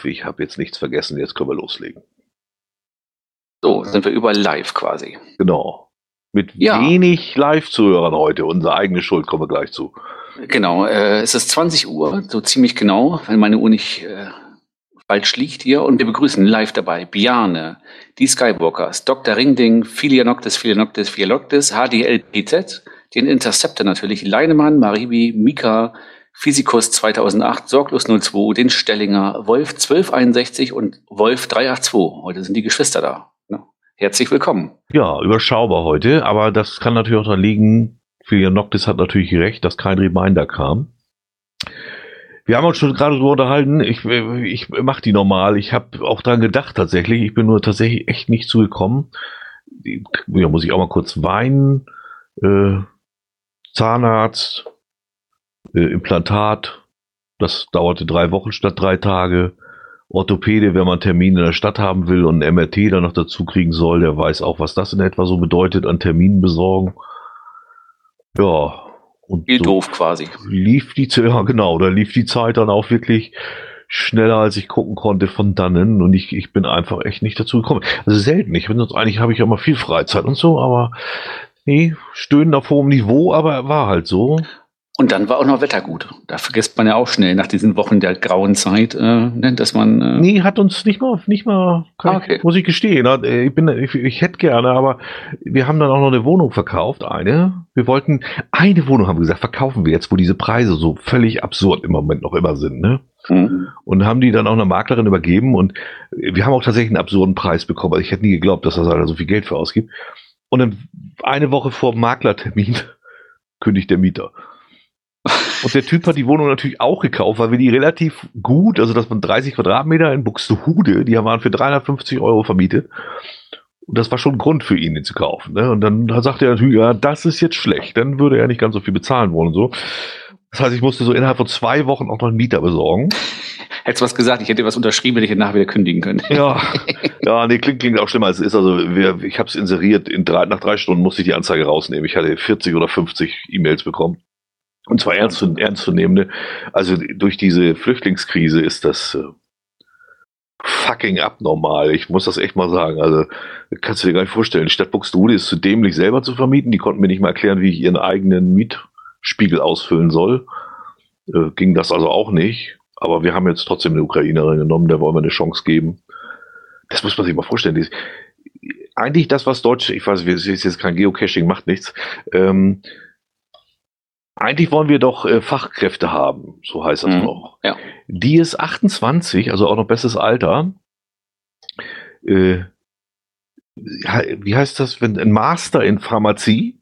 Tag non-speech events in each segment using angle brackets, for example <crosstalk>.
hoffe, ich habe jetzt nichts vergessen. Jetzt können wir loslegen. So, sind wir überall live quasi. Genau. Mit Ja. wenig Live-Zuhörern heute. Unsere eigene Schuld kommen wir gleich zu. Genau, äh, es ist 20 Uhr, so ziemlich genau, wenn meine Uhr nicht äh, falsch liegt hier. Und wir begrüßen live dabei Biane, die Skywalkers, Dr. Ringding, Philianoctis, Philianoctis, Philianoctis, HDLPZ, den Interceptor natürlich, Leinemann, Maribi, Mika, Physikus 2008, Sorglos 02, den Stellinger, Wolf 1261 und Wolf 382. Heute sind die Geschwister da. Ne? Herzlich willkommen. Ja, überschaubar heute, aber das kann natürlich auch daran liegen, Philianoctis hat natürlich recht, dass kein Reminder kam. Wir haben uns schon gerade darüber unterhalten, ich, ich mache die normal, ich habe auch daran gedacht tatsächlich, ich bin nur tatsächlich echt nicht zugekommen. Ja, muss ich auch mal kurz weinen. Äh, Zahnarzt, äh, Implantat, das dauerte drei Wochen statt drei Tage. Orthopäde, wenn man einen Termin in der Stadt haben will und ein MRT dann noch dazu kriegen soll, der weiß auch, was das in etwa so bedeutet an Terminen besorgen. Ja, und Viel so doof quasi. lief die Zeit, <laughs> ja genau, da lief die Zeit dann auch wirklich schneller, als ich gucken konnte von dannen und ich, ich bin einfach echt nicht dazu gekommen. Also selten, ich bin sonst eigentlich habe ich ja immer viel Freizeit und so, aber nee, stöhnen auf hohem Niveau, aber war halt so. Und dann war auch noch Wetter gut. Da vergisst man ja auch schnell nach diesen Wochen der grauen Zeit, äh, ne, dass man. Äh, Nee, hat uns nicht mal, nicht mal, Ah, okay. ich, muss ich gestehen. Hat- äh, Ich bin, ich, ich hätte gerne, aber wir haben dann auch noch eine Wohnung verkauft, eine. Wir wollten, eine Wohnung haben wir gesagt, verkaufen wir jetzt, wo diese Preise so völlig absurd im Moment noch immer sind, ne? hm. und haben die dann auch einer Maklerin übergeben und wir haben auch tatsächlich einen absurden Preis bekommen. Also ich hätte nie geglaubt, dass das einer so viel Geld für ausgibt. Und dann eine Woche vor dem Maklertermin <laughs> kündigt der Mieter. Und der Typ hat die Wohnung natürlich auch gekauft, weil wir die relativ gut, also das waren 30 Quadratmeter in Buxtehude, die waren für 350 Euro vermietet. Und das war schon ein Grund für ihn, den zu kaufen. Ne? Und dann sagt er natürlich, ja, das ist jetzt schlecht, dann würde er nicht ganz so viel bezahlen wollen und so. Das heißt, ich musste so innerhalb von zwei Wochen auch noch einen Mieter besorgen. Hättest was gesagt, ich hätte was unterschrieben, hätte ich nachher wieder kündigen können. Ja, <laughs> ja, nee, klingt, klingt auch schlimmer als es ist. Also wir, ich habe es inseriert, in drei, nach drei Stunden musste ich die Anzeige rausnehmen. Ich hatte 40 oder 50 E-Mails bekommen. Und zwar ernst, ernstzunehmende. Also durch diese Flüchtlingskrise ist das äh, fucking abnormal. Ich muss das echt mal sagen. Also kannst du dir gar nicht vorstellen. Die Stadt Buxtehude ist zu dämlich selber zu vermieten. Die konnten mir nicht mal erklären, wie ich ihren eigenen Mietspiegel ausfüllen soll. Äh, ging das also auch nicht. Aber wir haben jetzt trotzdem eine Ukrainerin genommen, der wollen wir eine Chance geben. Das muss man sich mal vorstellen. Die- Eigentlich das, was Deutsch, ich weiß, es ist jetzt kein Geocaching, macht nichts. Ähm, eigentlich wollen wir doch äh, Fachkräfte haben, so heißt das Mhm, noch. ja. Die ist 28, also auch noch bestes Alter. Äh, wie heißt das, wenn ein Master in Pharmazie?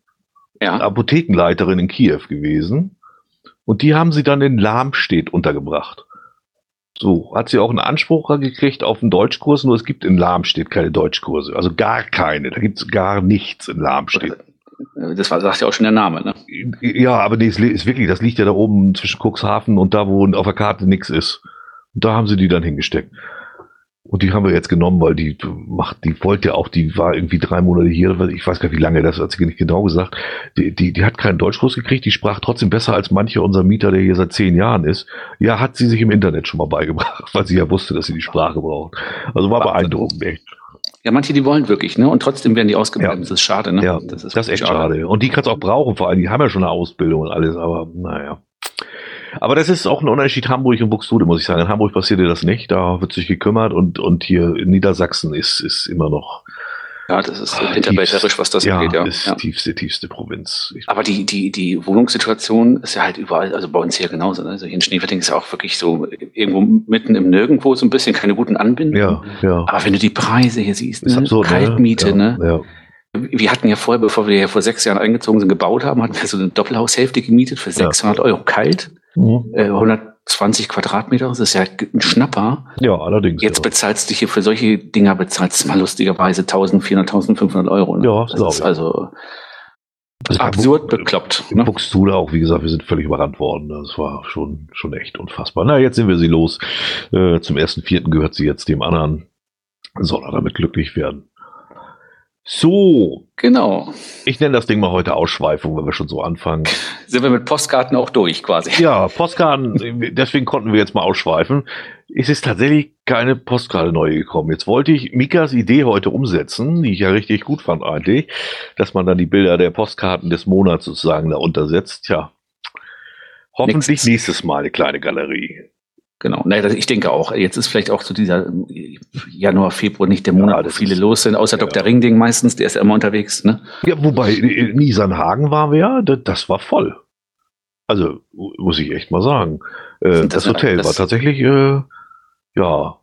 Ja. Apothekenleiterin in Kiew gewesen. Und die haben sie dann in Lamstedt untergebracht. So, hat sie auch einen Anspruch gekriegt auf einen Deutschkurs, nur es gibt in Lamstedt keine Deutschkurse. Also gar keine. Da gibt es gar nichts in Lamstedt. Das war, sagt ja auch schon der Name, ne? Ja, aber nee, es ist wirklich, das liegt ja da oben zwischen Cuxhaven und da, wo auf der Karte nichts ist. Und da haben sie die dann hingesteckt. Und die haben wir jetzt genommen, weil die macht, die wollte ja auch, die war irgendwie drei Monate hier, ich weiß gar nicht, wie lange, das hat sie nicht genau gesagt. Die, die, die hat keinen Deutschkurs gekriegt, die sprach trotzdem besser als manche unserer Mieter, der hier seit zehn Jahren ist. Ja, hat sie sich im Internet schon mal beigebracht, <laughs> weil sie ja wusste, dass sie die Sprache braucht. Also war beeindruckend, echt. Ja, manche, die wollen wirklich, ne? Und trotzdem werden die ausgebremst. Ja. Das ist schade, ne? Ja, das ist, echt schade. Und die kannst auch brauchen, vor allem, die haben ja schon eine Ausbildung und alles, aber naja. Aber das ist auch ein Unterschied Hamburg und Buxtehude, muss ich sagen. In Hamburg passiert dir das nicht, da wird sich gekümmert und, und hier in Niedersachsen ist, ist immer noch Ja, das ist Ah, hinterbächerisch, was das ja, angeht, ja. ist ja. tiefste, tiefste Provinz. Ich, Aber die, die, die Wohnungssituation ist ja halt überall, also bei uns hier genauso. Ne? Also hier in Schneeferting ist ja auch wirklich so irgendwo mitten im Nirgendwo so ein bisschen keine guten Anbindungen. ja, ja. Aber wenn du die Preise hier siehst, ne? absurd, Kaltmiete, ja, ne? Ja, Wir hatten ja vorher, bevor wir hier vor sechs Jahren eingezogen sind, gebaut haben, hatten wir so eine Doppelhaushälfte gemietet für 600 Euro kalt, Mhm. äh, 120 Quadratmeter, das ist ja ein Schnapper. ja allerdings. Jetzt ja. bezahlst du hier für solche Dinger bezahlst du mal lustigerweise 1400, 1500 Euro. Ne? Ja, das ist ich. also Also absurd bekloppt. In Ne? Buxtehude auch, wie gesagt, wir sind völlig überrannt worden. Das war schon, schon echt unfassbar. Na, jetzt sind wir sie los. Äh, zum ersten Vierten gehört sie jetzt dem anderen. Soll er damit glücklich werden. So, Genau. ich nenne das Ding mal heute Ausschweifung, wenn wir schon so anfangen. <laughs> Sind wir mit Postkarten auch durch quasi. Ja, Postkarten, deswegen konnten wir jetzt mal ausschweifen. Es ist tatsächlich keine Postkarte neu gekommen. Jetzt wollte ich Mikas Idee heute umsetzen, die ich ja richtig gut fand eigentlich, dass man dann die Bilder der Postkarten des Monats sozusagen da untersetzt. Tja, hoffentlich Nichts. nächstes Mal eine kleine Galerie. Genau, naja, ich denke auch. Jetzt ist vielleicht auch zu so dieser Januar, Februar nicht der Monat, ja, wo viele los sind, außer ja. Dr. Ringding meistens, der ist ja immer unterwegs. Ne? Ja, wobei in Nisanhagen waren wir ja, das war voll. Also muss ich echt mal sagen. Äh, das, das, Hotel das war tatsächlich, äh, ja,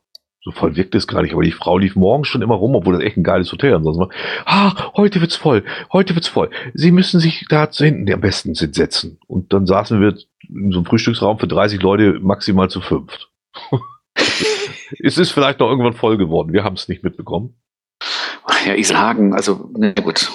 so voll wirkt es gar nicht, aber die Frau lief morgens schon immer rum, obwohl das echt ein geiles Hotel ansonsten war. Ah, heute wird's voll, heute wird's voll. Sie müssen sich da zu hinten am besten setzen. Und dann saßen wir in so einem Frühstücksraum für 30 Leute maximal zu fünft. <laughs> es ist vielleicht noch irgendwann voll geworden. Wir haben es nicht mitbekommen. Ja, Isenhagen, also, na ne, gut.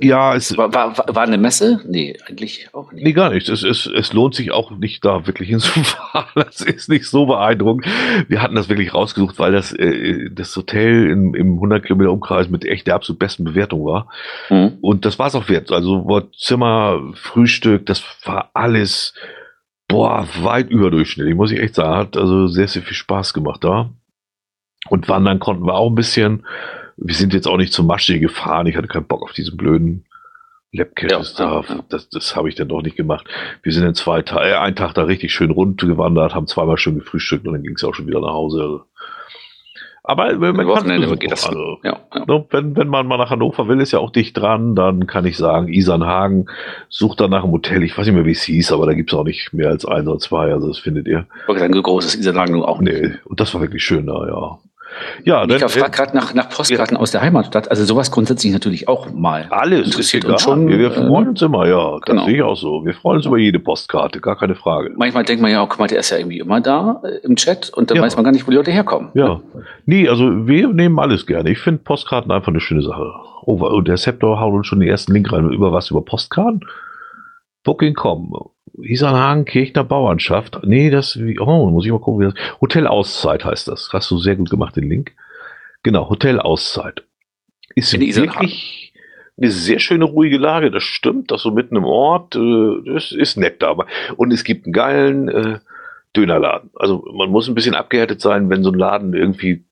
Ja, es war, war, war eine Messe? Nee, eigentlich auch nicht. Nee, gar nicht. Es, es, es lohnt sich auch nicht, da wirklich <laughs> hinzufahren. Das ist nicht so beeindruckend. Wir hatten das wirklich rausgesucht, weil das, äh, das Hotel im, im 100 Kilometer Umkreis mit echt der absolut besten Bewertung war. Mhm. Und das war es auch wert. Also Zimmer, Frühstück, das war alles, boah, weit überdurchschnittlich, muss ich echt sagen. Hat also sehr, sehr viel Spaß gemacht da. Und wandern konnten wir auch ein bisschen wir sind jetzt auch nicht zum Masche gefahren. Ich hatte keinen Bock auf diesen blöden Labcaches ja, da. Ja. Das, das habe ich dann doch nicht gemacht. Wir sind in zwei Tagen, äh, einen Tag da richtig schön rund gewandert, haben zweimal schön gefrühstückt und dann ging es auch schon wieder nach Hause. Aber man kann geht das. Also, ja, ja. Ne, wenn, wenn man mal nach Hannover will, ist ja auch dicht dran, dann kann ich sagen, Isernhagen, sucht dann nach einem Hotel. Ich weiß nicht mehr, wie es hieß, aber da gibt es auch nicht mehr als ein oder zwei, also das findet ihr. Okay, ein großes Isernhagen auch nicht. Nee, und das war wirklich schön da, ja. Ja, Mika fragt gerade nach, nach Postkarten ja. aus der Heimatstadt. Also sowas grundsätzlich natürlich auch mal. Alles interessiert uns schon. Wir, wir freuen äh, uns immer, ja. Das genau. sehe ich auch so. Wir freuen uns über jede Postkarte, gar keine Frage. Manchmal denkt man ja auch, guck mal, der ist ja irgendwie immer da äh, im Chat und dann ja. weiß man gar nicht, wo die Leute herkommen. Ja. Nee, also wir nehmen alles gerne. Ich finde Postkarten einfach eine schöne Sache. Oh, und der Sceptor haut uns schon den ersten Link rein. Über was? Über Postkarten? Booking.com. Isarhagen Kirchner Bauernschaft. Nee, das, oh, muss ich mal gucken, wie das, Hotel Auszeit heißt das. Hast du sehr gut gemacht, den Link. Genau, Hotel Auszeit. Ist In wirklich eine sehr schöne, ruhige Lage, das stimmt, das so mitten im Ort, äh, das ist nett da. Und es gibt einen geilen äh, Dönerladen. Also man muss ein bisschen abgehärtet sein, wenn so ein Laden irgendwie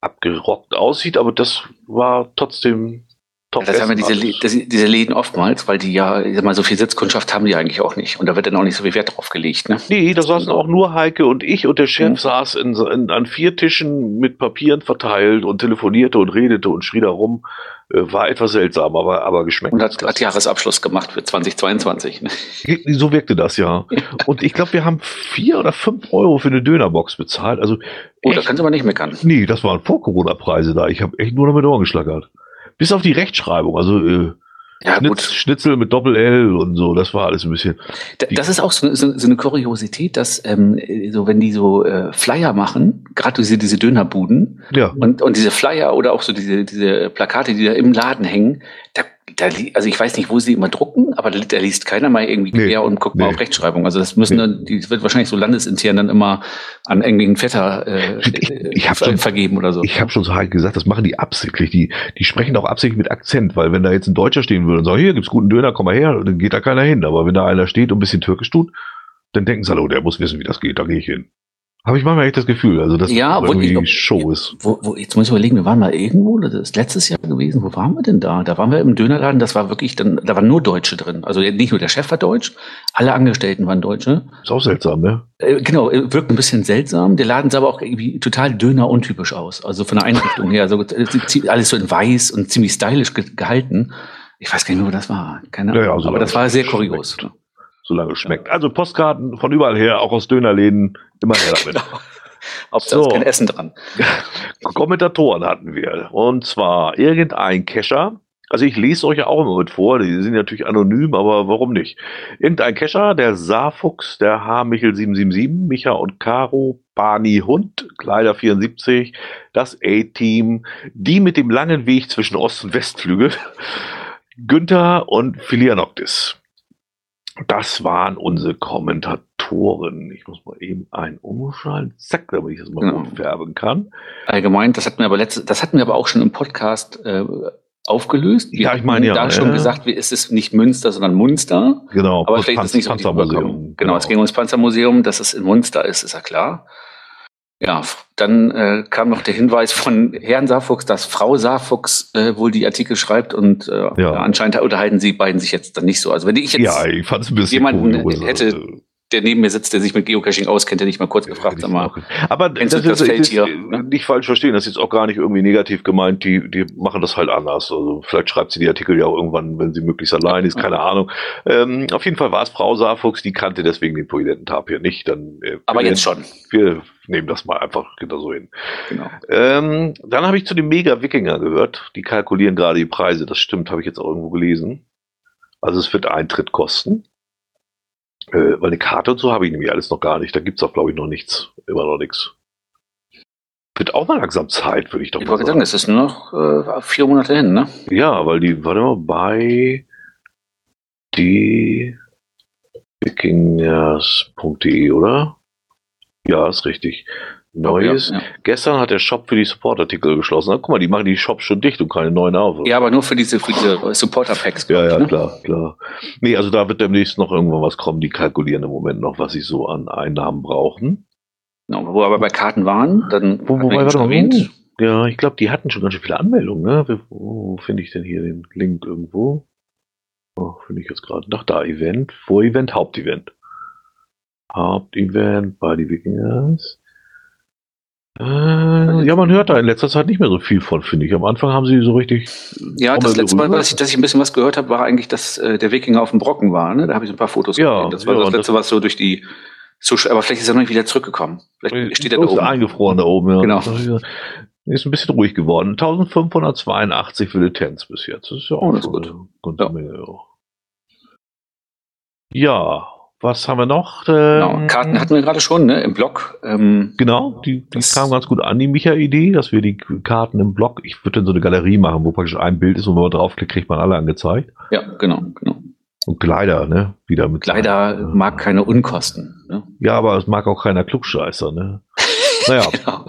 abgerockt aussieht, aber das war trotzdem Top das haben wir diese, das, diese Läden oftmals, weil die ja, ich sag mal, so viel Sitzkundschaft haben die eigentlich auch nicht. Und da wird dann auch nicht so viel Wert drauf gelegt. Ne? Nee, da saßen auch nur Heike und ich und der Chef mhm. saß in, in, an vier Tischen mit Papieren verteilt und telefonierte und redete und schrie da rum. Äh, war etwas seltsam, aber, aber geschmeckt. Und hat, hat Jahresabschluss gemacht für 2022. Ne? So wirkte das ja. <laughs> Und ich glaube, wir haben vier oder fünf Euro für eine Dönerbox bezahlt. Also oh, da kannst du aber nicht meckern. Nee, das waren Vor-Corona-Preise da. Ich habe echt nur damit Ohren geschlagert. Bis auf die Rechtschreibung, also äh, ja, Schnitz, gut. Schnitzel mit Doppel-L und so, das war alles ein bisschen. Das ist auch so, so, so eine Kuriosität, dass ähm, so wenn die so äh, Flyer machen, gerade diese, diese Dönerbuden ja. und, und diese Flyer oder auch so diese, diese Plakate, die da im Laden hängen, da da, also ich weiß nicht, wo sie immer drucken, aber da, da liest keiner mal irgendwie quer nee, und guckt nee. mal auf Rechtschreibung. Also das müssen nee. dann, die wird wahrscheinlich so landesintern dann immer an irgendeinen Vetter äh, ich, ich hab schon, vergeben oder so. Ich habe schon so halt gesagt, das machen die absichtlich. Die, die sprechen auch absichtlich mit Akzent, weil wenn da jetzt ein Deutscher stehen würde und sagt, hier gibt's guten Döner, komm mal her, dann geht da keiner hin. Aber wenn da einer steht und ein bisschen Türkisch tut, dann denken sie, hallo, der muss wissen, wie das geht, da gehe ich hin. Habe ich manchmal echt das Gefühl, also dass ja, irgendwie ich, Show ist. Wo, wo, jetzt muss ich überlegen, wir waren mal irgendwo, das ist letztes Jahr gewesen, wo waren wir denn da? Da waren wir im Dönerladen, das war wirklich, dann, da waren nur Deutsche drin. Also nicht nur der Chef war deutsch, alle Angestellten waren Deutsche. Ist auch seltsam, ne? Äh, genau, äh, wirkt ein bisschen seltsam. Der Laden sah aber auch irgendwie total Döner untypisch aus. Also von der Einrichtung her, also alles so in weiß und ziemlich stylisch gehalten. Ich weiß gar nicht mehr, wo das war. Keine Ahnung. Ja, ja, also aber das war sehr kurios. Schmeckt. Solange schmeckt. Also Postkarten von überall her, auch aus Dönerläden, immer her damit. <laughs> genau. Hauptsache so. kein Essen dran. <laughs> Kommentatoren hatten wir. Und zwar irgendein Kescher. Also ich lese euch ja auch immer mit vor, die sind natürlich anonym, aber warum nicht? Irgendein Kescher, der Saarfuchs, der H. Michel 777, Micha und Caro, Bani Hund, Kleider 74, das A-Team, die mit dem langen Weg zwischen Ost- und Westflügel, <laughs> Günther und Philianoctis. Das waren unsere Kommentatoren. Ich muss mal eben einen umschalten. Zack, damit ich das mal genau. gut färben kann. Allgemein, das hatten wir aber letzte, das hatten wir aber auch schon im Podcast äh, aufgelöst. Wir ja, ich meine ja. Da schon ja. gesagt, es ist nicht Münster, sondern Munster. Genau. Aber vielleicht ist es nicht so Panzermuseum. Genau, genau, es ging ums Panzermuseum, dass es in Munster ist, ist ja klar. Ja, dann äh, kam noch der Hinweis von Herrn Saarfuchs, dass Frau Saarfuchs äh, wohl die Artikel schreibt und äh, ja. anscheinend unterhalten sie beiden sich jetzt dann nicht so. Also wenn ich jetzt ja, ich jemanden cool, hätte, also der neben mir sitzt, der sich mit Geocaching auskennt, der nicht mal kurz gefragt, sag mal. Aber das, das, das Feld hier, ne? nicht falsch verstehen, das ist jetzt auch gar nicht irgendwie negativ gemeint, die, die machen das halt anders. Also vielleicht schreibt sie die Artikel ja auch irgendwann, wenn sie möglichst allein ist, keine Ahnung. Ähm, auf jeden Fall war es Frau Saarfuchs, die kannte deswegen den prominenten Tapir nicht. Dann, äh, Aber jetzt schon. Wir nehmen das mal einfach so hin. Genau. Ähm, dann habe ich zu den Mega-Wikinger gehört, die kalkulieren gerade die Preise, das stimmt, habe ich jetzt auch irgendwo gelesen. Also es wird Eintritt kosten. Äh, weil eine Karte und so habe ich nämlich alles noch gar nicht. Da gibt es auch, glaube ich, noch nichts. Immer noch nichts. Wird auch mal langsam Zeit, würde ich doch ich mal sagen. sagen. Es ist nur noch äh, vier Monate hin, ne? Ja, weil die, warte mal, bei die wikingers.de, oder? Ja, ist richtig. Neues. Ja, ja. Gestern hat der Shop für die Support-Artikel geschlossen. Na, guck mal, die machen die Shops schon dicht und keine neuen auf. Ja, aber nur für diese, für diese Supporter-Packs. ja, ja, ne? klar, klar. Nee, also da wird demnächst noch irgendwann was kommen. Die kalkulieren im Moment noch, was sie so an Einnahmen brauchen. Genau, wo aber bei Karten waren, dann. Wo, wobei, warte mal, ja, ich glaube, die hatten schon ganz schön viele Anmeldungen. Ne? Wo finde ich denn hier den Link irgendwo? Oh, finde ich jetzt gerade. Nach da, Event, Vor-Event, Hauptevent. Hauptevent bei die Wikingers. Äh, ja, man hört da in letzter Zeit nicht mehr so viel von, finde ich. Am Anfang haben sie so richtig. Ja, das letzte Mal, dass ich, dass ich ein bisschen was gehört habe, war eigentlich, dass äh, der Wikinger auf dem Brocken war. Ne? Da habe ich ein paar Fotos ja, gesehen. Das war ja, das letzte, was so durch die. So, aber vielleicht ist er noch nicht wieder zurückgekommen. Vielleicht steht er da oben. eingefroren da oben, ja. Genau. Ist ein bisschen ruhig geworden. 1582 Militanz bis jetzt. Das ist ja auch oh, das gut. eine ja. Ja, was haben wir noch? Ähm, genau, Karten hatten wir gerade schon, ne, im Blog. Ähm, genau, die, die kam ganz gut an, die Micha-Idee, dass wir die Karten im Blog, ich würde dann so eine Galerie machen, wo praktisch ein Bild ist und wenn man draufklickt, kriegt man alle angezeigt. Ja, genau, genau. Und Kleider, ne? Wieder mit. Kleider äh, mag keine Unkosten. Ne? Ja, aber es mag auch keiner Klugscheißer, ne? <laughs> Naja. genau.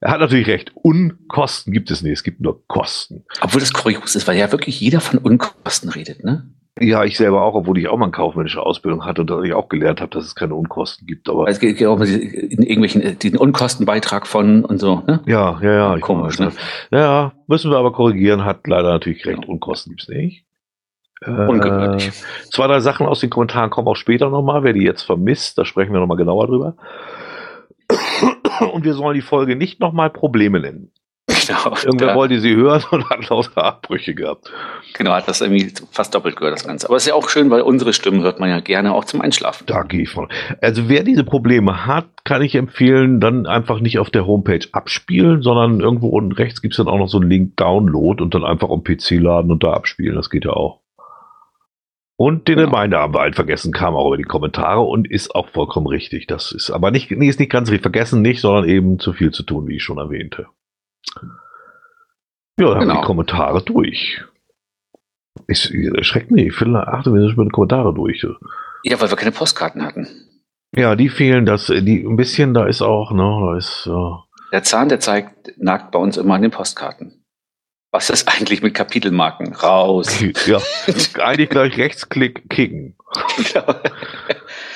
Er hat natürlich recht. Unkosten gibt es nicht. Es gibt nur Kosten. Obwohl das kurios ist, weil ja wirklich jeder von Unkosten redet, ne? Ja, ich selber auch, obwohl ich auch mal eine kaufmännische Ausbildung hatte und ich auch gelernt habe, dass es keine Unkosten gibt. Aber es geht auch um irgendwelchen den Unkostenbeitrag von und so. Ne? Ja, ja, ja. Komisch, ne? Ja, müssen wir aber korrigieren. Hat leider natürlich recht. Ja. Unkosten gibt's nicht. Ungewöhnlich. Äh, zwei, drei Sachen aus den Kommentaren kommen auch später nochmal. Wer die jetzt vermisst, da sprechen wir nochmal genauer drüber. Und wir sollen die Folge nicht nochmal Probleme nennen. <laughs> Genau. Irgendwer wollte sie hören und hat lauter Abbrüche gehabt. Genau, hat das irgendwie fast doppelt gehört, das Ganze. Aber es ist ja auch schön, weil unsere Stimmen hört man ja gerne auch zum Einschlafen. Da gehe ich von. Also wer diese Probleme hat, kann ich empfehlen, dann einfach nicht auf der Homepage abspielen, sondern irgendwo unten rechts gibt es dann auch noch so einen Link Download und dann einfach am PC laden und da abspielen. Das geht ja auch. Und den genau. Reminder haben wir halt vergessen, kam auch über die Kommentare und ist auch vollkommen richtig. Das ist aber nicht, nee, ist nicht ganz richtig. Vergessen nicht, sondern eben zu viel zu tun, wie ich schon erwähnte. Ja, dann genau. haben wir die. Kommentare durch. Ich, erschreckt mich. Viertel achte, wir sind schon mit den Kommentare durch. Ja, weil wir keine Postkarten hatten. Ja, die fehlen, das, die ein bisschen, da ist auch, ne, da ist. Ja. Der Zahn, der zeigt, nagt bei uns immer an den Postkarten. Was ist eigentlich mit Kapitelmarken? Raus. <laughs> Ja, <laughs> eigentlich gleich Rechtsklick kicken. Genau.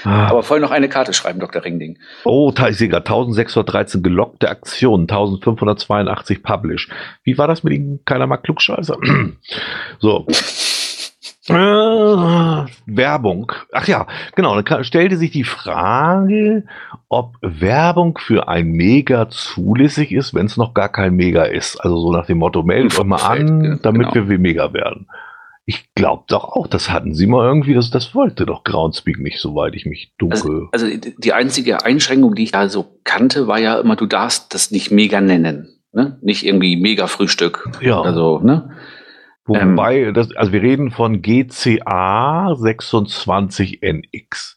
Ah. Aber vorher noch eine Karte schreiben, Dr. Ringding. Oh, ich sehe gerade 1613 gelockte Aktionen, 1582 Publish. Wie war das mit Ihnen? Keiner mag Klugscheißer. <clears throat> so. <laughs> Äh, Werbung. Ach ja, genau. Dann stellte sich die Frage, ob Werbung für ein Mega zulässig ist, wenn es noch gar kein Mega ist. Also so nach dem Motto, meldet euch mal an, damit genau. wir Mega werden. Ich glaube doch auch, das hatten sie mal irgendwie, das, das wollte doch Groundspeak nicht, soweit ich mich dunkel. Also, also, die einzige Einschränkung, die ich da so kannte, war ja immer, du darfst das nicht mega nennen. Ne? Nicht irgendwie mega Frühstück ja. oder so, ne? Wobei, ähm, das, also wir reden von GCA 26NX.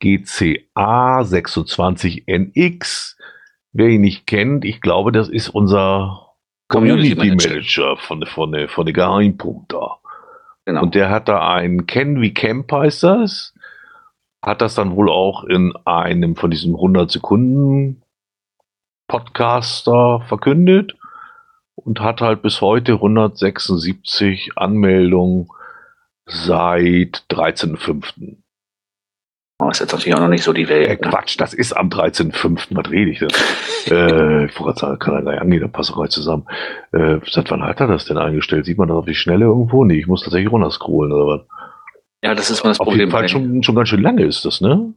GCA 26NX. Wer ihn nicht kennt, ich glaube, das ist unser Community, Community Manager von der, von der, von der Geheimpunkt da. Genau. Und der hat da ein Ken wie Camp heißt das. Hat das dann wohl auch in einem von diesen 100 Sekunden Podcaster verkündet und hat halt bis heute 176 Anmeldungen seit 13.05. Oh, ist jetzt natürlich auch noch nicht so die Welt. Äh, Quatsch, das ist am 13.05. Was rede ich denn? <laughs> äh, sagen, kann er gleich angehen, dann passt er zusammen. Äh, seit wann hat er das denn eingestellt? Sieht man das auf die Schnelle irgendwo? Nee, ich muss tatsächlich runterscrollen oder was? Ja, das ist mal das Auf Problem. jeden Fall schon, schon ganz schön lange ist das, ne?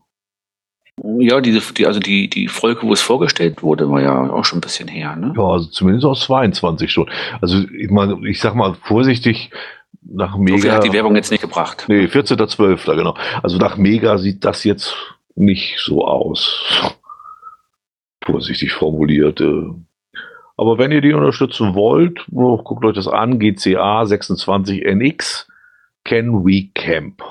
Ja, diese, die, also die, die Folge, wo es vorgestellt wurde, war ja auch schon ein bisschen her, ne? Ja, also zumindest aus 22 schon. Also ich meine, ich sag mal vorsichtig, nach So viel Mega. hat die Werbung jetzt nicht gebracht. Nee, 14.12. genau. Also nach Mega sieht das jetzt nicht so aus. Vorsichtig formuliert. äh. Aber wenn ihr die unterstützen wollt, oh, guckt euch das an. GCA 26NX Can We Camp.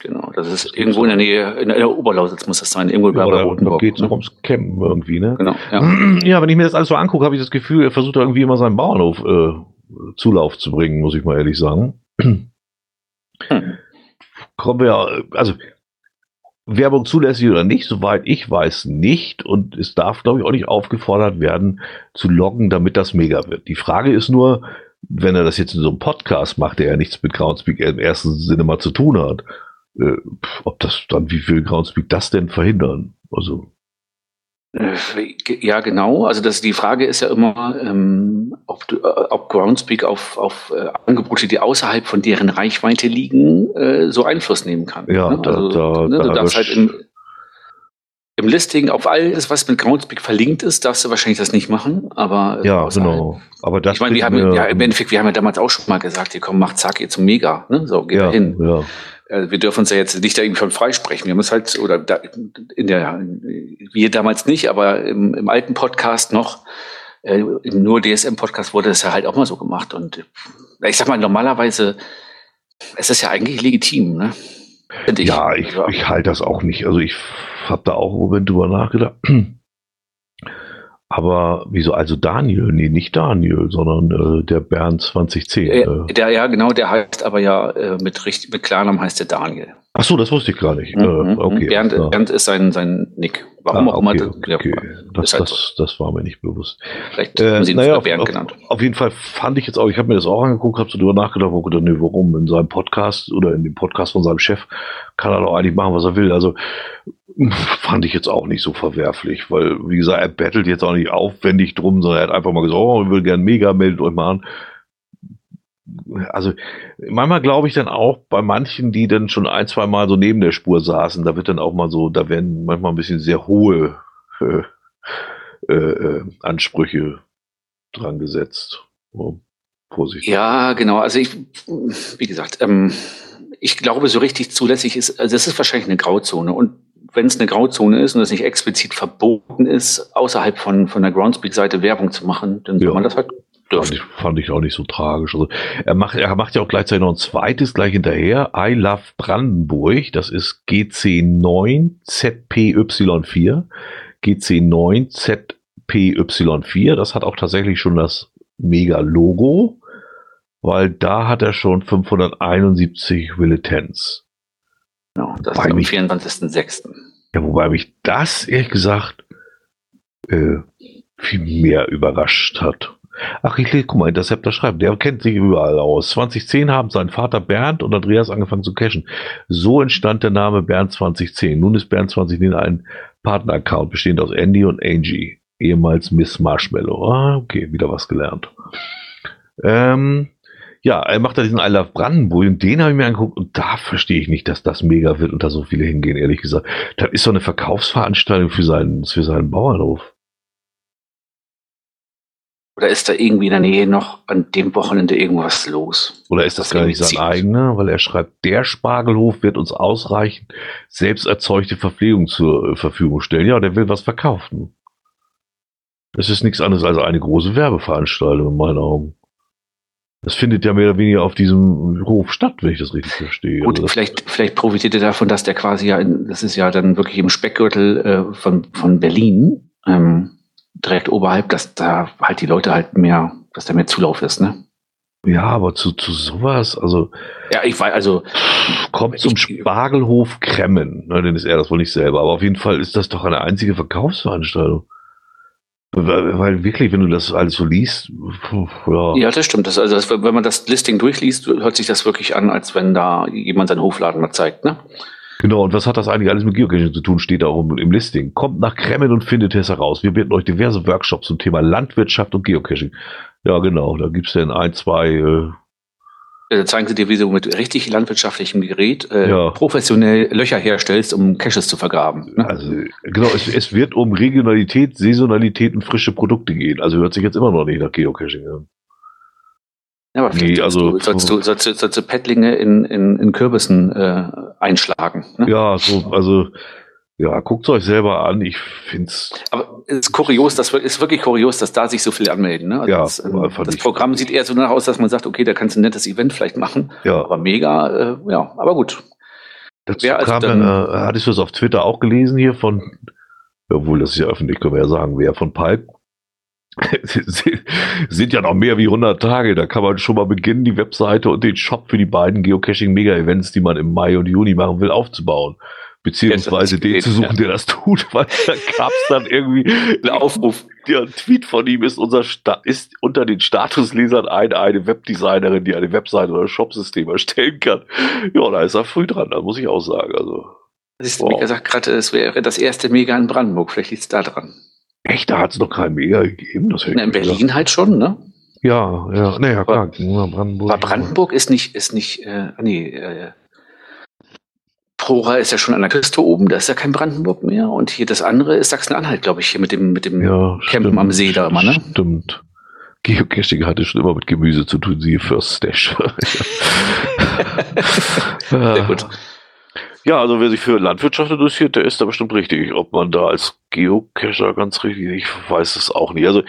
Genau, das ist irgendwo in der Nähe, in der Oberlausitz muss das sein, irgendwo bei Ja, da, da Rotenburg. geht es noch ums Campen irgendwie, ne? Genau, ja. <clears throat> Ja, wenn ich mir das alles so angucke, habe ich das Gefühl, er versucht da irgendwie immer seinen Bauernhof äh, Zulauf zu bringen, muss ich mal ehrlich sagen. Hm. Kommen wir, also Werbung zulässig oder nicht, soweit ich weiß, nicht. Und es darf, glaube ich, auch nicht aufgefordert werden, zu loggen, damit das mega wird. Die Frage ist nur, wenn er das jetzt in so einem Podcast macht, der ja nichts mit Groundspeak im ersten Sinne mal zu tun hat, äh, ob das dann, wie viel Groundspeak das denn verhindern? Also, Ja, genau. Also das, die Frage ist ja immer, ähm, ob, du, äh, ob Groundspeak auf, auf äh, Angebote, die außerhalb von deren Reichweite liegen, äh, so Einfluss nehmen kann. Ja, ne? da- also, da- ne, da du darfst halt erwisch- im, Listing auf alles, was mit Groundspeak verlinkt ist, darfst du wahrscheinlich das nicht machen. Aber äh, ja, außerhalb- genau. Aber das Ich meine, wir haben ja im Endeffekt, wir haben ja damals auch schon mal gesagt, hier komm, macht zack, ihr zum Mega, ne? So, geht ja, da hin. ja. Äh, wir dürfen uns ja jetzt nicht da irgendwie von freisprechen. Wir haben es halt, oder da, in der, wir damals nicht, aber im, im alten Podcast noch, äh, im nur DSM-Podcast wurde es ja halt auch mal so gemacht. Und äh, ich sag mal, normalerweise, es ist ja eigentlich legitim, ne? Ich. Ja, ich, ich halte das auch nicht. Also ich habe da auch im Moment drüber nachgedacht. Aber wieso? Also Daniel? Nee, nicht Daniel, sondern äh, der Bernd 2010. äh, Äh. der, ja, genau, der heißt aber ja äh, mit, richtig, mit Klarnamen heißt der Daniel. Ach so, das wusste ich gar nicht. Mhm, Äh, okay. Bernd, ja. Bernd ist sein, sein Nick. Warum Ah, auch immer. okay, ja, okay. Das, halt das, das war mir nicht bewusst. Vielleicht Äh, haben sie ihn naja, Bernd auf, genannt. auf jeden Fall fand ich jetzt auch, ich habe mir das auch angeguckt, habe so drüber nachgedacht, wo gedacht, nee, warum? In seinem Podcast oder in dem Podcast von seinem Chef kann er doch eigentlich machen, was er will. Also <laughs> fand ich jetzt auch nicht so verwerflich, weil, wie gesagt, er bettelt jetzt auch nicht aufwendig drum, sondern er hat einfach mal gesagt, oh, ich will gern mega, meldet euch mal an. Also manchmal glaube ich dann auch bei manchen, die dann schon ein, zwei Mal so neben der Spur saßen, da wird dann auch mal so, da werden manchmal ein bisschen sehr hohe äh, äh, äh, Ansprüche dran gesetzt. Oh, Vorsicht. Ja, genau. Also ich, wie gesagt, ähm, ich glaube, so richtig zulässig ist, also es ist wahrscheinlich eine Grauzone. Und wenn es eine Grauzone ist und es nicht explizit verboten ist, außerhalb von, von der Groundspeak-Seite Werbung zu machen, dann soll Ja. man das halt Fand ich, fand ich auch nicht so tragisch. Also er macht, er macht ja auch gleichzeitig noch ein zweites gleich hinterher. I Love Brandenburg. Das ist GC9ZPY4. GC9ZPY4. Das hat auch tatsächlich schon das Mega-Logo, weil da hat er schon 571 Villetens. Genau, das ist am mich- 24.06. Ja, wobei mich das ehrlich gesagt äh, viel mehr überrascht hat. Ach, ich guck mal, Interceptor schreibt, der kennt sich überall aus. 2010 haben sein Vater Bernd und Andreas angefangen zu cashen. So entstand der Name Bernd 2010. Nun ist Bernd 2010 ein Partner-Account bestehend aus Andy und Angie, ehemals Miss Marshmallow. Ah, okay, wieder was gelernt. Ähm, ja, er macht da diesen I Love Brandenburg und den habe ich mir angeguckt und da verstehe ich nicht, dass das mega wird und da so viele hingehen, ehrlich gesagt. Das ist so eine Verkaufsveranstaltung für seinen, für seinen Bauernhof. Oder ist da irgendwie in der Nähe noch an dem Wochenende irgendwas los? Oder ist das Das gar nicht sein eigener? Weil er schreibt, der Spargelhof wird uns ausreichend selbst erzeugte Verpflegung zur äh, Verfügung stellen. Ja, der will was verkaufen. Das ist nichts anderes als eine große Werbeveranstaltung in meinen Augen. Das findet ja mehr oder weniger auf diesem Hof statt, wenn ich das richtig verstehe. Gut, Also vielleicht, vielleicht profitiert er davon, dass der quasi ja, in, das ist ja dann wirklich im Speckgürtel äh, von, von Berlin, ähm, direkt oberhalb, dass da halt die Leute halt mehr, dass da mehr Zulauf ist, ne? ja, aber zu, zu sowas, also Ja, ich weiß, also, kommt zum Spargelhof Kremmen. Ne, denn ist er das wohl nicht selber. Aber auf jeden Fall ist das doch eine einzige Verkaufsveranstaltung. Weil, weil wirklich, wenn du das alles so liest, ja. ja, das stimmt. Das, also, das, wenn man das Listing durchliest, hört sich das wirklich an, als wenn da jemand seinen Hofladen mal zeigt, ne? Genau, und was hat das eigentlich alles mit Geocaching zu tun, steht da auch im, im Listing. Kommt nach Kremmen und findet es heraus. Wir bieten euch diverse Workshops zum Thema Landwirtschaft und Geocaching. Ja, genau, da gibt's dann ein, zwei äh, da zeigen sie dir, wie du mit richtig landwirtschaftlichem Gerät äh, Ja. professionell Löcher herstellst, um Caches zu vergraben. Ne? Also, genau, es, es wird um Regionalität, Saisonalität und frische Produkte gehen. Also hört sich jetzt immer noch nicht nach Geocaching an. Ja, aber Nee, also- sollst, du, sollst, du, sollst, du, Pettlinge in, in, in Kürbissen äh, einschlagen. Ne? Ja, so, also, ja, guckt euch selber an. Ich find's, Aber es ist kurios, das ist wirklich kurios, dass da sich so viele anmelden. Ne? Also Ja, das, ähm, das Programm sieht eher so danach aus, dass man sagt, okay, da kannst du ein nettes Event vielleicht machen. ja, Aber mega, äh, ja, aber gut. dazu wer also kam dann- dann, äh, hattest du es auf Twitter auch gelesen hier von, obwohl das ist ja öffentlich, können wir ja sagen, wer von Palk. <laughs> sind ja noch mehr wie 100 Tage. Da kann man schon mal beginnen, die Webseite und den Shop für die beiden Geocaching-Mega-Events, die man im Mai und Juni machen will, aufzubauen. Beziehungsweise den zu suchen, der das tut, <laughs> weil da gab es dann irgendwie Ein Aufruf. Ja, ein Tweet von ihm ist unser Sta ist unter den Statuslesern eine, eine Webdesignerin, die eine Webseite oder Shopsystem erstellen kann. Ja, da ist er früh dran, da muss ich auch sagen. Also, Das ist, Wow. wie gesagt, gerade es wäre das erste Mega in Brandenburg. Vielleicht liegt es da dran. Echt, da hat es noch kein Mega gegeben. Das hätte Na, in ich gedacht. Berlin halt schon, ne? Ja, ja, naja, klar. Brandenburg. Aber Brandenburg ist nicht, ist nicht, äh, nee, äh, Prora ist ja schon an der Küste oben, da ist ja kein Brandenburg mehr. Und hier das andere ist Sachsen-Anhalt, glaube ich, hier mit dem, mit dem Ja, Campen am See da immer, ne? Stimmt. Geocaching hatte schon immer mit Gemüse zu tun, siehe First Stash. <laughs> <laughs> Sehr gut. Ja, also wer sich für Landwirtschaft interessiert, der ist da bestimmt richtig. Ob man da als Geocacher ganz richtig, ich weiß es auch nicht. Also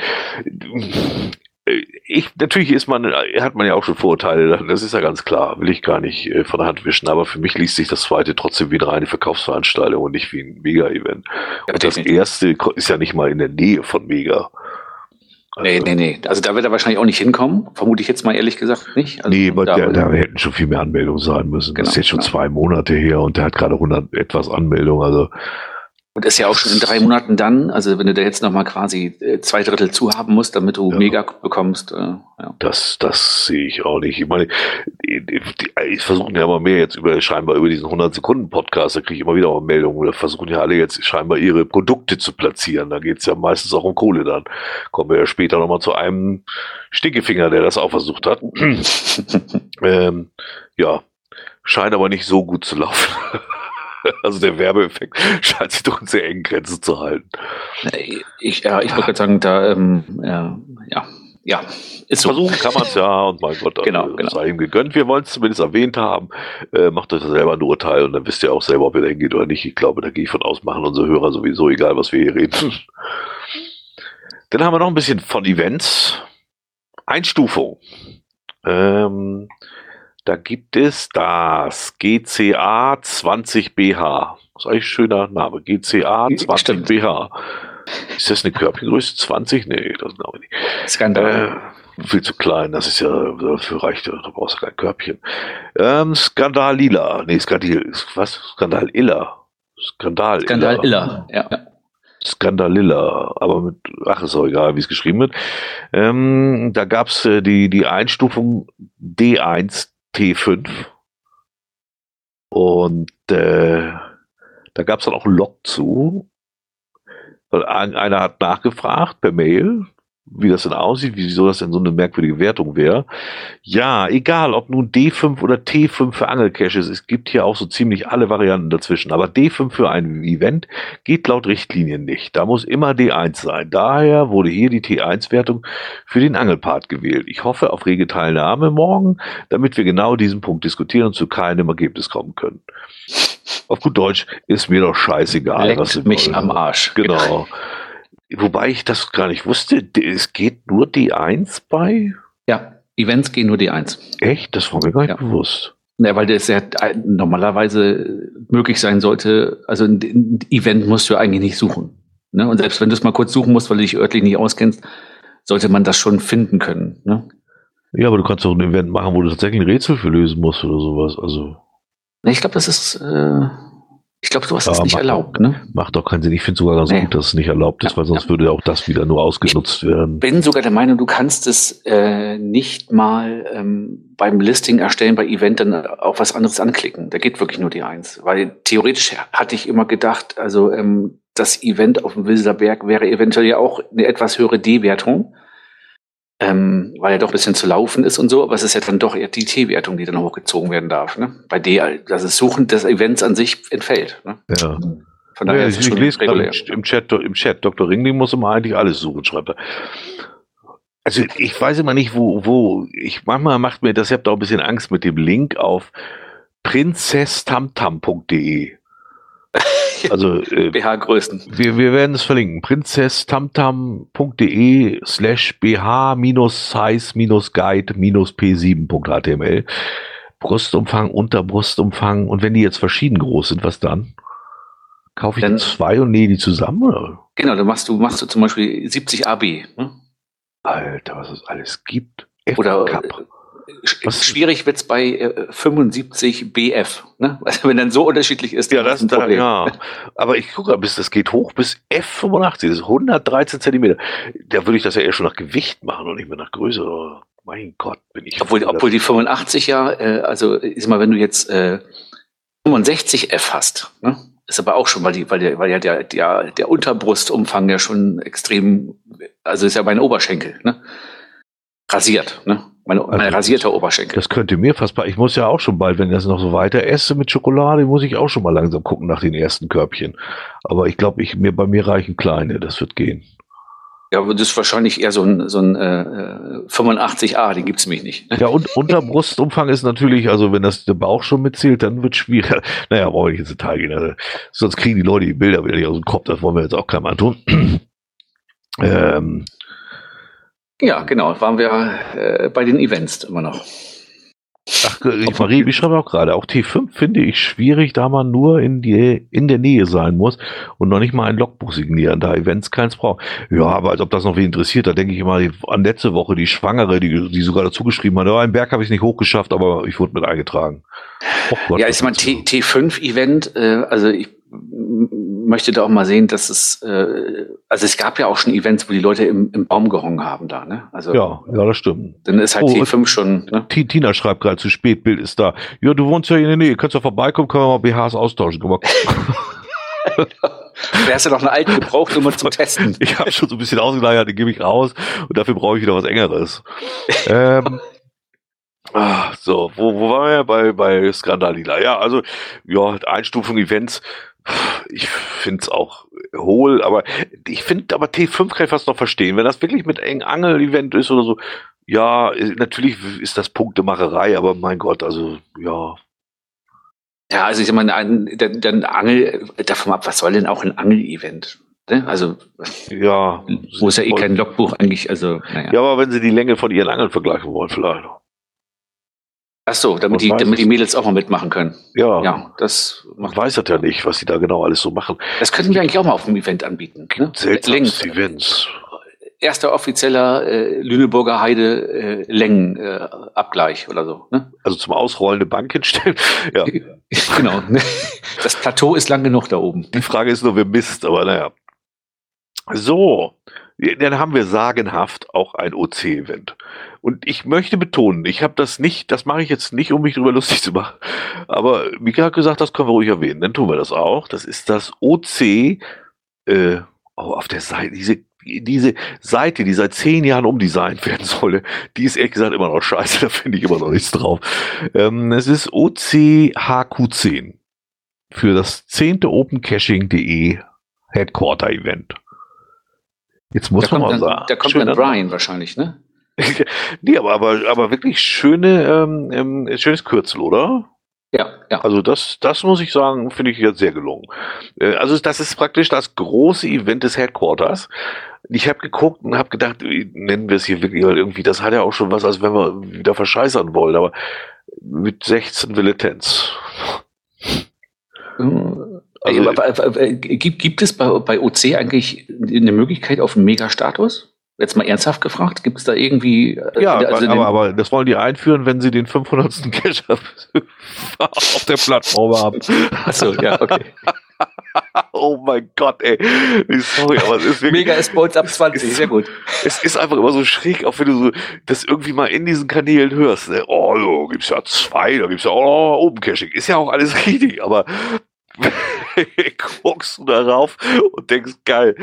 äh, ich, natürlich ist man, hat man ja auch schon Vorurteile, das ist ja ganz klar, will ich gar nicht äh, von der Hand wischen, aber für mich liest sich das zweite trotzdem wie eine reine Verkaufsveranstaltung und nicht wie ein Mega-Event. Ja, Und das erste ist ja nicht mal in der Nähe von Mega. Nee, nee, nee. Also da wird er wahrscheinlich auch nicht hinkommen. Vermute ich jetzt mal ehrlich gesagt nicht. Also nee, aber da, da, da hätten schon viel mehr Anmeldungen sein müssen. das Genau, ist jetzt schon genau. zwei Monate her und der hat gerade 100 etwas Anmeldungen. Also Und ist ja auch schon in drei Monaten dann. Also wenn du da jetzt nochmal quasi äh, zwei Drittel zu haben musst, damit du Ja. Mega bekommst. Äh, ja. Das, das sehe ich auch nicht. Ich meine, die, die, die versuchen ja immer mehr jetzt über, scheinbar über diesen 100-Sekunden-Podcast, da kriege ich immer wieder auch Meldungen, oder versuchen ja alle jetzt scheinbar ihre Produkte zu platzieren. Da geht es ja meistens auch um Kohle dann. Kommen wir ja später nochmal zu einem Stinkefinger, der das auch versucht hat. <laughs> ähm, ja, scheint aber nicht so gut zu laufen. <laughs> Also der Werbeeffekt scheint sich doch in sehr engen Grenzen zu halten. Äh, Ich, ja, ich wollte gerade sagen, da, ähm, ja, ja, ja, ist so. Versuchen kann man es ja und mein Gott, Genau, also, genau. sei ihm gegönnt. Wir wollen es zumindest erwähnt haben. Äh, macht euch da selber ein Urteil und dann wisst ihr auch selber, ob ihr da hingeht oder nicht. Ich glaube, da gehe ich von aus, machen unsere Hörer sowieso, egal was wir hier reden. <laughs> Dann haben wir noch ein bisschen von Events. Einstufung. Ähm, da gibt es das GCA 20BH. Das ist eigentlich ein schöner Name. GCA Stimmt. 20BH. Ist das eine Körbchengröße 20? Nee, das glaube ich nicht. Skandal. Äh, viel zu klein, das ist ja für reichte, da brauchst du kein Körbchen. Ähm, Skandal Lila, nee, Skandal, was? Skandal Illa. Skandal Skandal Iller. Ja. Skandalilla, aber mit, ach, ist auch egal, wie es geschrieben wird. Ähm, da gab's äh, die, die Einstufung D1 T5 und äh, da gab's dann auch ein Log zu. Einer hat nachgefragt per Mail, wie das denn aussieht, wieso das denn so eine merkwürdige Wertung wäre. Ja, egal, ob nun D5 oder T5 für Angelcaches, es gibt hier auch so ziemlich alle Varianten dazwischen. Aber D5 für ein Event geht laut Richtlinien nicht. Da muss immer D1 sein. Daher wurde hier die T1-Wertung für den Angelpart gewählt. Ich hoffe auf rege Teilnahme morgen, damit wir genau diesen Punkt diskutieren und zu keinem Ergebnis kommen können. Auf gut Deutsch ist mir doch scheißegal, was Leckt sie mich wollen. am Arsch. Genau. <laughs> Wobei ich das gar nicht wusste. Es geht nur D1 bei? Ja, Events gehen nur D1. Echt? Das war mir gar nicht Ja. bewusst. Ja, weil das ja äh, normalerweise möglich sein sollte. Also ein, Event musst du eigentlich nicht suchen. Ne? Und selbst wenn du es mal kurz suchen musst, weil du dich örtlich nicht auskennst, sollte man das schon finden können. Ne? Ja, aber du kannst doch ein Event machen, wo du tatsächlich ein Rätsel für lösen musst oder sowas. Also. Ich glaube, das ist, äh, Ich glaube, sowas ist nicht erlaubt. Ne? Macht doch keinen Sinn. Ich finde sogar ganz nee. gut, dass es nicht erlaubt ist, ja, weil sonst ja. würde auch das wieder nur ausgenutzt ich werden. Ich bin sogar der Meinung, du kannst es äh, nicht mal ähm, beim Listing erstellen bei Event dann auch was anderes anklicken. Da geht wirklich nur die Eins. Weil theoretisch hatte ich immer gedacht, also ähm, das Event auf dem Wilser Berg wäre eventuell ja auch eine etwas höhere D-Wertung ähm, weil er doch ein bisschen zu laufen ist und so, aber es ist ja dann doch eher die T-Wertung, die dann hochgezogen werden darf. Ne? Bei D, dass das Suchen des Events an sich entfällt. Ne? Ja. Von daher ja, ist ich, ich lese gerade im Chat, im Chat, Dr. Ringling muss immer eigentlich alles suchen, schreibt er. Also ich weiß immer nicht, wo, wo, ich manchmal macht mir das, ich habe da auch ein bisschen Angst mit dem Link auf prinzesstamtam.de. <laughs> Also äh, BH-Größen. Wir, wir werden es verlinken. prinzesstamtam.de slash bh-size-guide-p7.html Brustumfang, Unterbrustumfang und wenn die jetzt verschieden groß sind, was dann? Kaufe ich dann zwei und nähe die zusammen? Oder? Genau, dann machst du, machst du zum Beispiel 70 AB. Ne? Alter, was es alles gibt. F-Cup. Was? Schwierig wird es bei äh, 75 BF, ne? <laughs> Also wenn dann so unterschiedlich ist. Ja, das ist da, ja. Aber ich gucke, bis das geht hoch bis F85, das ist 113 Zentimeter. Da würde ich das ja eher schon nach Gewicht machen und nicht mehr nach Größe. Oh, mein Gott, bin ich. Obwohl, obwohl die 85 ja, äh, also ist mal, wenn du jetzt äh, 65 F hast, ne? Ist aber auch schon, weil die, weil der, weil ja der, der, der Unterbrustumfang ja schon extrem, also ist ja mein Oberschenkel, ne? Rasiert, ne? Mein, mein also, rasierter Oberschenkel. Das könnte mir fast Ich muss ja auch schon bald, wenn ich das noch so weiter esse mit Schokolade, muss ich auch schon mal langsam gucken nach den ersten Körbchen. Aber ich glaube, ich, mir, bei mir reichen kleine, das wird gehen. Ja, aber das ist wahrscheinlich eher so ein, so ein äh, 85a, den gibt es nämlich nicht. Ja, und Unterbrustumfang ist natürlich, also wenn das der Bauch schon mitzählt, dann wird es schwierig. <laughs> Naja, brauche ich ins Detail gehen. Also, sonst kriegen die Leute die Bilder wieder nicht aus dem Kopf, das wollen wir jetzt auch keinem antun. <clears throat> ähm, ja, genau, waren wir äh, bei den Events immer noch. Ach, ich, Marie, ich schreibe auch gerade, auch T5 finde ich schwierig, da man nur in, die, in der Nähe sein muss und noch nicht mal ein Logbuch signieren, da Events keins braucht. Ja, aber als ob das noch wen interessiert, da denke ich immer an letzte Woche die Schwangere, die, die sogar dazu geschrieben hat, ja, einen Berg habe ich nicht hochgeschafft, aber ich wurde mit eingetragen. Oh Gott, ja, ist mein T5-Event, äh, also ich möchte da auch mal sehen, dass es, äh, also es gab ja auch schon Events, wo die Leute im, im Baum gehongen haben da, ne? Also, ja, ja, das stimmt. Dann ist halt oh, T5 schon. Ne? Tina schreibt gerade zu spät, Bild ist da. Ja, du wohnst ja in der Nähe, kannst ja vorbeikommen, können wir mal BHs austauschen. Können wir Da hast du noch eine alte Gebrauchnummer zum <laughs> Testen. Ich habe schon so ein bisschen ausgeleiert, die gebe ich raus und dafür brauche ich wieder was Engeres. ähm, <laughs> Ah, so, wo, wo waren wir bei, bei Skandalila? Ja, also, ja, Einstufung Events, ich finde es auch hohl, aber ich finde aber T5 kann ich fast noch verstehen. Wenn das wirklich mit eng Angel-Event ist oder so, ja, natürlich ist das Punktemacherei, aber mein Gott, also, ja. Ja, also ich meine, dann, dann Angel, davon ab, was soll denn auch ein Angel-Event? Ne? Also, ja. Wo ist ja eh kein Logbuch eigentlich, also, naja. Ja, aber wenn sie die Länge von ihren Angeln vergleichen wollen, vielleicht. Ach so, damit die, damit die Mädels auch mal mitmachen können. Ja. Ja, das macht. Man weiß das ja nicht, was sie da genau alles so machen. Das könnten wir eigentlich auch mal auf dem Event anbieten. Ne? Seltsames Events. Erster offizieller äh, Lüneburger Heide äh, Längenabgleich äh, oder so. Ne? Also zum Ausrollen eine Bank hinstellen. <laughs> ja. <laughs> genau. Das Plateau ist lang genug da oben. Die Frage ist nur, wer misst, aber naja. So, dann haben wir sagenhaft auch ein OC-Event. Und ich möchte betonen, ich habe das nicht, das mache ich jetzt nicht, um mich darüber <laughs> lustig zu machen. Aber Mika hat gesagt, das können wir ruhig erwähnen. Dann tun wir das auch. Das ist das OC äh, oh, auf der Seite, diese, diese Seite, die seit zehn Jahren umdesignt werden <laughs> solle, die ist ehrlich gesagt immer noch scheiße, <laughs> da finde ich immer noch nichts drauf. Ähm, es ist OCHQ10 für das zehnte OpenCaching.de Headquarter Event. Jetzt muss da man mal sagen. Da kommt dann Brian wahrscheinlich, ne? <laughs> nee, aber, aber, aber wirklich schöne, ähm, ähm, schönes Kürzel, oder? Ja, ja. Also das, das muss ich sagen, finde ich jetzt sehr gelungen. Äh, also das ist praktisch das große Event des Headquarters. Ich habe geguckt und habe gedacht, nennen wir es hier wirklich, weil irgendwie, das hat ja auch schon was, als wenn wir wieder verscheißern wollen, aber mit 16 Villetens. Also, gibt, gibt es bei, bei OC eigentlich eine Möglichkeit auf einen Megastatus? Jetzt mal ernsthaft gefragt, gibt es da irgendwie. Äh, ja, also aber, aber, das wollen die einführen, wenn sie den 500. Cache <laughs> auf der Plattform haben. Achso, ja, okay. <laughs> oh mein Gott, ey. Sorry, aber es ist wirklich. Mega Sports ab 20, sehr gut. Es ist einfach immer so schräg, auch wenn du so das irgendwie mal in diesen Kanälen hörst. Ne? Oh, da gibt's ja zwei, da gibt's ja auch Open Caching. Ist ja auch alles <laughs> richtig, aber <laughs> guckst du darauf und denkst, geil,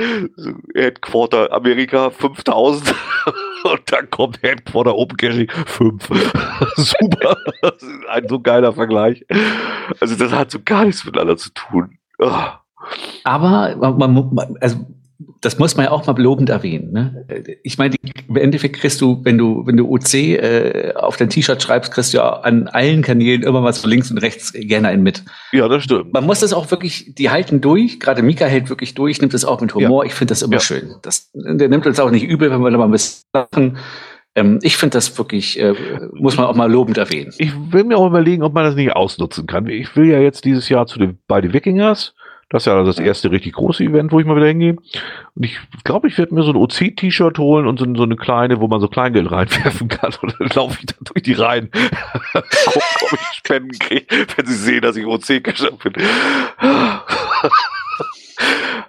Headquarter Amerika 5000 <laughs> und dann kommt Headquarter Open Caching 5. Super, das ist ein so geiler Vergleich. Also das hat so gar nichts miteinander zu tun. Oh. Aber man, man, also das muss man ja auch mal lobend erwähnen. Ne? Ich meine, im Endeffekt kriegst du, wenn du, wenn du OC äh, auf dein T-Shirt schreibst, kriegst du ja an allen Kanälen immer mal so links und rechts gerne einen mit. Ja, das stimmt. Man muss das auch wirklich, die halten durch, gerade Mika hält wirklich durch, nimmt das auch mit Humor. Ja. Ich finde das immer ja. schön. Das, der nimmt uns auch nicht übel, wenn wir da mal ein bisschen lachen. Ähm, ich finde das wirklich, äh, muss man auch mal lobend erwähnen. Ich will mir auch überlegen, ob man das nicht ausnutzen kann. Ich will ja jetzt dieses Jahr zu den, bei den Wikingers das ist ja das erste richtig große Event, wo ich mal wieder hingehe. Und ich glaube, ich werde mir so ein OC-T-Shirt holen und so, so, eine kleine, wo man so Kleingeld <laughs> reinwerfen kann. Und dann laufe ich da durch die Reihen. <laughs> Gucken, ob ich Spenden kriege, wenn sie sehen, dass ich OC-Geschäft bin. <laughs>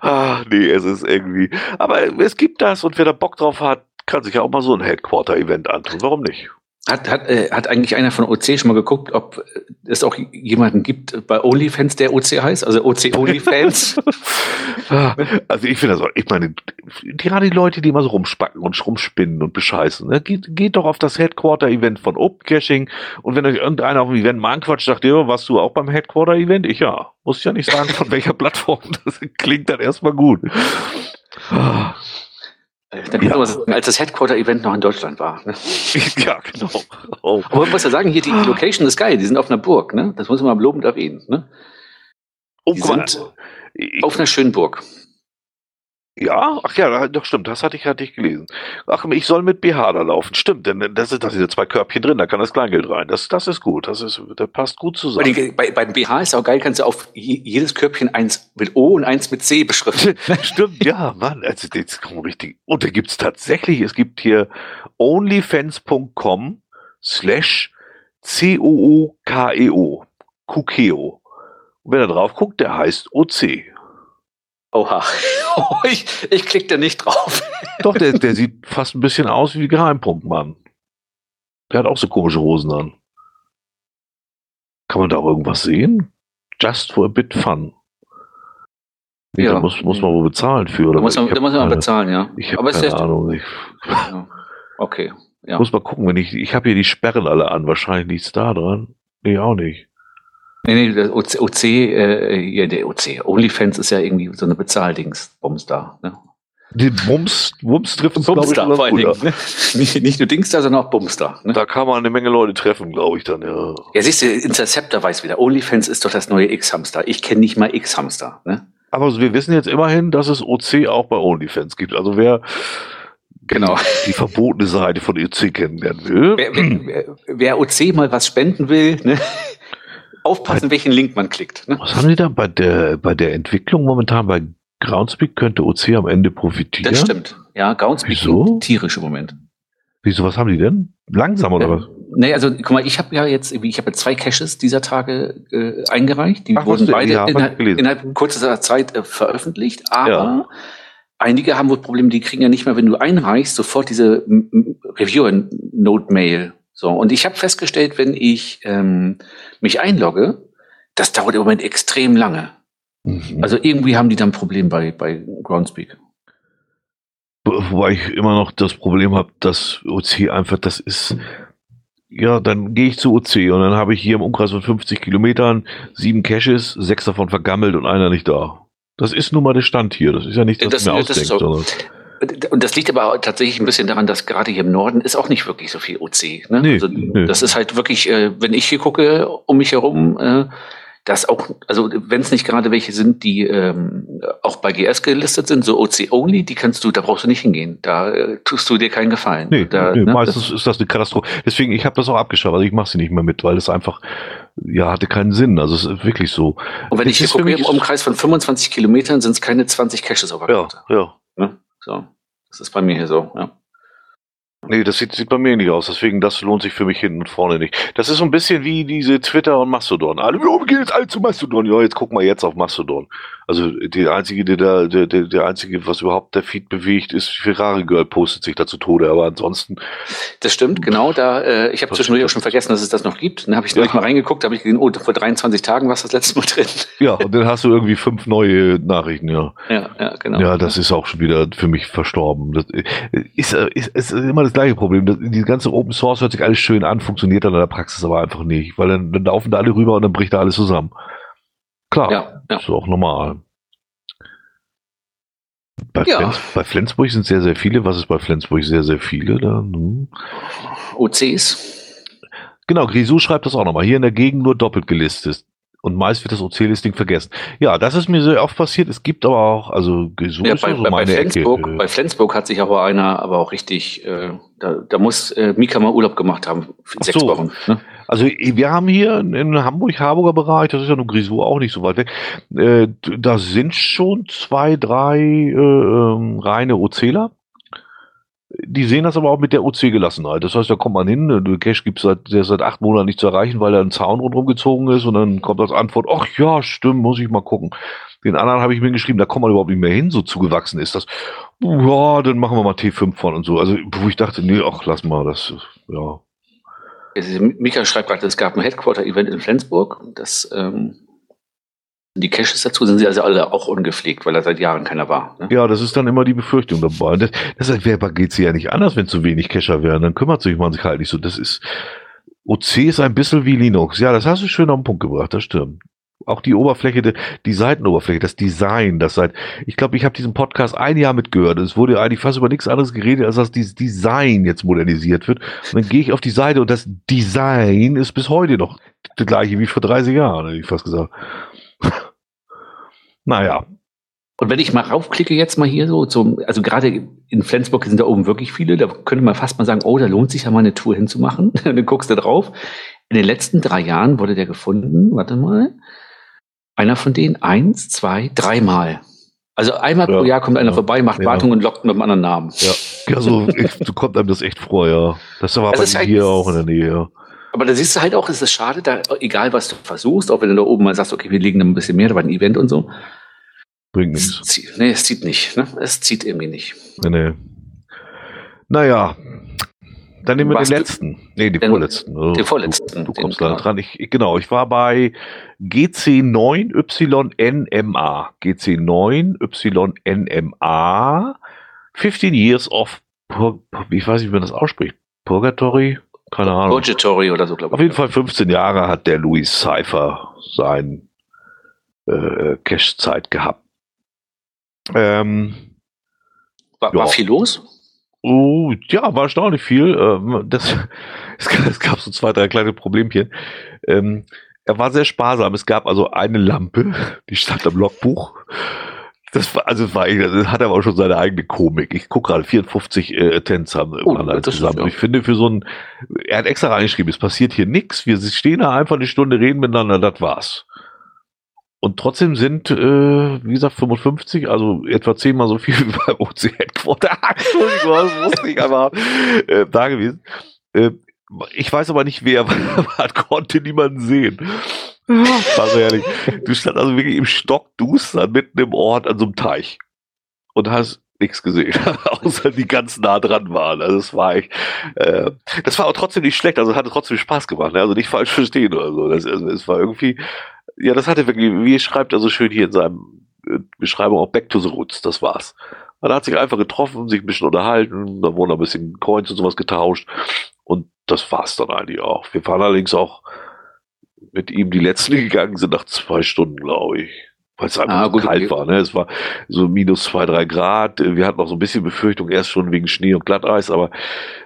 ah, nee, es ist irgendwie. Aber es gibt das und wer da Bock drauf hat, kann sich ja auch mal so ein Headquarter-Event antun. Warum nicht? Hat, hat, äh, hat eigentlich einer von OC schon mal geguckt, ob es auch jemanden gibt bei OnlyFans, der OC heißt? Also OC OnlyFans? <laughs> also ich finde das auch, ich meine, gerade die Leute, die immer so rumspacken und rumspinnen und bescheißen, ne? geht, geht doch auf das Headquarter-Event von Open Caching und wenn euch irgendeiner auf dem Event mal anquatscht, sagt ihr, warst du auch beim Headquarter-Event? Ich ja. Muss ich ja nicht sagen, von welcher Plattform. <laughs> Das klingt dann erstmal gut. Dann ja. sagen, als das Headquarter-Event noch in Deutschland war. Ne? <laughs> Ja, genau. Oh. <laughs> Aber man muss ja sagen, hier die Location ist geil. Die sind auf einer Burg. Ne? Das muss man mal lobend erwähnen. Ne? Oh, die sind auf einer schönen Burg. Ja, ach ja, doch stimmt, das hatte ich, hatte ich gelesen. Ach, ich soll mit BH da laufen. Stimmt, denn das sind, da sind zwei Körbchen drin, da kann das Kleingeld rein. Das, das ist gut, das ist, das passt gut zusammen. Bei, bei, bei dem BH ist auch geil, kannst du auf jedes Körbchen eins mit O und eins mit C beschriften. <laughs> stimmt, ja, Mann, also jetzt kommen richtig. Und da gibt's tatsächlich, es gibt hier onlyfans.com slash C-O-O-K-E-O. Kukeo. Und wenn er drauf guckt, der heißt OC. Oha. <laughs> ich, ich klicke da nicht drauf. Doch, der, der sieht fast ein bisschen aus wie Geheimpunktmann. Der hat auch so komische Hosen an. Kann man da auch irgendwas sehen? Just for a bit fun. Nee, ja. Da muss, muss man wohl bezahlen für, oder? Da muss man, da muss man bezahlen, ja. Ich habe keine Ahnung. Ich, ja. Okay. Ja. Muss mal gucken, wenn ich, ich habe hier die Sperren alle an, wahrscheinlich nichts da dran. Nee, auch nicht. Nee, nee, der OC, OC äh, ja, der OC, OnlyFans ist ja irgendwie so eine Bezahldings, Bums da. Ne? Die Bums, Bums trifft uns, glaube ich, vor allen Dingen, ne? nicht, nicht nur Dings da, sondern auch Bums da. Ne? Da kann man eine Menge Leute treffen, glaube ich dann, ja. Ja, siehst du, Interceptor weiß wieder, OnlyFans ist doch das neue X-Hamster. Ich kenne nicht mal X-Hamster. Ne? Aber wir wissen jetzt immerhin, dass es OC auch bei OnlyFans gibt. Also wer genau. die, die verbotene Seite von OC kennenlernen will. Wer, wer, wer OC mal was spenden will, ne? Aufpassen, welchen Link man klickt. Ne? Was haben die da bei der, bei der Entwicklung momentan bei Groundspeak könnte OC am Ende profitieren? Das stimmt. Ja, Groundspeak Wieso? tierisch im Moment. Wieso, was haben die denn? Langsam oder äh, was? Nee, also guck mal, ich habe ja jetzt, ich habe zwei Caches dieser Tage äh, eingereicht. Die Ach, wurden beide ja, innerhalb, innerhalb kurzer Zeit äh, veröffentlicht, aber ja. einige haben wohl Probleme, die kriegen ja nicht mehr, wenn du einreichst, sofort diese Reviewer-Note-Mail. So, und ich habe festgestellt, wenn ich ähm, mich einlogge, das dauert im Moment extrem lange. Mhm. Also irgendwie haben die dann ein Problem bei, bei Groundspeak. Wobei ich immer noch das Problem habe, dass OC einfach, das ist, ja, dann gehe ich zu OC und dann habe ich hier im Umkreis von 50 Kilometern sieben Caches, sechs davon vergammelt und einer nicht da. Das ist nun mal der Stand hier. Das ist ja nicht, dass das, mir ausdenkt. So. Und das liegt aber tatsächlich ein bisschen daran, dass gerade hier im Norden ist auch nicht wirklich so viel OC. Ne? Nee, also, nee. Das ist halt wirklich, äh, wenn ich hier gucke um mich herum, äh, dass auch, also wenn es nicht gerade welche sind, die ähm, auch bei GS gelistet sind, so OC-only, die kannst du, da brauchst du nicht hingehen. Da äh, tust du dir keinen Gefallen. Nee, da, nee ne? meistens das, ist das eine Katastrophe. Deswegen, ich habe das auch abgeschafft, also ich mache sie nicht mehr mit, weil es einfach, ja, hatte keinen Sinn. Also es ist wirklich so. Und wenn das ich hier gucke, im Umkreis von 25 Kilometern sind es keine 20 Caches auf der Ja, ja. Ne? So. Das ist bei mir hier so, ja. Nee, das sieht, sieht bei mir nicht aus. Deswegen, das lohnt sich für mich hinten und vorne nicht. Das ist so ein bisschen wie diese Twitter und Mastodon. Alle, wir gehen jetzt alle zu Mastodon. Ja, jetzt guck mal jetzt auf Mastodon. Also, der einzige, der da, der, der, der einzige, was überhaupt der Feed bewegt, ist Ferrari Girl postet sich da zu Tode. Aber ansonsten. Das stimmt, genau. Da, äh, ich habe zwischendurch auch schon vergessen, dass es das noch gibt. Dann habe ich ja. mal reingeguckt, habe ich gesehen, oh, vor 23 Tagen war es das letzte Mal drin. <laughs> Ja, und dann hast du irgendwie fünf neue Nachrichten, ja. Ja, ja, genau. Ja, das ist auch schon wieder für mich verstorben. Das ist, ist, ist immer das gleiche Problem. Das, die ganze Open Source hört sich alles schön an, funktioniert dann in der Praxis aber einfach nicht, weil dann, dann laufen da alle rüber und dann bricht da alles zusammen. Klar, ja, ja. ist auch normal. Bei, ja. Flens, bei Flensburg sind sehr, sehr viele. Was ist bei Flensburg sehr, sehr viele? Da, hm. OCs. Genau, Grisou schreibt das auch nochmal. Hier in der Gegend nur doppelt gelistet und meist wird das OC-Listing vergessen. Ja, das ist mir sehr oft passiert. Es gibt aber auch, also so ja, bei, so bei, meine bei Flensburg, Ecke. Bei Flensburg hat sich aber einer aber auch richtig, äh, da, da muss äh, Mika mal Urlaub gemacht haben sechs so. Wochen. Ne? Also wir haben hier in Hamburg, Harburger Bereich, das ist ja nur Grisou auch nicht so weit weg, äh, da sind schon zwei, drei äh, ähm, reine OCler die sehen das aber auch mit der OC-Gelassenheit. Das heißt, da kommt man hin, der Cash gibt seit, der ist seit acht Monaten nicht zu erreichen, weil er ein Zaun rundherum gezogen ist und dann kommt als Antwort, ach ja, stimmt, muss ich mal gucken. Den anderen habe ich mir geschrieben, da kommt man überhaupt nicht mehr hin, so zugewachsen ist das. Ja, dann machen wir mal T5 von und so. Also, wo ich dachte, nee, ach, lass mal, das, ja. Michael schreibt gerade, es gab ein Headquarter-Event in Flensburg. Das ähm, die Caches dazu sind sie also alle auch ungepflegt, weil da seit Jahren keiner war. Ne? Ja, das ist dann immer die Befürchtung dabei. Das, das wäre bei GC ja nicht anders, wenn zu wenig Cacher wären. Dann kümmert sich man sich halt nicht so. Das ist, OC ist ein bisschen wie Linux. Ja, das hast du schön auf den Punkt gebracht, das stimmt. Auch die Oberfläche, die Seitenoberfläche, das Design, das seit, ich glaube, ich habe diesen Podcast ein Jahr mitgehört. Es wurde eigentlich fast über nichts anderes geredet, als dass dieses Design jetzt modernisiert wird. Und dann gehe ich auf die Seite und das Design ist bis heute noch das gleiche wie vor 30 Jahren, hätte ich fast gesagt. Naja. Und wenn ich mal raufklicke jetzt mal hier so, zum, also gerade in Flensburg sind da oben wirklich viele, da könnte man fast mal sagen, oh, da lohnt sich ja mal eine Tour hinzumachen. <laughs> dann guckst du drauf. In den letzten drei Jahren wurde der gefunden, warte mal, einer von denen eins, zwei, dreimal. Also einmal ja, pro Jahr kommt einer ja, vorbei, macht ja. Wartung und lockt mit einem anderen Namen. Ja, <laughs> ja so, so kommt einem das echt vor, ja. Das war das bei hier auch in der Nähe, ja. Aber da siehst du halt auch, es ist schade, da, egal was du versuchst, auch wenn du da oben mal sagst, okay, wir legen da ein bisschen mehr bei einem Event und so. Bringt nichts. Es zieht, nee, es zieht nicht. Ne? Es zieht irgendwie nicht. Nee, nee. Naja, dann nehmen wir den letzten. Nee, den, den vorletzten. Den vorletzten. Du, du kommst leider dran. Ich, genau, ich war bei GC9YNMA. GC9YNMA. 15 Years of, ich weiß nicht, wie man das ausspricht. Purgatory? Keine Ahnung. Purgatory oder so, glaube ich. Auf jeden Fall 15 Jahre hat der Louis Cypher sein äh, Cash-Zeit gehabt. Ähm, war, war viel los? Oh, ja, war erstaunlich viel. Ähm, das, <laughs> es, gab so zwei, drei kleine Problemchen. Ähm, er war sehr sparsam. Es gab also eine Lampe, die stand am Logbuch. Das war, also war, das hat aber auch schon seine eigene Komik. Ich gucke gerade, 54 äh, Attents haben oh, zusammen. Ja. Ich finde für so ein, er hat extra reingeschrieben, es passiert hier nichts, wir stehen da einfach eine Stunde, reden miteinander, das war's. Und trotzdem sind, äh, wie gesagt, 55, also etwa zehnmal so viel <laughs> wie beim OC Headquarter. Entschuldigung, das wusste ich aber äh, da gewesen. Äh, ich weiß aber nicht wer, <laughs> man konnte niemanden sehen. <laughs> War so ehrlich. Du standst also wirklich im Stock Stockduster mitten im Ort an so einem Teich und hast nichts gesehen, <laughs> außer die ganz nah dran waren. Also es war echt, äh, das war auch trotzdem nicht schlecht, also es trotzdem Spaß gemacht, ne? also nicht falsch verstehen oder so. Das, also, es war irgendwie, ja, das hatte wirklich, wie schreibt er so schön hier in seinem äh, Beschreibung auch Back to the Roots, das war's. Man hat sich einfach getroffen, sich ein bisschen unterhalten, da wurden ein bisschen Coins und sowas getauscht und das war's dann eigentlich auch. Wir fahren allerdings auch mit ihm die letzten <laughs> gegangen sind nach zwei Stunden, glaube ich weil es einfach ah, gut, kalt war. Ne? Es war so minus zwei, drei Grad. Wir hatten noch so ein bisschen Befürchtung, erst schon wegen Schnee und Glatteis, aber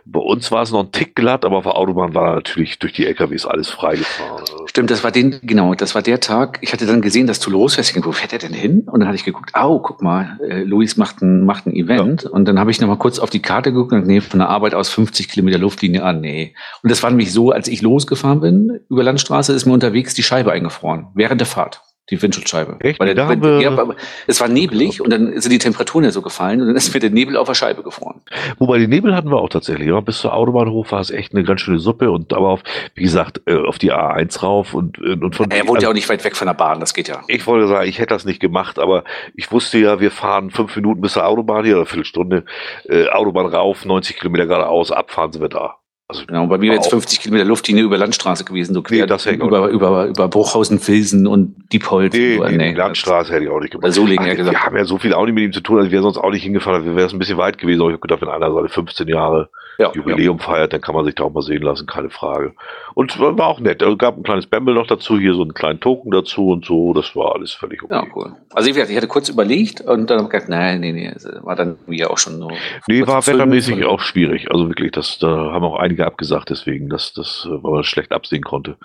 bei uns war es noch ein Tick glatt, aber auf der Autobahn war natürlich durch die LKWs alles freigefahren. Stimmt, das war den, genau, das war der Tag. Ich hatte dann gesehen, dass Toulouse fest, wo fährt er denn hin? Und dann hatte ich geguckt, au, guck mal, äh, Luis macht ein, macht ein Event. Ja. Und dann habe ich nochmal kurz auf die Karte geguckt und nee, von der Arbeit aus 50 Kilometer Luftlinie an, ah, nee. Und das war nämlich so, als ich losgefahren bin über Landstraße, ist mir unterwegs die Scheibe eingefroren, während der Fahrt. Die Windschutzscheibe. Echt? Weil Da wir- ja, es war neblig und dann sind die Temperaturen ja so gefallen und dann ist mir der Nebel auf der Scheibe gefroren. Wobei den Nebel hatten wir auch tatsächlich. Ja, bis zur Autobahn hoch war es echt eine ganz schöne Suppe und aber auf, wie gesagt, äh, auf die A1 rauf und, äh, und von Er wohnt also, ja auch nicht weit weg von der Bahn, das geht ja. Ich wollte sagen, ich hätte das nicht gemacht, aber ich wusste ja, wir fahren fünf Minuten bis zur Autobahn hier, oder eine Viertelstunde, äh, Autobahn rauf, 90 Kilometer geradeaus, abfahren sind wir da. Also, Genau, bei mir wäre jetzt Auch. 50 Kilometer Luftlinie über Landstraße gewesen, so quer Nee, das hätte über, über, über Bruchhausen, Filsen und Diepholz. Nee, so. nee, die Landstraße hätte ich auch nicht gemacht. Bei Solingen, ja Ach, gesagt. Wir haben ja so viel auch nicht mit ihm zu tun, also wir wären sonst auch nicht hingefahren, wir wären es ein bisschen weit gewesen, aber ich habe gedacht, wenn einer seine 15 Jahre Ja, ja. Jubiläum feiert, dann kann man sich da auch mal sehen lassen, keine Frage. Und war war auch nett. Es gab ein kleines Bamble noch dazu, hier so einen kleinen Token dazu und so, das war alles völlig okay. Ja, cool. Also gesagt, ich hatte kurz überlegt und dann habe ich gedacht, nein, nee, nee, war dann wie auch schon so. Nee, war wettermäßig auch schwierig. Also wirklich, das, da haben auch einige abgesagt, deswegen, dass das, weil man das schlecht absehen konnte.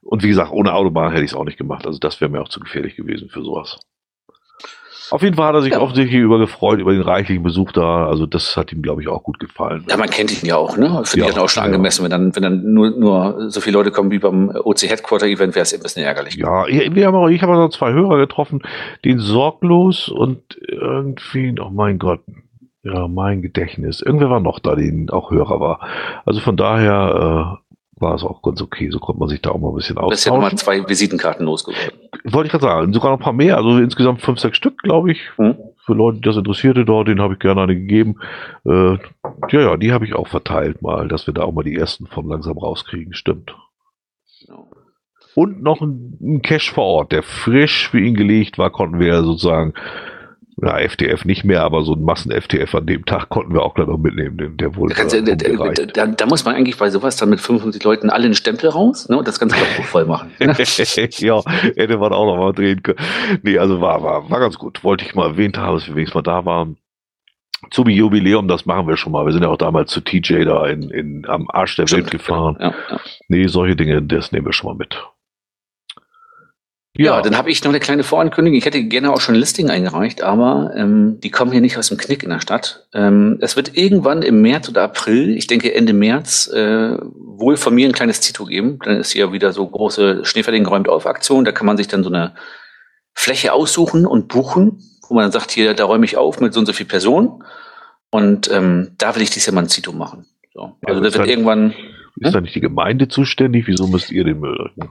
Und wie gesagt, ohne Autobahn hätte ich es auch nicht gemacht. Also das wäre mir auch zu gefährlich gewesen für sowas. Auf jeden Fall hat er sich Ja. offensichtlich über gefreut, über den reichlichen Besuch da. Also das hat ihm, glaube ich, auch gut gefallen. Ja, man kennt ihn ja auch, ne? Finde Ja, ich dann auch schon angemessen. Wenn dann, wenn dann nur, nur so viele Leute kommen wie beim OC Headquarter Event, wäre es ein bisschen ärgerlich. Ja, ich- wir haben auch, ich habe noch zwei Hörer getroffen, den sorglos und irgendwie, oh mein Gott, ja, mein Gedächtnis. Irgendwer war noch da, den auch Hörer war. Also von daher äh, war es auch ganz okay. So konnte man sich da auch mal ein bisschen Das ist ja nochmal zwei Visitenkarten losgeworden. Wollte ich gerade sagen, sogar noch ein paar mehr, also insgesamt fünf, sechs Stück, glaube ich. Hm? Für Leute, die das interessierte dort, denen habe ich gerne eine gegeben. Äh, ja, ja, die habe ich auch verteilt mal, dass wir da auch mal die ersten von langsam rauskriegen, stimmt. Genau. Und noch ein, ein Cache vor Ort, der frisch für ihn gelegt war, konnten wir sozusagen, ja, FTF nicht mehr, aber so ein Massen-FTF an dem Tag konnten wir auch gleich noch mitnehmen. Den, der wurde Da, da, da, da, muss man eigentlich bei sowas dann mit 55 Leuten alle einen Stempel raus ne, und das ganze Kopf voll machen. <laughs> ja, hätte man auch noch mal drehen können. Nee, also war, war, war ganz gut. Wollte ich mal erwähnt haben, dass wir wenigstens mal da waren. Zum Jubiläum, das machen wir schon mal. Wir sind ja auch damals zu TJ da in, in, am Arsch der Welt Stimmt, gefahren. Ja, ja. Nee, solche Dinge, das nehmen wir schon mal mit. Ja, dann habe ich noch eine kleine Vorankündigung. Ich hätte gerne auch schon ein Listing eingereicht, aber ähm, die kommen hier nicht aus dem Knick in der Stadt. Ähm, es wird irgendwann im März oder April, ich denke Ende März, äh, wohl von mir ein kleines Zito geben. Dann ist hier wieder so große Schneefertigen räumt auf Aktion. Da kann man sich dann so eine Fläche aussuchen und buchen, wo man dann sagt, hier, da räume ich auf mit so und so viel Personen. Und ähm, da will ich dieses Jahr mal ein Zito machen. So. Also Ja, das das wird heißt- irgendwann. Ist da nicht die Gemeinde zuständig? Wieso müsst ihr den Müll rücken?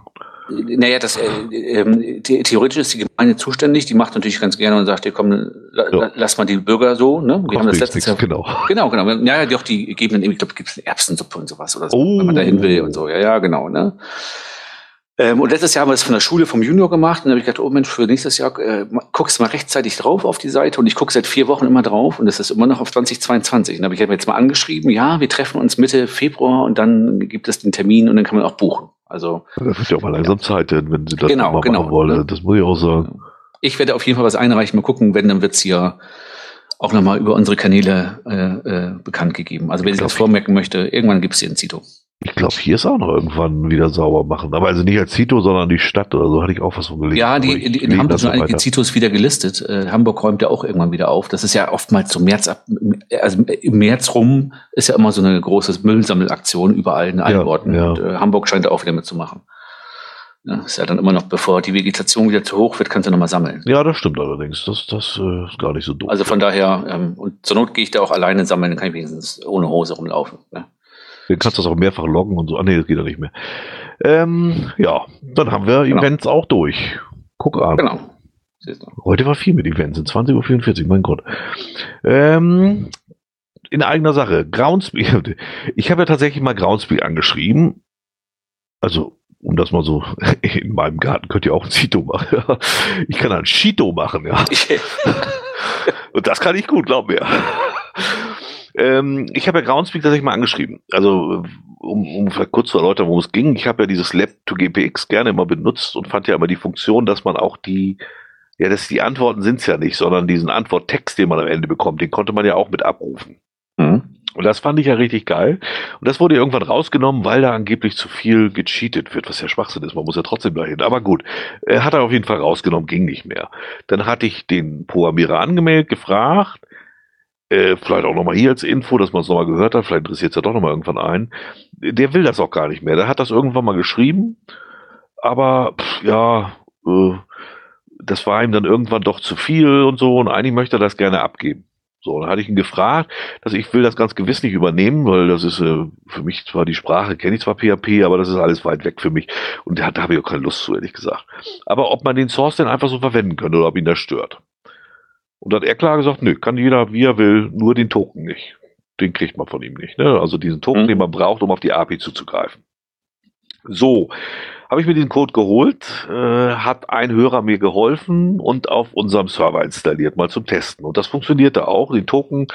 Naja, das, äh, the theoretisch ist die Gemeinde zuständig, die macht natürlich ganz gerne und sagt, ihr komm, la, Ja. lass mal die Bürger so, ne? Wir haben das letztes Jahr. genau. <laughs> Genau, genau. Ja, ja, doch, die geben dann ich glaube, gibt es Erbsensuppe und sowas oder so, Oh. wenn man da hin will und so. Ja, ja, genau, ne? Ähm, und letztes Jahr haben wir das von der Schule vom Junior gemacht und da habe ich gedacht, oh Mensch, für nächstes Jahr äh, guckst mal rechtzeitig drauf auf die Seite und ich gucke seit vier Wochen immer drauf und es ist immer noch auf 2022. Und da habe ich jetzt mal angeschrieben, ja, wir treffen uns Mitte Februar und dann gibt es den Termin und dann kann man auch buchen. Also Das wird ja auch mal langsam Zeit, denn wenn sie das Genau, mal genau. machen wollen. Das muss ich auch sagen. Ich werde auf jeden Fall was einreichen. Mal gucken, wenn, dann wird's hier auch nochmal über unsere Kanäle äh, äh, bekannt gegeben. Also wer sich das vormerken möchte, irgendwann gibt's hier ein Zito. Ich glaube, hier ist auch noch irgendwann wieder sauber machen. Aber also nicht als Zito, sondern die Stadt oder so hatte ich auch was von gelesen. Ja, die, in Hamburg sind einige. Zitos wieder gelistet. Äh, Hamburg räumt ja auch irgendwann wieder auf. Das ist ja oftmals zum März ab, also im März rum ist ja immer so eine große Müllsammelaktion überall in allen Ja, Orten. ja. Und, äh, Hamburg scheint auch wieder mitzumachen. Ja, ist ja dann immer noch, bevor die Vegetation wieder zu hoch wird, kannst du nochmal sammeln. Ja, das stimmt allerdings. Das, das äh, ist gar nicht so doof. Also von daher, ähm, und zur Not gehe ich da auch alleine sammeln, dann kann ich wenigstens ohne Hose rumlaufen. Ne? Du kannst das auch mehrfach loggen und so. Ah, nee, das geht ja nicht mehr. Ähm, ja, dann haben wir Genau. Events auch durch. Guck an. Genau. Heute war viel mit Events, sind 20.44 Uhr, mein Gott. Ähm, in eigener Sache, Groundspeak. <laughs> Ich habe ja tatsächlich mal Groundspeak angeschrieben. Also, um das mal so, <laughs> in meinem Garten könnt ihr auch ein Zito machen. Ich kann ein Cheeto machen, ja. <laughs> Und das kann ich gut, glaub mir. ähm, ich habe ja Groundspeak tatsächlich mal angeschrieben. Also, um, um vielleicht kurz zu erläutern, worum es ging. Ich habe ja dieses Lab to GPX gerne immer benutzt und fand ja immer die Funktion, dass man auch die, ja, das, die Antworten sind es ja nicht, sondern diesen Antworttext, den man am Ende bekommt, den konnte man ja auch mit abrufen. Mhm. Und das fand ich ja richtig geil. Und das wurde irgendwann rausgenommen, weil da angeblich zu viel gecheatet wird, was ja Schwachsinn ist. Man muss ja trotzdem dahin. Aber gut, er hat er auf jeden Fall rausgenommen, ging nicht mehr. Dann hatte ich den Programmierer angemeldet, gefragt, äh, vielleicht auch nochmal hier als Info, dass man es nochmal gehört hat, vielleicht interessiert es ja doch nochmal irgendwann ein. Der will das auch gar nicht mehr. Der hat das irgendwann mal geschrieben, aber pff, ja, äh, das war ihm dann irgendwann doch zu viel und so und eigentlich möchte er das gerne abgeben. So, dann hatte ich ihn gefragt, dass ich will das ganz gewiss nicht übernehmen, weil das ist äh, für mich zwar die Sprache, kenne ich zwar PHP, aber das ist alles weit weg für mich und da habe ich auch keine Lust zu, ehrlich gesagt. Aber ob man den Source denn einfach so verwenden könnte oder ob ihn das stört. Und dann hat er klar gesagt, nö, kann jeder, wie er will, nur den Token nicht. Den kriegt man von ihm nicht. Ne? Also diesen Token, mhm. den man braucht, um auf die API zuzugreifen. So, habe ich mir den Code geholt, äh, hat ein Hörer mir geholfen und auf unserem Server installiert, mal zum Testen. Und das funktionierte auch. Den Token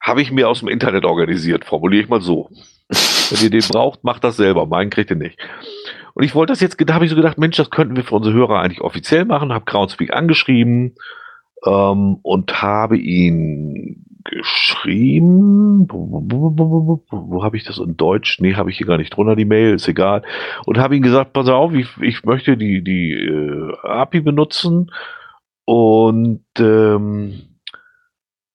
habe ich mir aus dem Internet organisiert, formuliere ich mal so. Wenn ihr den braucht, macht das selber. Meinen kriegt ihr nicht. Und ich wollte das jetzt, da habe ich so gedacht, Mensch, das könnten wir für unsere Hörer eigentlich offiziell machen. Habe Groundspeak angeschrieben ähm, und habe ihn geschrieben. Wo, habe ich das in Deutsch? Nee, habe ich hier gar nicht drunter, die Mail, ist egal. Und habe ihm gesagt, pass auf, ich, ich möchte die, die äh, API benutzen und ähm,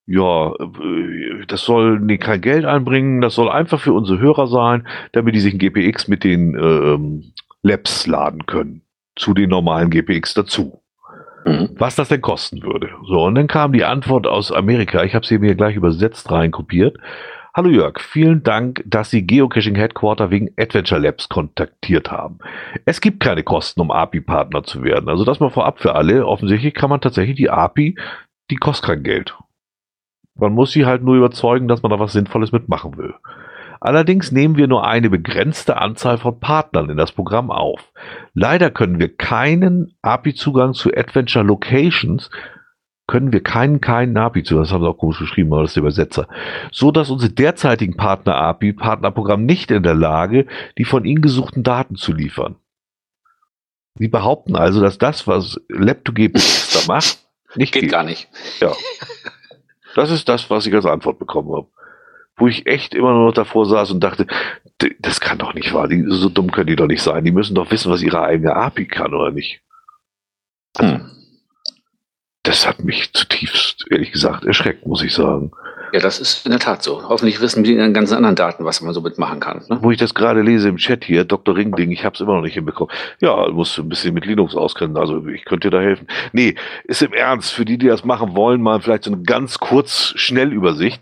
ja, äh, das soll nee, kein Geld einbringen, das soll einfach für unsere Hörer sein, damit die sich ein GPX mit den ähm, Labs laden können. Zu den normalen GPX dazu. Mhm. was das denn kosten würde. So, und dann kam die Antwort aus Amerika. Ich habe sie mir gleich übersetzt reinkopiert. Hallo Jörg, vielen Dank, dass Sie Geocaching Headquarter wegen Adventure Labs kontaktiert haben. Es gibt keine Kosten, um API-Partner zu werden. Also das mal vorab für alle. Offensichtlich kann man tatsächlich die API, die kostet kein Geld. Man muss sie halt nur überzeugen, dass man da was Sinnvolles mitmachen will. Allerdings nehmen wir nur eine begrenzte Anzahl von Partnern in das Programm auf. Leider können wir keinen API-Zugang zu Adventure Locations können wir keinen, keinen API zu, das haben sie auch komisch geschrieben, aber das ist der Übersetzer, so dass unsere derzeitigen Partner-API, Partnerprogramm nicht in der Lage, die von ihnen gesuchten Daten zu liefern. Sie behaupten also, dass das, was Lab2G da macht, nicht geht. Geht gar nicht. Ja. Das ist das, was ich als Antwort bekommen habe wo ich echt immer nur davor saß und dachte, das kann doch nicht wahr, die, so dumm können die doch nicht sein. Die müssen doch wissen, was ihre eigene API kann, oder nicht? Hm. Das hat mich zutiefst, ehrlich gesagt, erschreckt, muss ich sagen. Ja, das ist in der Tat so. Hoffentlich wissen die in den ganzen anderen Daten, was man so mitmachen kann. Ne? Wo ich das gerade lese im Chat hier, Dr. Ringding, ich habe es immer noch nicht hinbekommen. Ja, musst ein bisschen mit Linux auskennen, also ich könnte dir da helfen. Nee, ist im Ernst, für die, die das machen wollen, mal vielleicht so eine ganz kurz Schnellübersicht.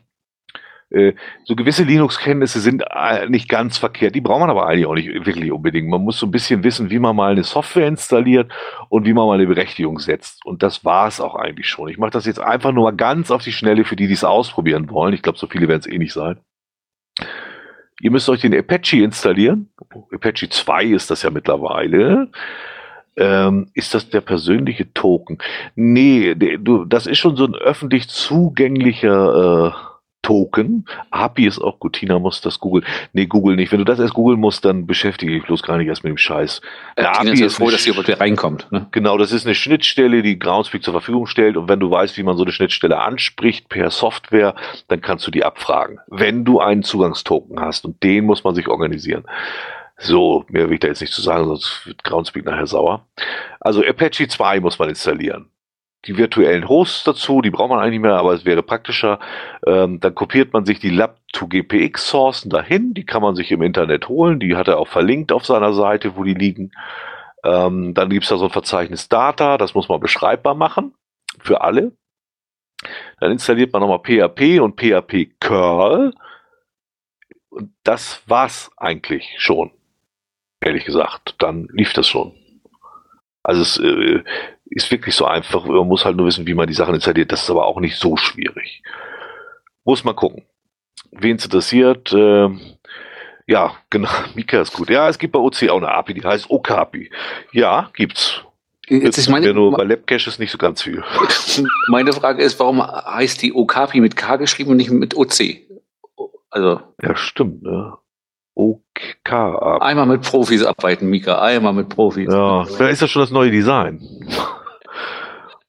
Äh, so gewisse Linux-Kenntnisse sind äh, nicht ganz verkehrt. Die braucht man aber eigentlich auch nicht wirklich unbedingt. Man muss so ein bisschen wissen, wie man mal eine Software installiert und wie man mal eine Berechtigung setzt. Und das war es auch eigentlich schon. Ich mache das jetzt einfach nur mal ganz auf die Schnelle für die, die es ausprobieren wollen. Ich glaube, so viele werden es eh nicht sein. Ihr müsst euch den Apache installieren. Apache 2 ist das ja mittlerweile. Ähm, ist das der persönliche Token? Nee, der, du, das ist schon so ein öffentlich zugänglicher äh, Token. API ist auch gut. Tina muss das googeln. Nee, Google nicht. Wenn du das erst googeln musst, dann beschäftige ich bloß gar nicht erst mit dem Scheiß. Ja, API ist froh, dass hier wer reinkommt. Ne? Genau, das ist eine Schnittstelle, die Groundspeak zur Verfügung stellt. Und wenn du weißt, wie man so eine Schnittstelle anspricht per Software, dann kannst du die abfragen. Wenn du einen Zugangstoken hast. Und den muss man sich organisieren. So, mehr will ich da jetzt nicht zu sagen, sonst wird Groundspeak nachher sauer. Also Apache 2 muss man installieren die virtuellen Hosts dazu, die braucht man eigentlich nicht mehr, aber es wäre praktischer. Ähm, dann kopiert man sich die Lab2GPX-Sourcen dahin, die kann man sich im Internet holen, die hat er auch verlinkt auf seiner Seite, wo die liegen. Ähm, dann gibt es da so ein Verzeichnis Data, das muss man beschreibbar machen für alle. Dann installiert man nochmal PHP und PHP Curl. Und das war's eigentlich schon. Ehrlich gesagt, dann lief das schon. Also es äh, ist wirklich so einfach. Man muss halt nur wissen, wie man die Sachen installiert. Das ist aber auch nicht so schwierig. Muss man gucken. Wen es interessiert, äh, ja, genau, <laughs> Mika ist gut. Ja, es gibt bei OC auch eine API, die heißt OKAPI. Ja, gibt's. Jetzt ist meine, nur bei LabCache nicht so ganz viel. <laughs> Meine Frage ist, warum heißt die OKAPI mit K geschrieben und nicht mit OC? Also. Ja, stimmt, ne? OK. Einmal mit Profis arbeiten, Mika, einmal mit Profis. Ja, da ist ja schon das neue Design.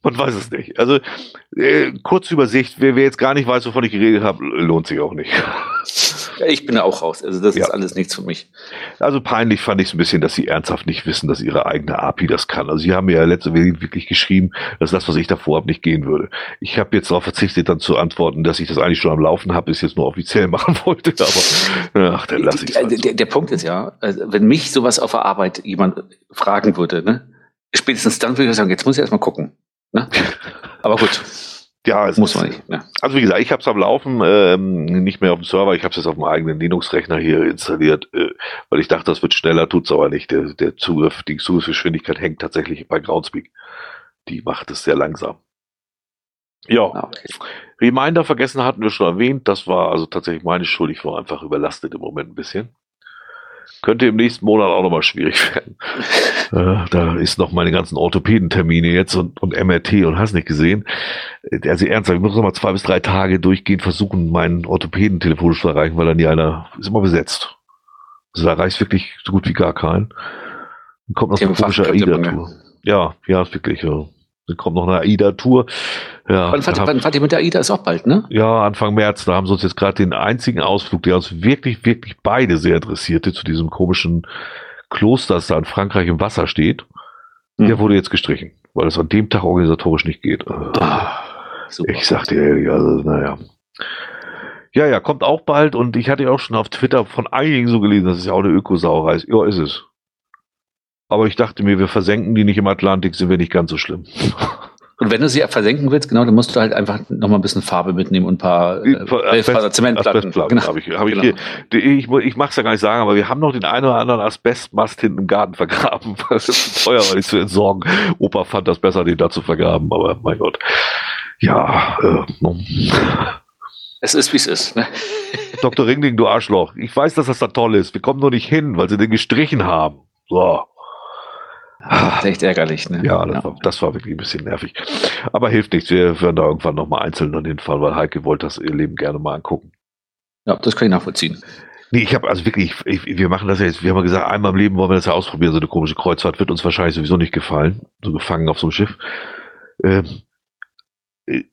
Man weiß es nicht. Also, äh, kurze Übersicht, wer, wer, jetzt gar nicht weiß, wovon ich geredet habe, lohnt sich auch nicht. Ja, ich bin da auch raus. Also, das ja. ist alles nichts für mich. Also, peinlich fand ich es ein bisschen, dass sie ernsthaft nicht wissen, dass ihre eigene API das kann. Also, sie haben mir ja letzte Woche wirklich geschrieben, dass das, was ich davor habe, nicht gehen würde. Ich habe jetzt darauf verzichtet, dann zu antworten, dass ich das eigentlich schon am Laufen habe, es jetzt nur offiziell <laughs> machen wollte. Aber, ach, dann lasse ich es. Der, der, der Punkt ist ja, also, wenn mich sowas auf der Arbeit jemand fragen würde, ne? spätestens dann würde ich sagen, jetzt muss ich erstmal gucken. Ne? Aber gut. Ja, es muss man nicht. Ja. Also wie gesagt, ich habe es am Laufen, ähm, nicht mehr auf dem Server, ich habe es jetzt auf dem eigenen Linux-Rechner hier installiert, äh, weil ich dachte, das wird schneller, tut's aber nicht. Der, der Zugriff, die Zugriffsgeschwindigkeit hängt tatsächlich bei Groundspeak. Die macht es sehr langsam. Ja. Ah, okay. Reminder vergessen hatten wir schon erwähnt, das war also tatsächlich meine Schuld, ich war einfach überlastet im Moment ein bisschen. Könnte im nächsten Monat auch nochmal schwierig <laughs> werden. äh, da ist noch meine ganzen Orthopädentermine jetzt und, und MRT und hast nicht gesehen. Also ernsthaft, ich muss noch mal zwei bis drei Tage durchgehend versuchen, meinen Orthopäden telefonisch zu erreichen, weil dann nie einer ist immer besetzt. Also da reicht wirklich so gut wie gar keinen. Dann kommt noch so eine komische AIDA-Tour. Ja, ja, ist wirklich. Ja. Dann kommt noch eine AIDA-Tour. Ja, wann, fahrt, wann fahrt ihr mit der AIDA? Ist auch bald, ne? Ja, Anfang März. Da haben sie uns jetzt gerade den einzigen Ausflug, der uns wirklich, wirklich beide sehr interessierte, zu diesem komischen Kloster, das da in Frankreich im Wasser steht. Mhm. Der wurde jetzt gestrichen, weil es an dem Tag organisatorisch nicht geht. Ah, ich sagte ja, also, naja. Ja, ja, kommt auch bald und ich hatte ja auch schon auf Twitter von einigen so gelesen, dass es ja auch eine Ökosauerei ist. Ja, ist es. Aber ich dachte mir, wir versenken die nicht im Atlantik, sind wir nicht ganz so schlimm. Und wenn du sie versenken willst, genau, dann musst du halt einfach noch mal ein bisschen Farbe mitnehmen und ein paar äh, Zementplatten. Genau. Hab ich, hab ich, genau. hier, ich, ich mag's ja gar nicht sagen, aber wir haben noch den einen oder anderen Asbestmast hinten im Garten vergraben. <laughs> Das ist teuer, weil ich zu entsorgen. Opa fand das besser, den da zu vergraben, aber mein Gott. Ja, äh, es ist, wie es ist. Ne? Dr. Ringling, du Arschloch. Ich weiß, dass das da toll ist. Wir kommen nur nicht hin, weil sie den gestrichen haben. So. Ist echt ärgerlich, ne? Ja, das, ja. War, das war wirklich ein bisschen nervig. Aber hilft nichts. Wir werden da irgendwann nochmal einzeln dann hinfahren, weil Heike wollte das ihr Leben gerne mal angucken. Ja, das kann ich nachvollziehen. Nee, ich habe also wirklich, ich, wir machen das ja jetzt, wir haben ja gesagt, einmal im Leben wollen wir das ja ausprobieren, so eine komische Kreuzfahrt wird uns wahrscheinlich sowieso nicht gefallen, so gefangen auf so einem Schiff. Ähm,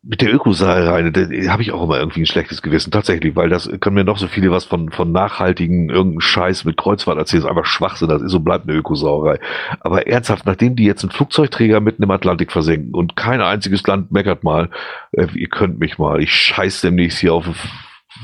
mit der Ökosaal da habe ich auch immer irgendwie ein schlechtes Gewissen, tatsächlich, weil das können mir noch so viele was von, von nachhaltigen irgendeinen Scheiß mit Kreuzfahrt erzählen, das ist einfach Schwachsinn, das ist und bleibt eine Ökosauerei. Aber ernsthaft, nachdem die jetzt einen Flugzeugträger mitten im Atlantik versenken und kein einziges Land meckert mal, äh, ihr könnt mich mal, ich scheiß demnächst hier auf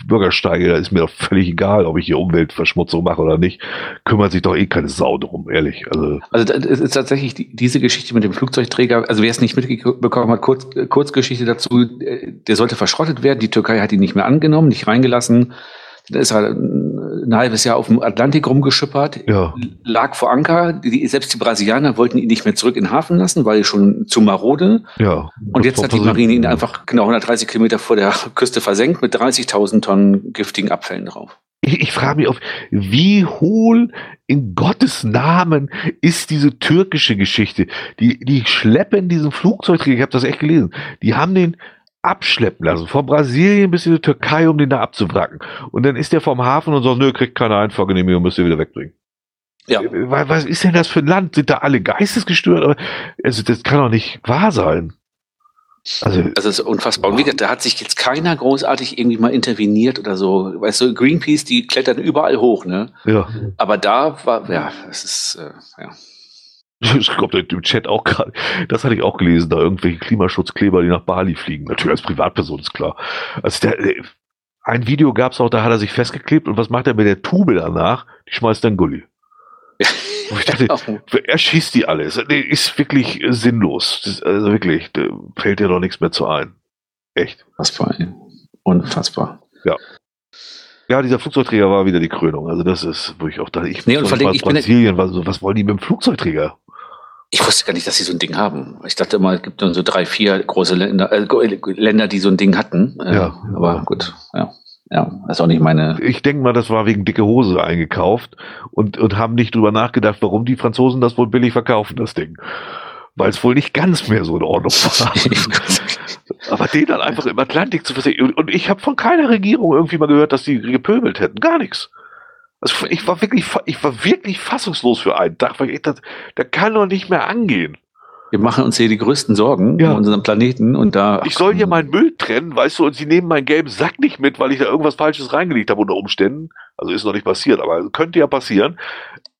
Bürgersteige, da ist mir doch völlig egal, ob ich hier Umweltverschmutzung mache oder nicht. Kümmert sich doch eh keine Sau drum, ehrlich. Also, also es ist tatsächlich die, diese Geschichte mit dem Flugzeugträger, also wer es nicht mitbekommen hat, kurz, Kurzgeschichte dazu, äh, der sollte verschrottet werden. Die Türkei hat ihn nicht mehr angenommen, nicht reingelassen. Dann ist er ein halbes Jahr auf dem Atlantik rumgeschippert, ja. lag vor Anker. Die, selbst die Brasilianer wollten ihn nicht mehr zurück in den Hafen lassen, weil er schon zu marode. Ja. Und jetzt hat die Marine ihn einfach genau 130 Kilometer vor der Küste versenkt mit 30.000 Tonnen giftigen Abfällen drauf. Ich, ich frage mich auf, wie hohl in Gottes Namen ist diese türkische Geschichte? Die, die schleppen diesen Flugzeugträger, ich habe das echt gelesen, die haben den abschleppen lassen, von Brasilien bis in die Türkei, um den da abzuwracken. Und dann ist der vom Hafen und sagt, nö, kriegt keine Einfahrgenehmigung, müsst ihr wieder wegbringen. Ja. Was ist denn das für ein Land? Sind da alle geistesgestört? Also, das kann doch nicht wahr sein. Also, das ist unfassbar. Und wie gesagt, da hat sich jetzt keiner großartig irgendwie mal interveniert oder so. Weißt du, Greenpeace, die klettern überall hoch, ne? Ja. Aber da war, ja, es ist, äh, ja. <laughs> Ich glaube, im Chat auch gerade, das hatte ich auch gelesen, da irgendwelche Klimaschutzkleber, die nach Bali fliegen. Natürlich als Privatperson, ist klar. Also der, äh, ein Video gab es auch, da hat er sich festgeklebt und was macht er mit der Tube danach? Die schmeißt dann Gully. <laughs> Dachte, er schießt die alles. Ist wirklich sinnlos. Das, also wirklich, da fällt dir doch nichts mehr zu ein. Echt. Unfassbar. Unfassbar. Ja. Ja, dieser Flugzeugträger war wieder die Krönung. Also das ist, wo ich auch dachte, ich nee, und vor allem, ich Brasilien, was, was wollen die mit dem Flugzeugträger? Ich wusste gar nicht, dass sie so ein Ding haben. Ich dachte immer, es gibt dann so drei, vier große Länder, äh, Länder, die so ein Ding hatten. Äh, ja. Aber gut, ja. Ja, das ist auch nicht meine. Ich denke mal, das war wegen dicke Hose eingekauft und, und haben nicht drüber nachgedacht, warum die Franzosen das wohl billig verkaufen, das Ding. Weil es wohl nicht ganz mehr so in Ordnung war. <laughs> Aber den dann einfach im Atlantik zu versehen. Und ich habe von keiner Regierung irgendwie mal gehört, dass die gepöbelt hätten. Gar nichts. Also ich war wirklich, ich war wirklich fassungslos für einen Tag, weil ich dachte, der kann doch nicht mehr angehen. Wir machen uns hier die größten Sorgen ja. um unseren Planeten und da. Ich soll hier meinen Müll trennen, weißt du, und sie nehmen meinen gelben Sack nicht mit, weil ich da irgendwas Falsches reingelegt habe unter Umständen. Also ist noch nicht passiert, aber könnte ja passieren.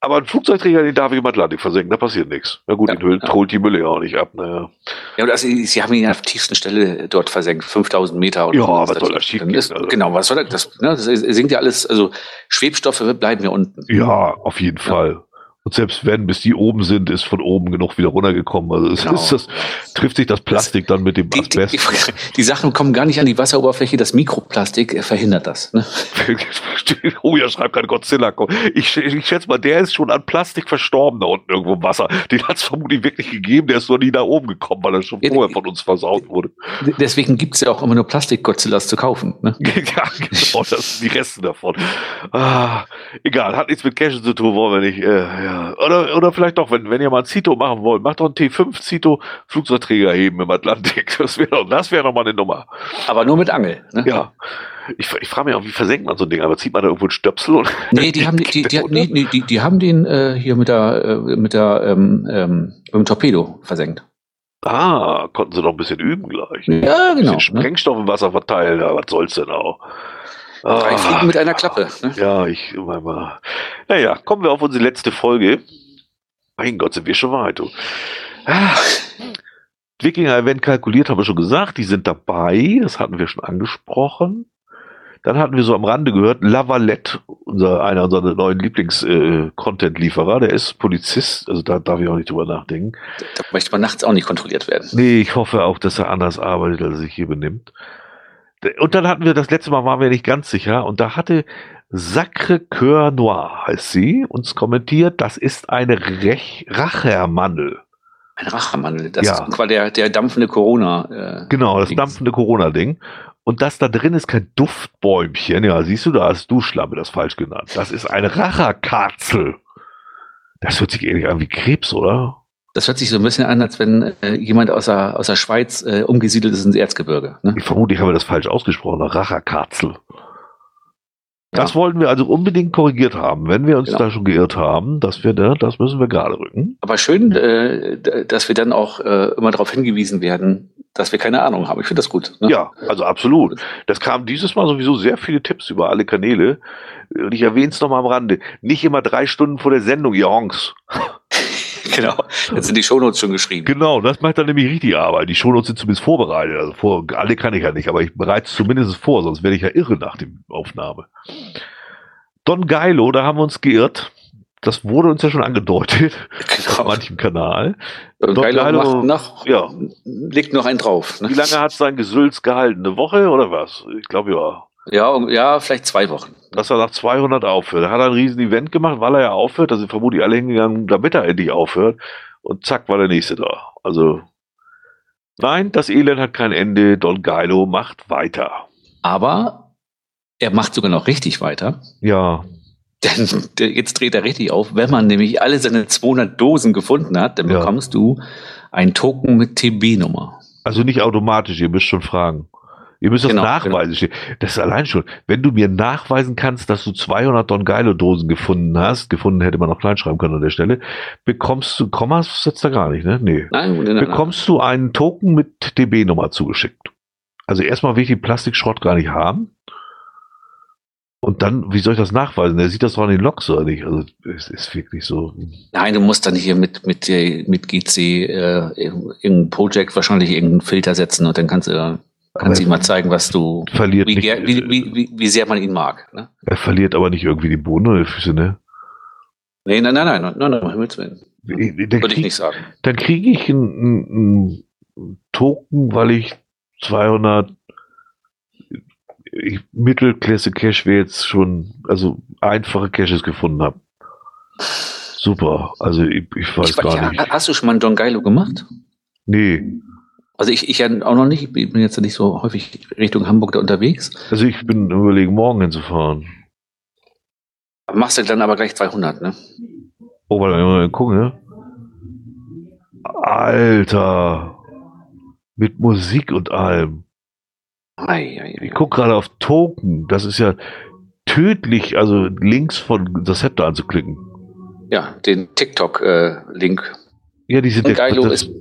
Aber ein Flugzeugträger, den darf ich im Atlantik versenken, da passiert nichts. Na gut, ja, den ja. holt die Mülle ja auch nicht ab. Naja. Ja, und also, sie haben ihn auf der tiefsten Stelle dort versenkt, 5000 Meter oder Ja, was soll das schief ist, also. Genau, was soll das? Das, ne, das sinkt ja alles, also Schwebstoffe bleiben ja unten. Ja, auf jeden Fall. Und selbst wenn, bis die oben sind, ist von oben genug wieder runtergekommen. Also es Genau. ist das, trifft sich das Plastik dann mit dem Die, die, Asbest. die, die Sachen kommen gar nicht an die Wasseroberfläche. Das Mikroplastik äh, verhindert das. Ne? <laughs> oh ja, schreibt gerade Godzilla. Ich, ich schätze mal, der ist schon an Plastik verstorben da unten irgendwo im Wasser. Den hat es vermutlich wirklich gegeben. Der ist nur nie da oben gekommen, weil er schon Ja, vorher von uns versaut wurde. Deswegen gibt es ja auch immer nur Plastik-Godzillas zu kaufen. Ne? <laughs> ja, genau, das sind die Reste davon. Ah, egal, hat nichts mit Cashen zu tun, wollen wir nicht. Äh, ja. Oder, oder vielleicht doch, wenn, wenn ihr mal ein Zito machen wollt, macht doch einen T5 Zito Flugzeugträger heben im Atlantik. Das wäre doch, das wäre doch mal eine Nummer. Aber nur mit Angel. Ne? Ja. Ich, ich frage mich auch, wie versenkt man so ein Ding? Aber zieht man da irgendwo einen Stöpsel? Und Nee, die haben, die, die, die, <laughs> nee, nee, die, die haben den äh, hier mit der, äh, mit der, ähm, ähm, mit dem Torpedo versenkt. ah, konnten sie doch ein bisschen üben gleich. Ein Ja, genau. bisschen Ne? Sprengstoff im Wasser verteilen, ja, was soll's denn auch? Drei Ah. Fliegen mit einer Klappe. Ne? Ja, ich immer mal. Naja, kommen wir auf unsere letzte Folge. Mein Gott, sind wir schon weit. Du. Ah. Wikinger-Event kalkuliert, haben wir schon gesagt, die sind dabei, das hatten wir schon angesprochen. Dann hatten wir so am Rande gehört, Lavalette, unser, einer unserer neuen Lieblings-Content-Lieferer, der ist Polizist, also da darf ich auch nicht drüber nachdenken. Da möchte man nachts auch nicht kontrolliert werden. Nee, ich hoffe auch, dass er anders arbeitet, als er sich hier benimmt. Und dann hatten wir, das letzte Mal waren wir nicht ganz sicher, und da hatte Sacre Coeur Noir, heißt sie, uns kommentiert, das ist eine Rech Rachermandel. Ein Rachemandel. Das Ja. ist quasi der, der dampfende Corona. Äh, Genau, das Dings. dampfende Corona-Ding. Und das da drin ist kein Duftbäumchen. Ja, siehst du, da hast du Schlampe das falsch genannt. Das ist eine Racherkatzel. Das hört sich ähnlich an wie Krebs, oder? Das hört sich so ein bisschen an, als wenn äh, jemand aus der, aus der Schweiz äh, umgesiedelt ist ins Erzgebirge. Ne? Ich vermute, ich habe das falsch ausgesprochen. Eine Racherkatzel. Ja. Das wollten wir also unbedingt korrigiert haben. Wenn wir uns Genau. da schon geirrt haben, dass wir da, das müssen wir gerade rücken. Aber schön, äh, dass wir dann auch äh, immer darauf hingewiesen werden, dass wir keine Ahnung haben. Ich finde das gut. Ne? Ja, also absolut. Das kam dieses Mal sowieso sehr viele Tipps über alle Kanäle. Und ich erwähne es nochmal am Rande. Nicht immer drei Stunden vor der Sendung, ihr Honks. <laughs> genau. Jetzt sind die Shownotes schon geschrieben. Genau, das macht dann nämlich richtig Arbeit. Die Shownotes sind zumindest vorbereitet. Also vor, alle kann ich ja nicht, aber ich bereite es zumindest vor, sonst werde ich ja irre nach der Aufnahme. Don Geilo, da haben wir uns geirrt. Das wurde uns ja schon angedeutet auf Genau. manchem Kanal. Don Geilo Geilo- macht noch, Ja. legt noch einen drauf. Ne? Wie lange hat sein Gesülz gehalten? Eine Woche oder was? Ich glaube ja. Ja, ja, vielleicht zwei Wochen. Dass er nach 200 aufhört. Da hat er ein riesen Event gemacht, weil er ja aufhört. Da sind vermutlich alle hingegangen, damit er endlich aufhört. Und zack, war der nächste da. Also, nein, das Elend hat kein Ende. Don Geilo macht weiter. Aber er macht sogar noch richtig weiter. Ja, Denn jetzt dreht er richtig auf. Wenn man nämlich alle seine 200 Dosen gefunden hat, dann Ja. bekommst du ein Token mit TB-Nummer. also nicht automatisch. Ihr müsst schon fragen. Ihr müsst das Genau, nachweisen. stehen. Das ist allein schon. Wenn du mir nachweisen kannst, dass du 200 Don Geilo Dosen gefunden hast, gefunden hätte man auch klein schreiben können an der Stelle, bekommst du, Kommas setzt da gar nicht, ne? Nee. Nein, nein, nein. bekommst du einen Token mit DB-Nummer zugeschickt. Also erstmal will ich den Plastikschrott gar nicht haben. Und dann, wie soll ich das nachweisen? Der sieht das doch an den Loks oder nicht? Also es ist wirklich so. Nein, du musst dann hier mit, mit, der- mit GC äh, irgendein Projekt wahrscheinlich irgendeinen Filter setzen und dann kannst du kannst ihm mal zeigen, was du, Verliert wie, nicht, wie, wie, wie, wie sehr man ihn mag. Ne? er verliert aber nicht irgendwie die Boden oder die Füße, ne? Nee, nein, nein, nein, nein, nein, nein, um Himmels Willen. Würde ich nicht sagen. dann kriege ich einen, einen Token, weil ich 200 ich, Mittelklasse Cache wäre jetzt schon, also einfache Caches gefunden habe. Super. Also ich, ich weiß Ich, gar ja, nicht. hast du schon mal einen Don Geilo gemacht? Nee. Also ich, ich auch noch nicht. Ich bin jetzt nicht so häufig Richtung Hamburg da unterwegs. Also ich bin überlegen, morgen hinzufahren. Machst du dann aber gleich 200, ne? Oh, warte mal gucken, ne? Alter. Mit Musik und allem. Ei, ei, ei. Ich guck gerade auf Token. Das ist ja tödlich, also links von das Zepter anzuklicken. Ja, den TikTok-Link. Ja, die sind Und Geilo ist-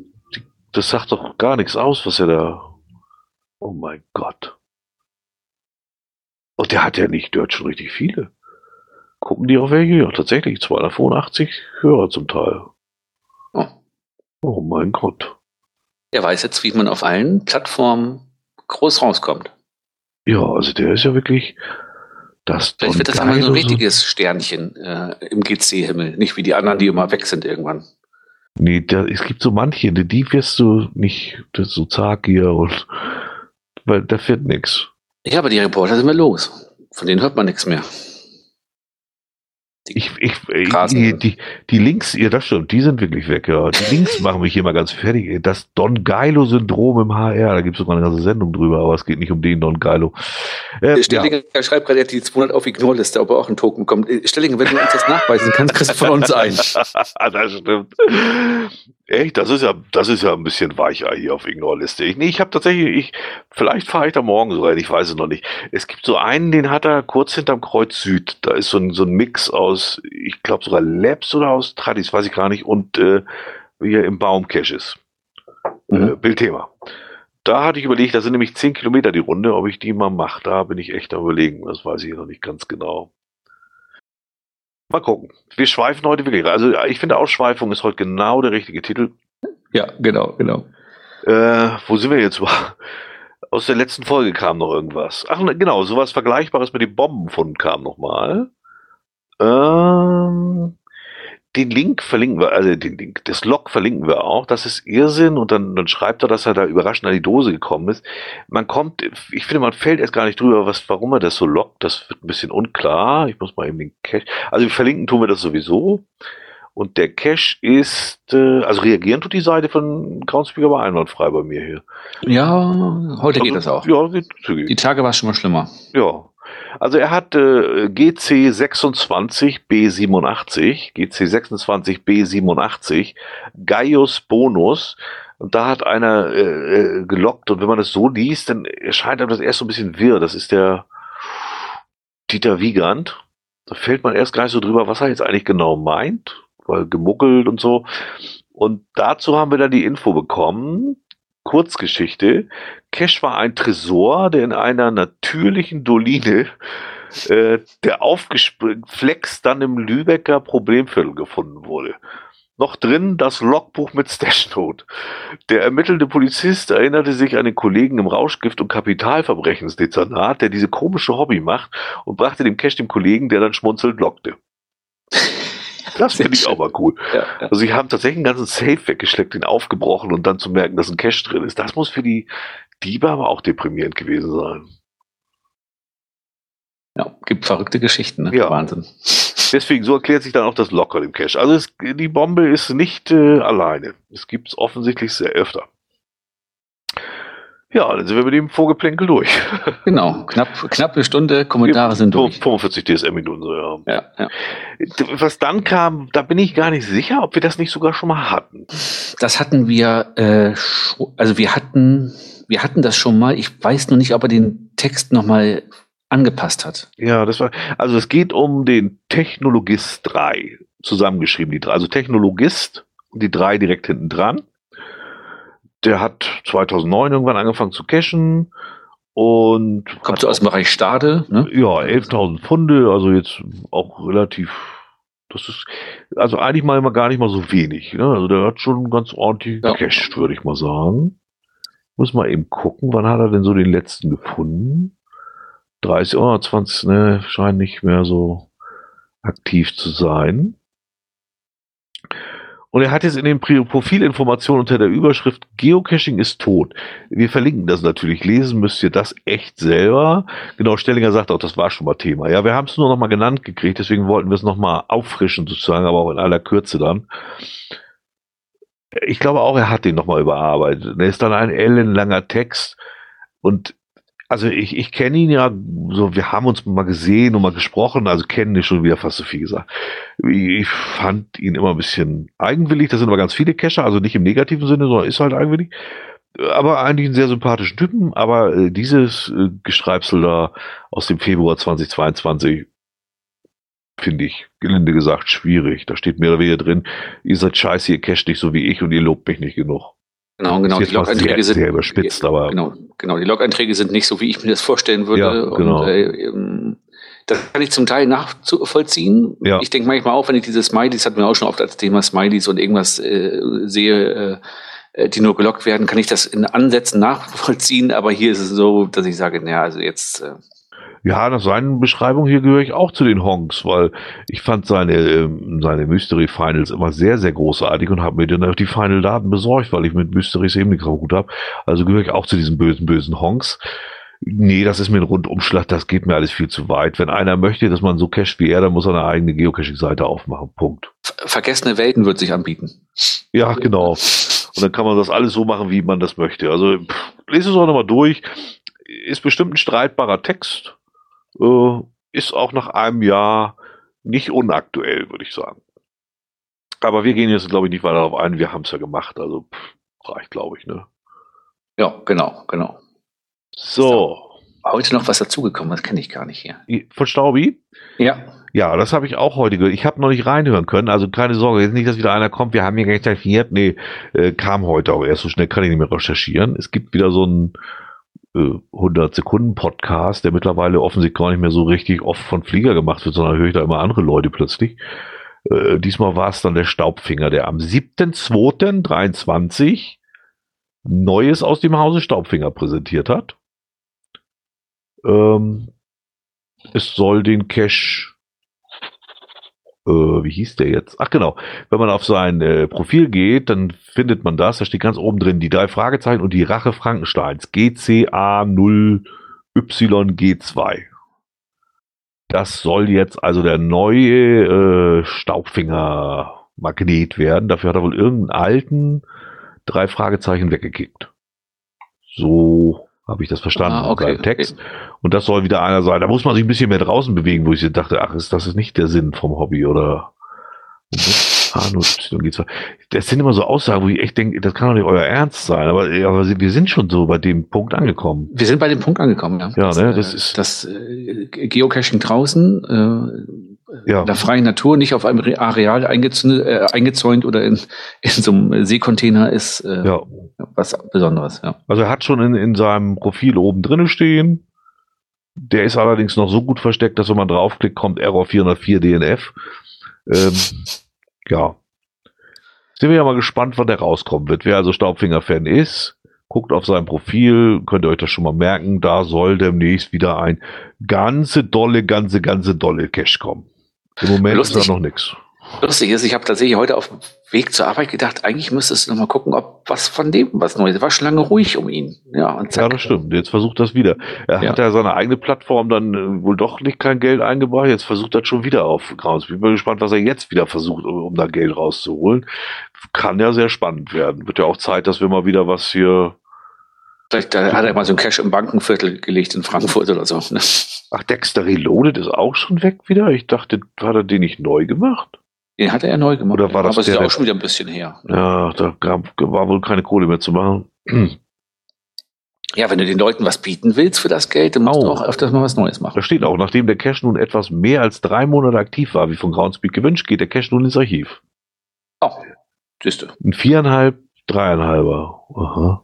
das sagt doch gar nichts aus, was er da. Oh mein Gott. Und der hat ja nicht dort schon richtig viele. Gucken die auf welche? Ja, tatsächlich 285 Hörer zum Teil. Oh. Oh mein Gott. Er weiß jetzt, wie man auf allen Plattformen groß rauskommt. Ja, also der ist ja wirklich Das Vielleicht wird das einmal so ein richtiges Sternchen äh, im GC-Himmel, nicht wie die anderen, die immer weg sind irgendwann. Nee, da, es gibt so manche, die wirst du nicht, das so zag hier und weil da wird nichts. Ja, aber die Reporter sind wir los. Von denen hört man nichts mehr. Ich, ich, die, die, die Links, ja, das stimmt, die sind wirklich weg, ja. Die Links <laughs> machen mich hier mal ganz fertig. Das Don Geilo-Syndrom im HR, da gibt es sogar eine ganze Sendung drüber, aber es geht nicht um den Don Geilo. Äh, Stellinger ja. schreibt gerade, er hat die 200 auf Ignore-Liste, ob er auch einen Token bekommt. Äh, Stellinger, wenn du uns das nachweisen kannst, kriegst du von uns ein. <laughs> das stimmt. Echt, das ist ja, das ist ja ein bisschen weicher hier auf Ignore-Liste. Ich, nee, ich habe tatsächlich, ich, vielleicht fahre ich da morgen so rein, ich weiß es noch nicht. Es gibt so einen, den hat er kurz hinterm Kreuz Süd. Da ist so ein, so ein Mix aus, ich glaube sogar Labs oder aus Tradis, weiß ich gar nicht, und äh, hier im Baum Caches. Äh, mhm. Äh, Bildthema. Da hatte ich überlegt, da sind nämlich 10 Kilometer die Runde, ob ich die mal mache. Da bin ich echt am überlegen. Das weiß ich noch nicht ganz genau. Mal gucken. Wir schweifen heute wirklich. Also ich finde Ausschweifung ist heute genau der richtige Titel. Ja, genau, genau. Äh, wo sind wir jetzt? <laughs> Aus der letzten Folge kam noch irgendwas. Ach, genau, sowas Vergleichbares mit dem Bombenfund kam noch mal. Ähm, den Link verlinken wir, also den Link, das Log verlinken wir auch. Das ist Irrsinn und dann, dann schreibt er, dass er da überraschend an die Dose gekommen ist. Man kommt, ich finde, man fällt erst gar nicht drüber, was, warum er das so lockt. Das wird ein bisschen unklar. Ich muss mal eben den Cache, also verlinken tun wir das sowieso. Und der Cache ist, äh, also reagieren tut die Seite von Groundspeaker aber einwandfrei bei mir hier. Ja, heute also, geht das auch. Ja, zügig. Die Tage war es schon mal schlimmer. Ja, also er hat äh, GC26B87, GC26B87, Gaius Bonus. Und da hat einer äh, äh, gelockt. Und wenn man das so liest, dann erscheint einem das erst so ein bisschen wirr. Das ist der Dieter Wiegand. Da fällt man erst gar nicht so drüber, was er jetzt eigentlich genau meint, weil gemuckelt und so. Und dazu haben wir dann die Info bekommen, Kurzgeschichte. Cash war ein Tresor, der in einer natürlichen Doline äh, der Aufgeflex dann im Lübecker Problemviertel gefunden wurde. Noch drin das Logbuch mit Stashnote. Der ermittelnde Polizist erinnerte sich an den Kollegen im Rauschgift- und Kapitalverbrechensdezernat, der diese komische Hobby macht und brachte dem Cash dem Kollegen, der dann schmunzelnd lockte. <laughs> Das finde ich auch mal cool. Ja, ja. Also sie haben tatsächlich einen ganzen Safe weggeschleckt, den aufgebrochen und dann zu merken, dass ein Cash drin ist. Das muss für die Diebe aber auch deprimierend gewesen sein. Ja, gibt verrückte Geschichten, ne? Ja. Wahnsinn. Deswegen, so erklärt sich dann auch das Locker im Cache. Also es, die Bombe ist nicht äh, alleine. Es gibt es offensichtlich sehr öfter. Ja, dann sind wir mit dem Vorgeplänkel durch. <laughs> Genau, knapp, knapp eine Stunde, Kommentare sind durch. 45 DSM-Minuten, so, ja. ja. ja. Was dann kam, da bin ich gar nicht sicher, ob wir das nicht sogar schon mal hatten. Das hatten wir, äh, also wir hatten, wir hatten das schon mal. Ich weiß nur nicht, ob er den Text nochmal angepasst hat. Ja, das war, also es geht um den Technologist 3, zusammengeschrieben, die drei. Also Technologist und die drei direkt hinten dran der hat 2009 irgendwann angefangen zu cashen und kommt so aus dem Bereich Stade, ne? Ja, 11.000 Pfunde, also jetzt auch relativ, das ist, also eigentlich mal immer gar nicht mal so wenig, ne? Also der hat schon ganz ordentlich ja. gecasht, würde ich mal sagen. Muss mal eben gucken, wann hat er denn so den letzten gefunden? 30 oder 20, ne, scheint nicht mehr so aktiv zu sein. Und er hat jetzt in den Profilinformationen unter der Überschrift Geocaching ist tot. Wir verlinken das natürlich. Lesen müsst ihr das echt selber. Genau, Stellinger sagt auch, das war schon mal Thema. Ja, wir haben es nur noch mal genannt gekriegt, deswegen wollten wir es noch mal auffrischen sozusagen, aber auch in aller Kürze dann. Ich glaube auch, er hat den noch mal überarbeitet. Er ist dann ein ellenlanger Text und also ich, ich kenne ihn ja, so wir haben uns mal gesehen und mal gesprochen, also kennen ist schon wieder fast so viel gesagt. Ich fand ihn immer ein bisschen eigenwillig, das sind aber ganz viele Cacher, also nicht im negativen Sinne, sondern ist halt eigenwillig. Aber eigentlich einen sehr sympathischen Typen, aber äh, dieses äh, Geschreibsel da aus dem Februar 2022 finde ich, gelinde gesagt, schwierig. Da steht mehr oder weniger drin, ihr seid scheiße, ihr casht nicht so wie ich und ihr lobt mich nicht genug. Genau, genau. Die Log-Einträge sind sehr überspitzt, aber genau, genau. Die Log-Einträge sind nicht so, wie ich mir das vorstellen würde. Ja, genau. Und, äh, ähm, das kann ich zum Teil nachvollziehen. Ja. Ich denke manchmal auch, wenn ich diese Smileys, hatten wir auch schon oft als Thema Smileys und irgendwas äh, sehe, äh, die nur gelockt werden, kann ich das in Ansätzen nachvollziehen. Aber hier ist es so, dass ich sage, naja, also jetzt. Ja, nach seinen Beschreibungen hier gehöre ich auch zu den Honks, weil ich fand seine, ähm, seine Mystery Finals immer sehr, sehr großartig und habe mir dann auch die Final Daten besorgt, weil ich mit Mysteries eben nicht gut habe. Also gehöre ich auch zu diesen bösen, bösen Honks. Nee, das ist mir ein Rundumschlag, das geht mir alles viel zu weit. Wenn einer möchte, dass man so casht wie er, dann muss er eine eigene Geocaching-Seite aufmachen. Punkt. Vergessene Welten wird sich anbieten. Ja, genau. Und dann kann man das alles so machen, wie man das möchte. Also pff, lese es auch nochmal durch. Ist bestimmt ein streitbarer Text. Äh, ist auch nach einem Jahr nicht unaktuell, würde ich sagen. Aber wir gehen jetzt, glaube ich, nicht weiter darauf ein. Wir haben es ja gemacht. Also pff, reicht, glaube ich. Ne? Ja, genau, genau. So. Heute noch was dazugekommen, das kenne ich gar nicht hier. Von Staubi? Ja. Ja, das habe ich auch heute gehört. Ich habe noch nicht reinhören können, also keine Sorge, jetzt nicht, dass wieder einer kommt, wir haben hier recherchiert. Nee, äh, kam heute auch erst so schnell, kann ich nicht mehr recherchieren. Es gibt wieder so äh, 100-Sekunden-Podcast, der mittlerweile offensichtlich gar nicht mehr so richtig oft von Flieger gemacht wird, sondern höre ich da immer andere Leute plötzlich. Äh, diesmal war es dann der Staubfinger, der am 7.2.23 Neues aus dem Hause Staubfinger präsentiert hat. Ähm, es soll den Cache, äh, wie hieß der jetzt? Ach genau, wenn man auf sein äh, Profil geht, dann findet man das, da steht ganz oben drin die drei Fragezeichen und die Rache Frankensteins, GCA0YG2. Das soll jetzt also der neue äh, Staubfinger-Magnet werden. Dafür hat er wohl irgendeinen alten drei Fragezeichen weggekickt. So habe ich das verstanden ah, okay. Text. Und das soll wieder einer sein. Da muss man sich ein bisschen mehr draußen bewegen, wo ich dachte, ach, ist das ist nicht der Sinn vom Hobby oder Ah, nur Das sind immer so Aussagen, wo ich echt denke, das kann doch nicht euer Ernst sein. Aber, aber wir sind schon so bei dem Punkt angekommen. Wir sind bei dem Punkt angekommen, ja. Ja, das, ne, das ist. Das äh, Geocaching draußen, äh, Ja. in der freien Natur, nicht auf einem Re- Areal eingezäunt, äh, eingezäunt oder in, in so einem Seekontainer ist äh, Ja. Was Besonderes, ja. Also er hat schon in, in seinem Profil oben drinne stehen. Der ist allerdings noch so gut versteckt, dass wenn man draufklickt, kommt Error 404 DNF. Ähm, ja. Sind wir ja mal gespannt, wann der rauskommen wird. Wer also Staubfinger-Fan ist, guckt auf sein Profil, könnt ihr euch das schon mal merken, da soll demnächst wieder ein ganze dolle, ganze, ganze dolle Cash kommen. Im Moment ist Lustig. da noch nichts. Lustig ist, ich habe tatsächlich heute auf dem Weg zur Arbeit gedacht, eigentlich müsstest du noch mal gucken, ob was von dem was Neues. War schon lange ruhig um ihn. Ja, und zack. Ja, das stimmt. Jetzt versucht das wieder. Er Ja. hat ja seine eigene Plattform dann äh, wohl doch nicht kein Geld eingebracht. Jetzt versucht er schon wieder auf Grounds. Bin mal gespannt, was er jetzt wieder versucht, um, um da Geld rauszuholen. Kann ja sehr spannend werden. Wird ja auch Zeit, dass wir mal wieder was hier. Vielleicht da hat er mal so ein Cash im Bankenviertel gelegt in Frankfurt oder so. Ne? Ach, Dexter Reloaded ist auch schon weg wieder. Ich dachte, hat er den nicht neu gemacht? Den hat er ja neu gemacht. Oder war das Aber es ist auch schon wieder ein bisschen her. Ne? Ja, da gab, war wohl keine Kohle mehr zu machen. Ja, wenn du den Leuten was bieten willst für das Geld, dann musst du Oh. auch öfters mal was Neues machen. Da steht auch, nachdem der Cache nun etwas mehr als drei Monate aktiv war, wie von Groundspeak gewünscht, geht der Cache nun ins Archiv. Oh, siehst du. Ein viereinhalb, dreieinhalber. Aha.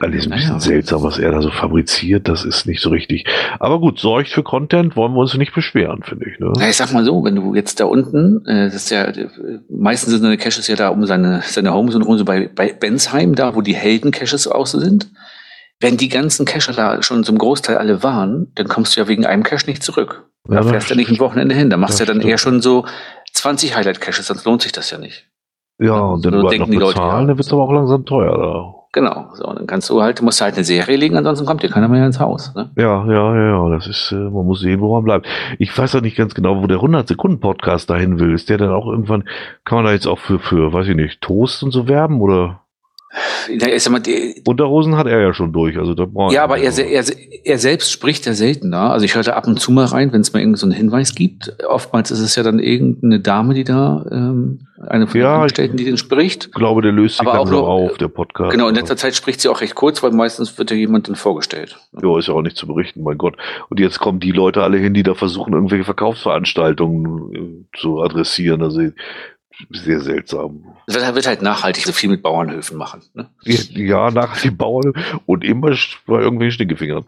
Alles ein bisschen Naja. seltsam, was er da so fabriziert. Das ist nicht so richtig. Aber gut, sorgt für Content, wollen wir uns nicht beschweren, finde ich. Ne? Na, ich sag mal so, wenn du jetzt da unten, äh, das ist ja, äh, meistens sind seine Caches ja da um seine, seine Homezone rum, so bei, bei Bensheim, da wo die Helden-Caches auch so sind. Wenn die ganzen Cacher da schon zum Großteil alle waren, dann kommst du ja wegen einem Cache nicht zurück. Da Ja, fährst du nicht ein Wochenende hin. Da machst du ja dann stimmt. eher schon so 20 Highlight-Caches, sonst lohnt sich das ja nicht. Ja, und dann So noch denken die Leute, bezahlen, ja. dann wird es aber auch langsam teuer. Da. Genau. So, dann kannst du halt, musst halt eine Serie legen, ansonsten kommt dir keiner mehr ins Haus. Ne? Ja, ja, ja, ja, das ist, äh, man muss sehen, wo man bleibt. Ich weiß ja nicht ganz genau, wo der 100-Sekunden-Podcast dahin will. Ist der dann auch irgendwann, kann man da jetzt auch für, für, weiß ich nicht, Toast und so werben oder? Ich sag mal, die, Unterhosen hat er ja schon durch, also da braucht Ja, aber er, er, er selbst spricht ja seltener. Also ich höre da ab und zu mal rein, wenn es mal irgendeinen so einen Hinweis gibt. Oftmals ist es ja dann irgendeine Dame, die da, ähm, eine von Ja, Angestellten, die den spricht. Ich glaube, der löst sich Aber auch nur- auf, der Podcast. Genau, in letzter Zeit spricht sie auch recht kurz, weil meistens wird ja jemand dann vorgestellt. Ja, ist ja auch nicht zu berichten, mein Gott. Und jetzt kommen die Leute alle hin, die da versuchen, irgendwelche Verkaufsveranstaltungen äh, zu adressieren. Also sehr seltsam. Es wird, halt nachhaltig so viel mit Bauernhöfen machen. Ne? Ja, nach den Bauern und immer bei irgendwelchen Stinkefingern.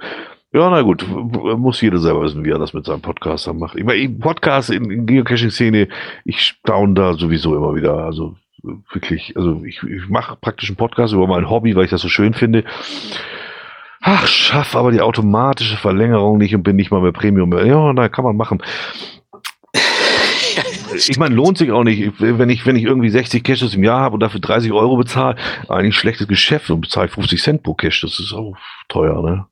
Ja, na gut, muss jeder selber wissen, wie er das mit seinem Podcast dann macht. Ich meine, Podcast in, in Geocaching-Szene, ich staune da sowieso immer wieder. Also wirklich, also ich, ich mache praktisch einen Podcast über mein Hobby, weil ich das so schön finde. ach, schaff aber die automatische Verlängerung nicht und bin nicht mal mehr Premium. Ja, na, kann man machen. Ich meine, lohnt sich auch nicht, wenn ich, wenn ich irgendwie 60 Caches im Jahr habe und dafür 30 Euro bezahle, eigentlich schlechtes Geschäft und bezahle 50 Cent pro Cache, das ist auch teuer, ne?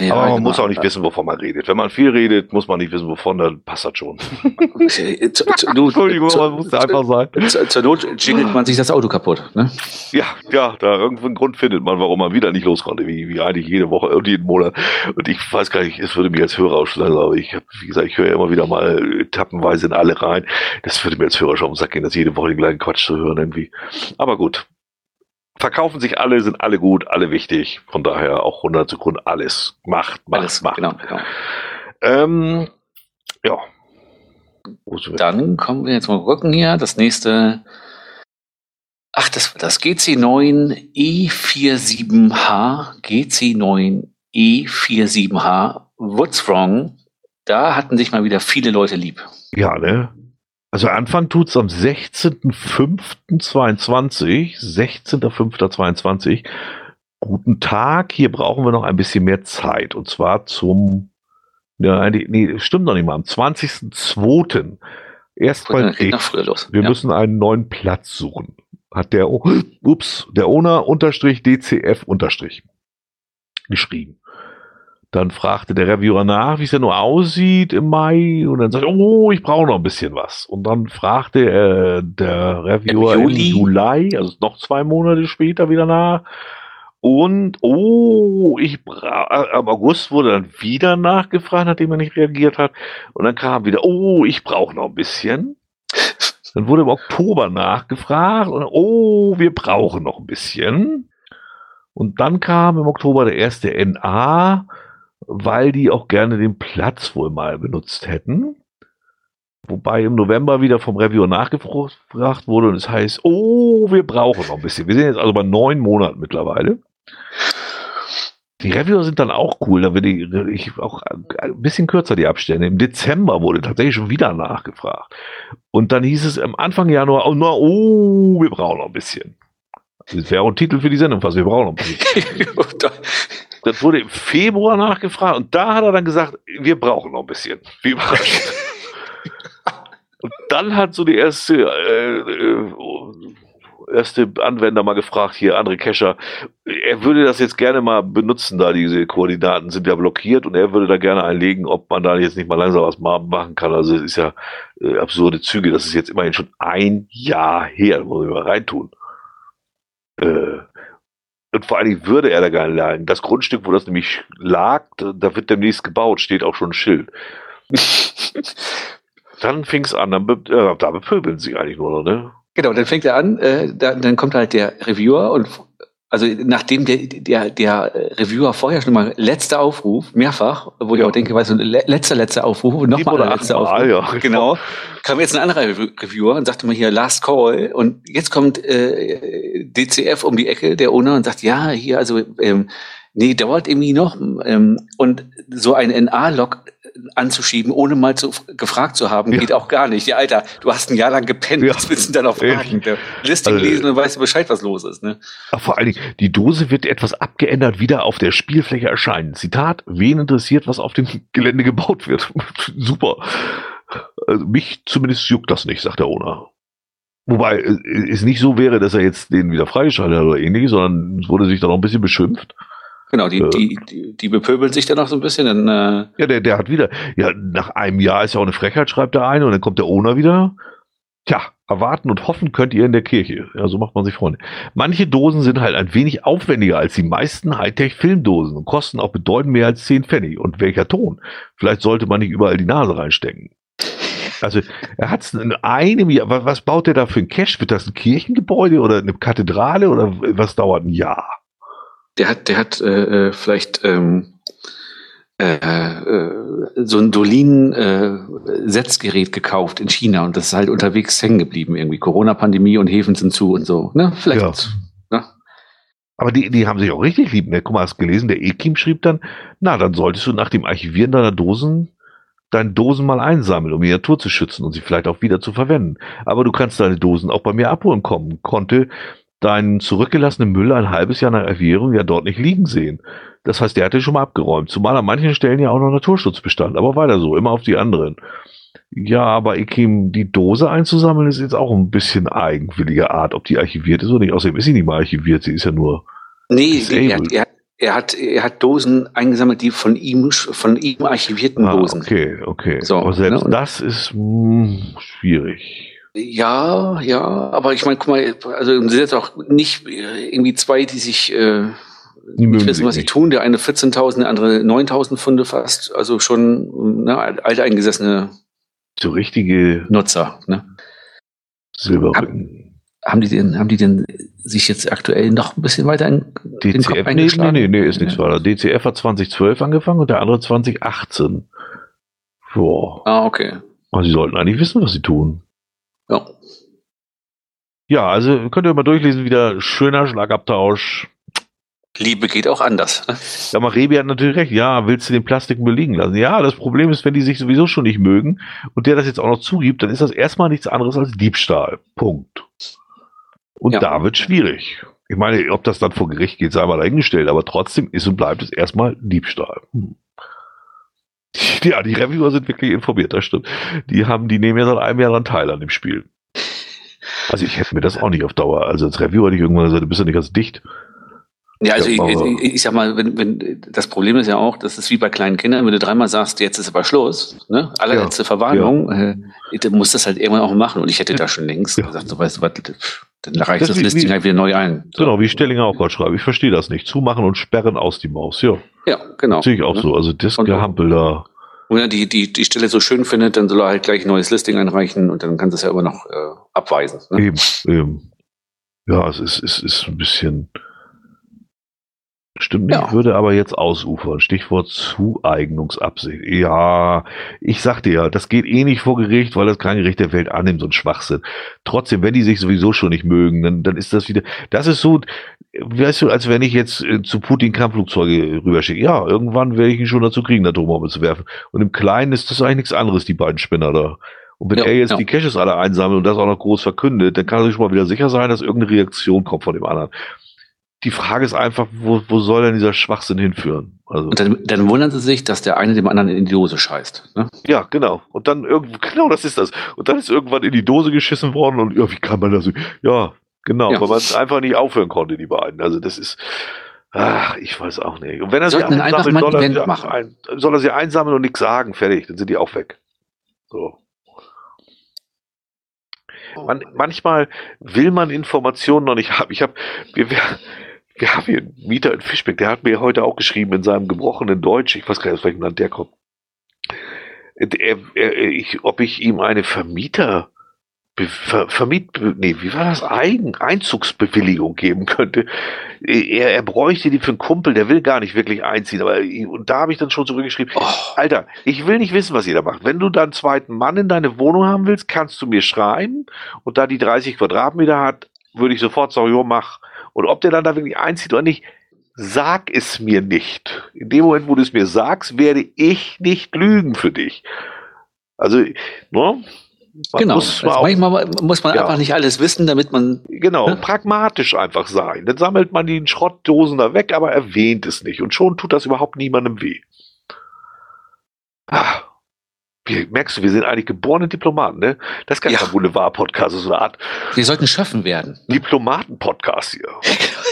Ja, Aber man genau. muss auch nicht wissen, wovon man redet. Wenn man viel redet, muss man nicht wissen, wovon, dann passt das schon. <laughs> Entschuldigung, man musste einfach sagen. Zur Not jingelt man sich das Auto kaputt. Ne? Ja, ja, da irgendeinen Grund findet man, warum man wieder nicht los konnte, wie, wie eigentlich jede Woche und jeden Monat. Und ich weiß gar nicht, es würde mir als Hörer ausschlagen, aber ich habe, wie gesagt, ich höre ja immer wieder mal etappenweise in alle rein. Das würde mir als Hörer schon um den Sack gehen, dass jede Woche den gleichen Quatsch zu hören irgendwie. Aber gut, verkaufen sich alle, sind alle gut, alle wichtig. Von daher auch 100 Sekunden alles. Macht, macht, alles, macht. Genau, genau. Ähm, ja. Dann kommen wir jetzt mal gucken hier. Das nächste. Ach, das, das GC9 E47H. GC9 E47H. What's wrong? Da hatten sich mal wieder viele Leute lieb. Ja, ne? Also Anfang tut's am 16.05.22, 16.05.22. Guten Tag, hier brauchen wir noch ein bisschen mehr Zeit. Und zwar zum, ja, nee, stimmt noch nicht mal, am 20.02. Erst mal Wir ja. müssen einen neuen Platz suchen. Hat der, ups, der Owner unterstrich DCF unterstrich geschrieben. Dann fragte der Reviewer nach, wie es denn nur aussieht im Mai. Und dann sagte er, oh, ich brauche noch ein bisschen was. Und dann fragte äh, der Reviewer im, Juli. im Juli, also noch zwei Monate später wieder nach. Und, oh, ich bra am August wurde dann wieder nachgefragt, nachdem er nicht reagiert hat. Und dann kam wieder, oh, ich brauche noch ein bisschen. Dann wurde im Oktober nachgefragt und, oh, wir brauchen noch ein bisschen. Und dann kam im Oktober der erste NA weil die auch gerne den Platz wohl mal benutzt hätten. Wobei im November wieder vom Reviewer nachgefragt wurde und es heißt, oh, wir brauchen noch ein bisschen. Wir sind jetzt also bei neun Monaten mittlerweile. Die Reviewer sind dann auch cool, da will ich auch ein bisschen kürzer die Abstände. Im Dezember wurde tatsächlich schon wieder nachgefragt. Und dann hieß es am Anfang Januar, oh, oh wir brauchen noch ein bisschen. Das wäre auch ein Titel für die Sendung, was wir brauchen noch ein bisschen. <laughs> <laughs> Das wurde im Februar nachgefragt und da hat er dann gesagt, wir brauchen noch ein bisschen. Wie überrascht. <laughs> und dann hat so die erste, äh, äh, erste Anwender mal gefragt, hier, André Kescher, er würde das jetzt gerne mal benutzen, da diese Koordinaten sind ja blockiert und er würde da gerne einlegen, ob man da jetzt nicht mal langsam was machen kann. Also es ist ja äh, absurde Züge, das ist jetzt immerhin schon ein Jahr her, muss ich mal reintun. Äh, und vor allen Dingen würde er da gar nicht leiden. Das Grundstück, wo das nämlich lag, da wird demnächst gebaut, steht auch schon ein Schild. <laughs> dann fing es an, dann be äh, da bepöbeln sie eigentlich nur noch, ne? Genau, dann fängt er an, äh, da, dann kommt halt der Reviewer und also nachdem der, der, der Reviewer vorher schon mal letzter Aufruf, mehrfach, wo ja. ich auch denke, weißt du, letzter, letzter Aufruf, nochmal letzter Aufruf. Ja. Genau. Kam jetzt ein anderer Reviewer und sagte mal hier Last Call und jetzt kommt äh, DCF um die Ecke, der Owner, und sagt, ja, hier, also ähm, nee, dauert irgendwie noch. Ähm, und so ein NA-Log anzuschieben, ohne mal zu, gefragt zu haben, ja. geht auch gar nicht. Ja, Alter, du hast ein Jahr lang gepennt, ja. was willst du dann noch fragen? Ja. Listing also, lesen und weißt du Bescheid, was los ist. Ne? Vor allen Dingen, die Dose wird etwas abgeändert wieder auf der Spielfläche erscheinen. Zitat, wen interessiert, was auf dem Gelände gebaut wird? <laughs> Super. Also mich zumindest juckt das nicht, sagt der Owner. Wobei es nicht so wäre, dass er jetzt den wieder freigeschaltet hat oder ähnliches, sondern es wurde sich dann auch ein bisschen beschimpft. Genau, die, äh, die, die, die bepöbeln sich dann noch so ein bisschen. Dann, äh ja, der, der hat wieder, ja, nach einem Jahr ist ja auch eine Frechheit, schreibt der eine, und dann kommt der Owner wieder. Tja, erwarten und hoffen könnt ihr in der Kirche. Ja, so macht man sich Freunde. Manche Dosen sind halt ein wenig aufwendiger als die meisten Hightech-Filmdosen und kosten auch bedeutend mehr als 10 Pfennig. Und welcher Ton? Vielleicht sollte man nicht überall die Nase reinstecken. Also er hat es in einem Jahr, was baut er da für ein Cash? Wird das ein Kirchengebäude oder eine Kathedrale oder was dauert ein Jahr? Der hat, der hat äh, äh, vielleicht ähm, äh, äh, so ein Dolin-Setzgerät äh, gekauft in China und das ist halt unterwegs hängen geblieben irgendwie. Corona-Pandemie und Häfen sind zu und so. Ne? Vielleicht. Ja. Ne? Aber die, die haben sich auch richtig lieb. Ne? Guck mal, hast gelesen, der Ekim schrieb dann, na, dann solltest du nach dem Archivieren deiner Dosen deine Dosen mal einsammeln, um die Natur zu schützen und sie vielleicht auch wieder zu verwenden. Aber du kannst deine Dosen auch bei mir abholen kommen. Konnte deinen zurückgelassenen Müll ein halbes Jahr nach Erwährung ja dort nicht liegen sehen. Das heißt, der hat den schon mal abgeräumt. Zumal an manchen Stellen ja auch noch Naturschutzbestand. Aber weiter so, immer auf die anderen. Ja, aber Ikim, die Dose einzusammeln ist jetzt auch ein bisschen eigenwillige Art, ob die archiviert ist oder nicht. Außerdem ist sie nicht mal archiviert, sie ist ja nur. Nee, er hat, er, er, hat, er hat Dosen eingesammelt, die von ihm, von ihm archivierten ah, Dosen. Okay, okay. So, aber selbst ne? das ist mh, hm, schwierig. Ja, ja, aber ich meine, guck mal, also sind jetzt auch nicht äh, irgendwie zwei, die sich äh, die nicht wissen, was sie tun. Der eine 14.000, der andere 9.000 Funde fast. Also schon ne, alteingesessene so richtige Nutzer. Ne? Silberrücken. Haben die denn, haben die denn sich jetzt aktuell noch ein bisschen weiter in DCF, den Kopf nee, nee, nee, nee, ist nichts ja. weiter. DCF hat 2012 angefangen und der andere 2018. Boah. Ah, okay. Also sie sollten eigentlich wissen, was sie tun. Ja. Ja, also könnt ihr mal durchlesen, wieder schöner Schlagabtausch. Liebe geht auch anders. Ne? Ja, Marebi hat natürlich recht. Ja, willst du den Plastikmüll liegen lassen? Ja, das Problem ist, wenn die sich sowieso schon nicht mögen und der das jetzt auch noch zugibt, dann ist das erstmal nichts anderes als Diebstahl. Punkt. Und ja. da wird schwierig. Ich meine, ob das dann vor Gericht geht, sei mal dahingestellt, aber trotzdem ist und bleibt es erstmal Diebstahl. Hm. <laughs> Ja, die Reviewer sind wirklich informiert, das stimmt. Die haben, die nehmen ja seit einem Jahr dann teil an dem Spiel. Also ich hätte mir das auch nicht auf Dauer. Also als Reviewer hätte ich irgendwann gesagt, du bist ja nicht ganz dicht. Ja, also ich, ich, ich, sag mal, wenn, wenn das Problem ist ja auch, das ist wie bei kleinen Kindern, wenn du dreimal sagst, jetzt ist aber Schluss, ne? Allerletzte ja, Verwarnung, ja. äh, dann musst du das halt irgendwann auch machen. Und ich hätte da schon längst ja. gesagt, so weißt du was, dann reicht das, das Listing wie, halt wieder neu ein. So. Genau, wie Stellinger auch gerade schreibt. Ich verstehe das nicht. Zumachen und sperren aus die Maus, ja. Ja, genau. Sehe ich auch ne? so. Also das Gehampel da. Und wenn er die, die, die Stelle so schön findet, dann soll er halt gleich ein neues Listing einreichen und dann kann das ja immer noch äh, abweisen. Ne? Eben, eben. Ja, es ist, es ist ein bisschen Stimmt nicht, ja. würde aber jetzt ausufern. Stichwort Zueignungsabsicht. Ja, ich sagte ja, das geht eh nicht vor Gericht, weil das kein Gericht der Welt annimmt, so ein Schwachsinn. Trotzdem, wenn die sich sowieso schon nicht mögen, dann, dann ist das wieder, das ist so, weißt du, als wenn ich jetzt äh, zu Putin Kampfflugzeuge rüberschicke. Ja, irgendwann werde ich ihn schon dazu kriegen, Atombombe zu werfen. Und im Kleinen ist das eigentlich nichts anderes, die beiden Spinner da. Und wenn ja, er jetzt ja. die Caches alle einsammelt und das auch noch groß verkündet, dann kann er sich schon mal wieder sicher sein, dass irgendeine Reaktion kommt von dem anderen die Frage ist einfach, wo, wo soll denn dieser Schwachsinn hinführen? Also, und dann, dann wundern sie sich, dass der eine dem anderen in die Dose scheißt. Ne? Ja, genau. Und dann irgendwo, genau das ist das. Und dann ist irgendwann in die Dose geschissen worden und ja, wie kann man das? Ja, genau, ja. weil man einfach nicht aufhören konnte, die beiden. Also das ist, ach, ich weiß auch nicht. Und wenn er sie einsammelt, soll er, sie ein, soll er sie einsammeln und nichts sagen, fertig, dann sind die auch weg. So. Man, manchmal will man Informationen noch nicht haben. Ich habe, wir, wir, wir haben hier einen Mieter in Fischbeck, der hat mir heute auch geschrieben in seinem gebrochenen Deutsch, ich weiß gar nicht, aus welchem Land der kommt, er, er, ich, ob ich ihm eine Vermieter Ver, Vermiet, nee, wie war das? Eigen, Einzugsbewilligung geben könnte. Er, er bräuchte die für einen Kumpel, der will gar nicht wirklich einziehen. Aber, und da habe ich dann schon zurückgeschrieben, oh. Alter, ich will nicht wissen, was ihr da macht. Wenn du da einen zweiten Mann in deine Wohnung haben willst, kannst du mir schreiben. Und da die 30 Quadratmeter hat, würde ich sofort sagen, jo, mach. Und ob der dann da wirklich einzieht oder nicht, sag es mir nicht. In dem Moment, wo du es mir sagst, werde ich nicht lügen für dich. Also, ne? Man genau. Muss also manchmal muss man ja. einfach nicht alles wissen, damit man. Genau, ne? pragmatisch einfach sein. Dann sammelt man die Schrottdosen da weg, aber erwähnt es nicht. Und schon tut das überhaupt niemandem weh. Ah, wie, merkst du, wir sind eigentlich geborene Diplomaten, ne? Das ist kein ja. Boulevard-Podcast, so eine Art. Wir sollten schaffen werden. Diplomaten-Podcast hier.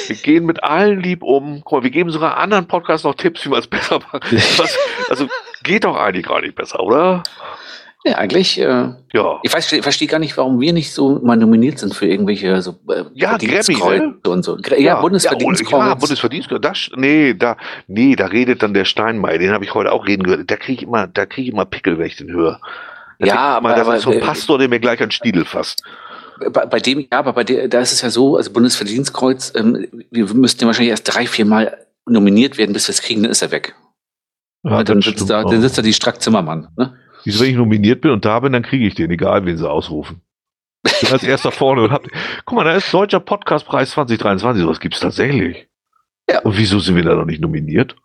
wir gehen mit allen lieb um. Guck mal, wir geben sogar anderen Podcasts noch Tipps, wie man es besser macht. <laughs> also geht doch eigentlich gar nicht besser, oder? Ja, eigentlich. Äh, ja. Ich verstehe versteh gar nicht, warum wir nicht so mal nominiert sind für irgendwelche so äh, ja, Grammy, ne? und so. Ja, ja Bundesverdienstkreuz. Ja, Bundesverdienstkreuz. Das, nee, da, nee, da redet dann der Steinmeier. Den habe ich heute auch reden gehört. Da kriege ich immer, da kriege ich immer Pickel, wenn ich den höre. Da ja, aber, das aber, ist so ein Pastor, der mir gleich an Stiedel fasst. Bei, bei, dem, ja, aber bei der, da ist es ja so, also Bundesverdienstkreuz, ähm, wir müssten ja wahrscheinlich erst drei, vier Mal nominiert werden, bis wir es kriegen, dann ist er weg. Ja, dann, sitzt da, dann sitzt da die Strack Zimmermann. Ne? Wieso, wenn ich nominiert bin und da bin, dann kriege ich den, egal wen sie ausrufen. Ich bin als erster vorne und hab. Guck mal, da ist Deutscher Podcastpreis 2023, sowas gibt es tatsächlich. Ja. Und wieso sind wir da noch nicht nominiert?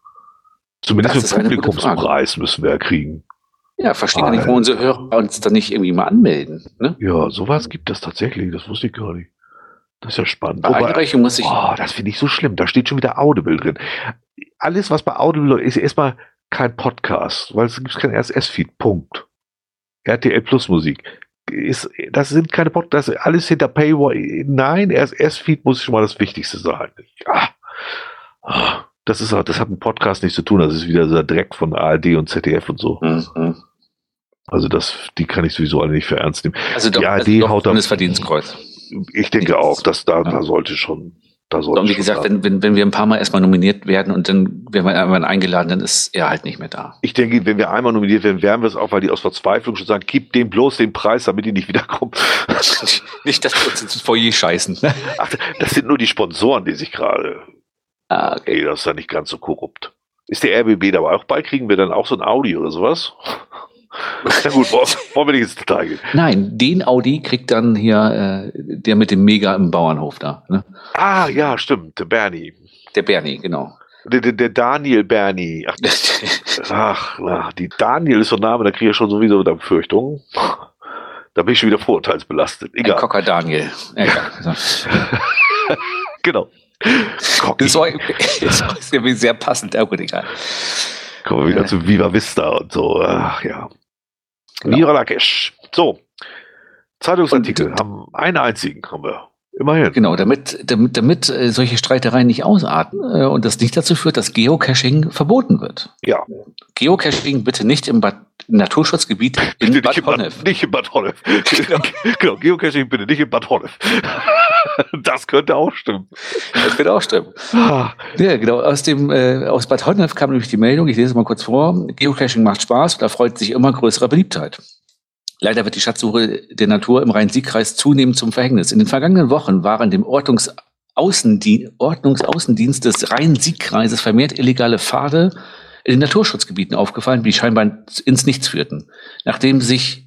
Zumindest für Publikumspreis müssen wir ja kriegen. Ja, verstehe nicht, wo unsere Hörer uns da nicht irgendwie mal anmelden. Ne? Ja, sowas gibt es tatsächlich, das wusste ich gar nicht. Das ist ja spannend. Bei Einreichung muss ich. Oh, das finde ich so schlimm. Da steht schon wieder Audible drin. Alles, was bei Audible ist, erstmal kein Podcast, weil es gibt kein RSS-Feed. Punkt. RTL Plus Musik. Ist, das sind keine Podcasts, alles hinter Paywall. Nein, RSS-Feed muss schon mal das Wichtigste sein. Ah. Ah. Das ist das hat ein Podcast nichts zu tun. Das ist wieder so der Dreck von ARD und ZDF und so. Mhm. Also das, die kann ich sowieso alle nicht für ernst nehmen. Also doch, die ARD also haut da. Verdienstkreuz. Ich denke auch, dass da, da sollte schon. Und wie gesagt, wenn, wenn, wenn wir ein paar Mal erstmal nominiert werden und dann werden wir einmal eingeladen, dann ist er halt nicht mehr da. Ich denke, wenn wir einmal nominiert werden, werden wir es auch, weil die aus Verzweiflung schon sagen, gib dem bloß den Preis, damit die nicht wiederkommen. <laughs> nicht, dass wir uns ins Foyer scheißen. <laughs> Ach, das sind nur die Sponsoren, die sich gerade Ah, okay. Nee, das ist ja nicht ganz so korrupt. Ist der RBB dabei auch bei? Kriegen wir dann auch so ein Audi oder sowas? Na gut, wollen wir nicht ins Detail gehen. Nein, den Audi kriegt dann hier äh, der mit dem Mega im Bauernhof da. Ne? Ah, ja, stimmt, der Bernie. Der Bernie, genau. Der, der, der Daniel Bernie. Ach, <laughs> ach, ach, die Daniel ist so ein Name, da kriege ich schon sowieso wieder Befürchtungen. Da bin ich schon wieder vorurteilsbelastet. Egal. Ein Cocker Daniel. <laughs> Genau. Das war, das ist irgendwie sehr passend, gut, egal. Kommen wir wieder äh. zu Viva Vista und so. Ach ja. Genau. Viva Lakesh. So. Zeitungsartikel und, haben einen einzigen, haben wir. Immerhin. Genau, damit, damit, damit äh, solche Streitereien nicht ausarten äh, und das nicht dazu führt, dass Geocaching verboten wird. Ja. Geocaching bitte nicht im Bad Naturschutzgebiet in Bad Honnef. Nicht in Bad Honnef. <laughs> genau. genau, Geocaching bitte nicht in Bad Honnef. <laughs> das könnte auch stimmen. Das könnte auch stimmen. Ah. Ja, genau. Aus, dem, äh, aus Bad Honnef kam nämlich die Meldung, ich lese mal kurz vor. Geocaching macht Spaß und erfreut sich immer größerer Beliebtheit. Leider wird die Schatzsuche der Natur im Rhein-Sieg-Kreis zunehmend zum Verhängnis. In den vergangenen Wochen waren dem Ordnungsaußendienst, Ordnungsaußendienst des Rhein-Sieg-Kreises vermehrt illegale Pfade in den Naturschutzgebieten aufgefallen, die scheinbar ins Nichts führten. Nachdem sich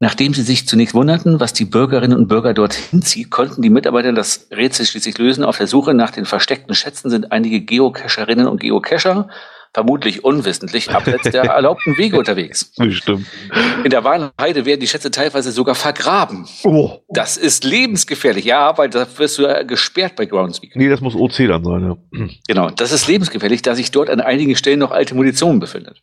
Nachdem sie sich zunächst wunderten, was die Bürgerinnen und Bürger dorthin zieht, konnten die Mitarbeiter das Rätsel schließlich lösen. Auf der Suche nach den versteckten Schätzen sind einige Geocacherinnen und Geocacher vermutlich unwissentlich abseits der <laughs> erlaubten Wege unterwegs. Bestimmt. In der Wahlheide werden die Schätze teilweise sogar vergraben. Oh. Das ist lebensgefährlich. Ja, weil da wirst du ja gesperrt bei Groundspeak. Nee, das muss OC dann sein, ja. Genau, das ist lebensgefährlich, da sich dort an einigen Stellen noch alte Munition befindet.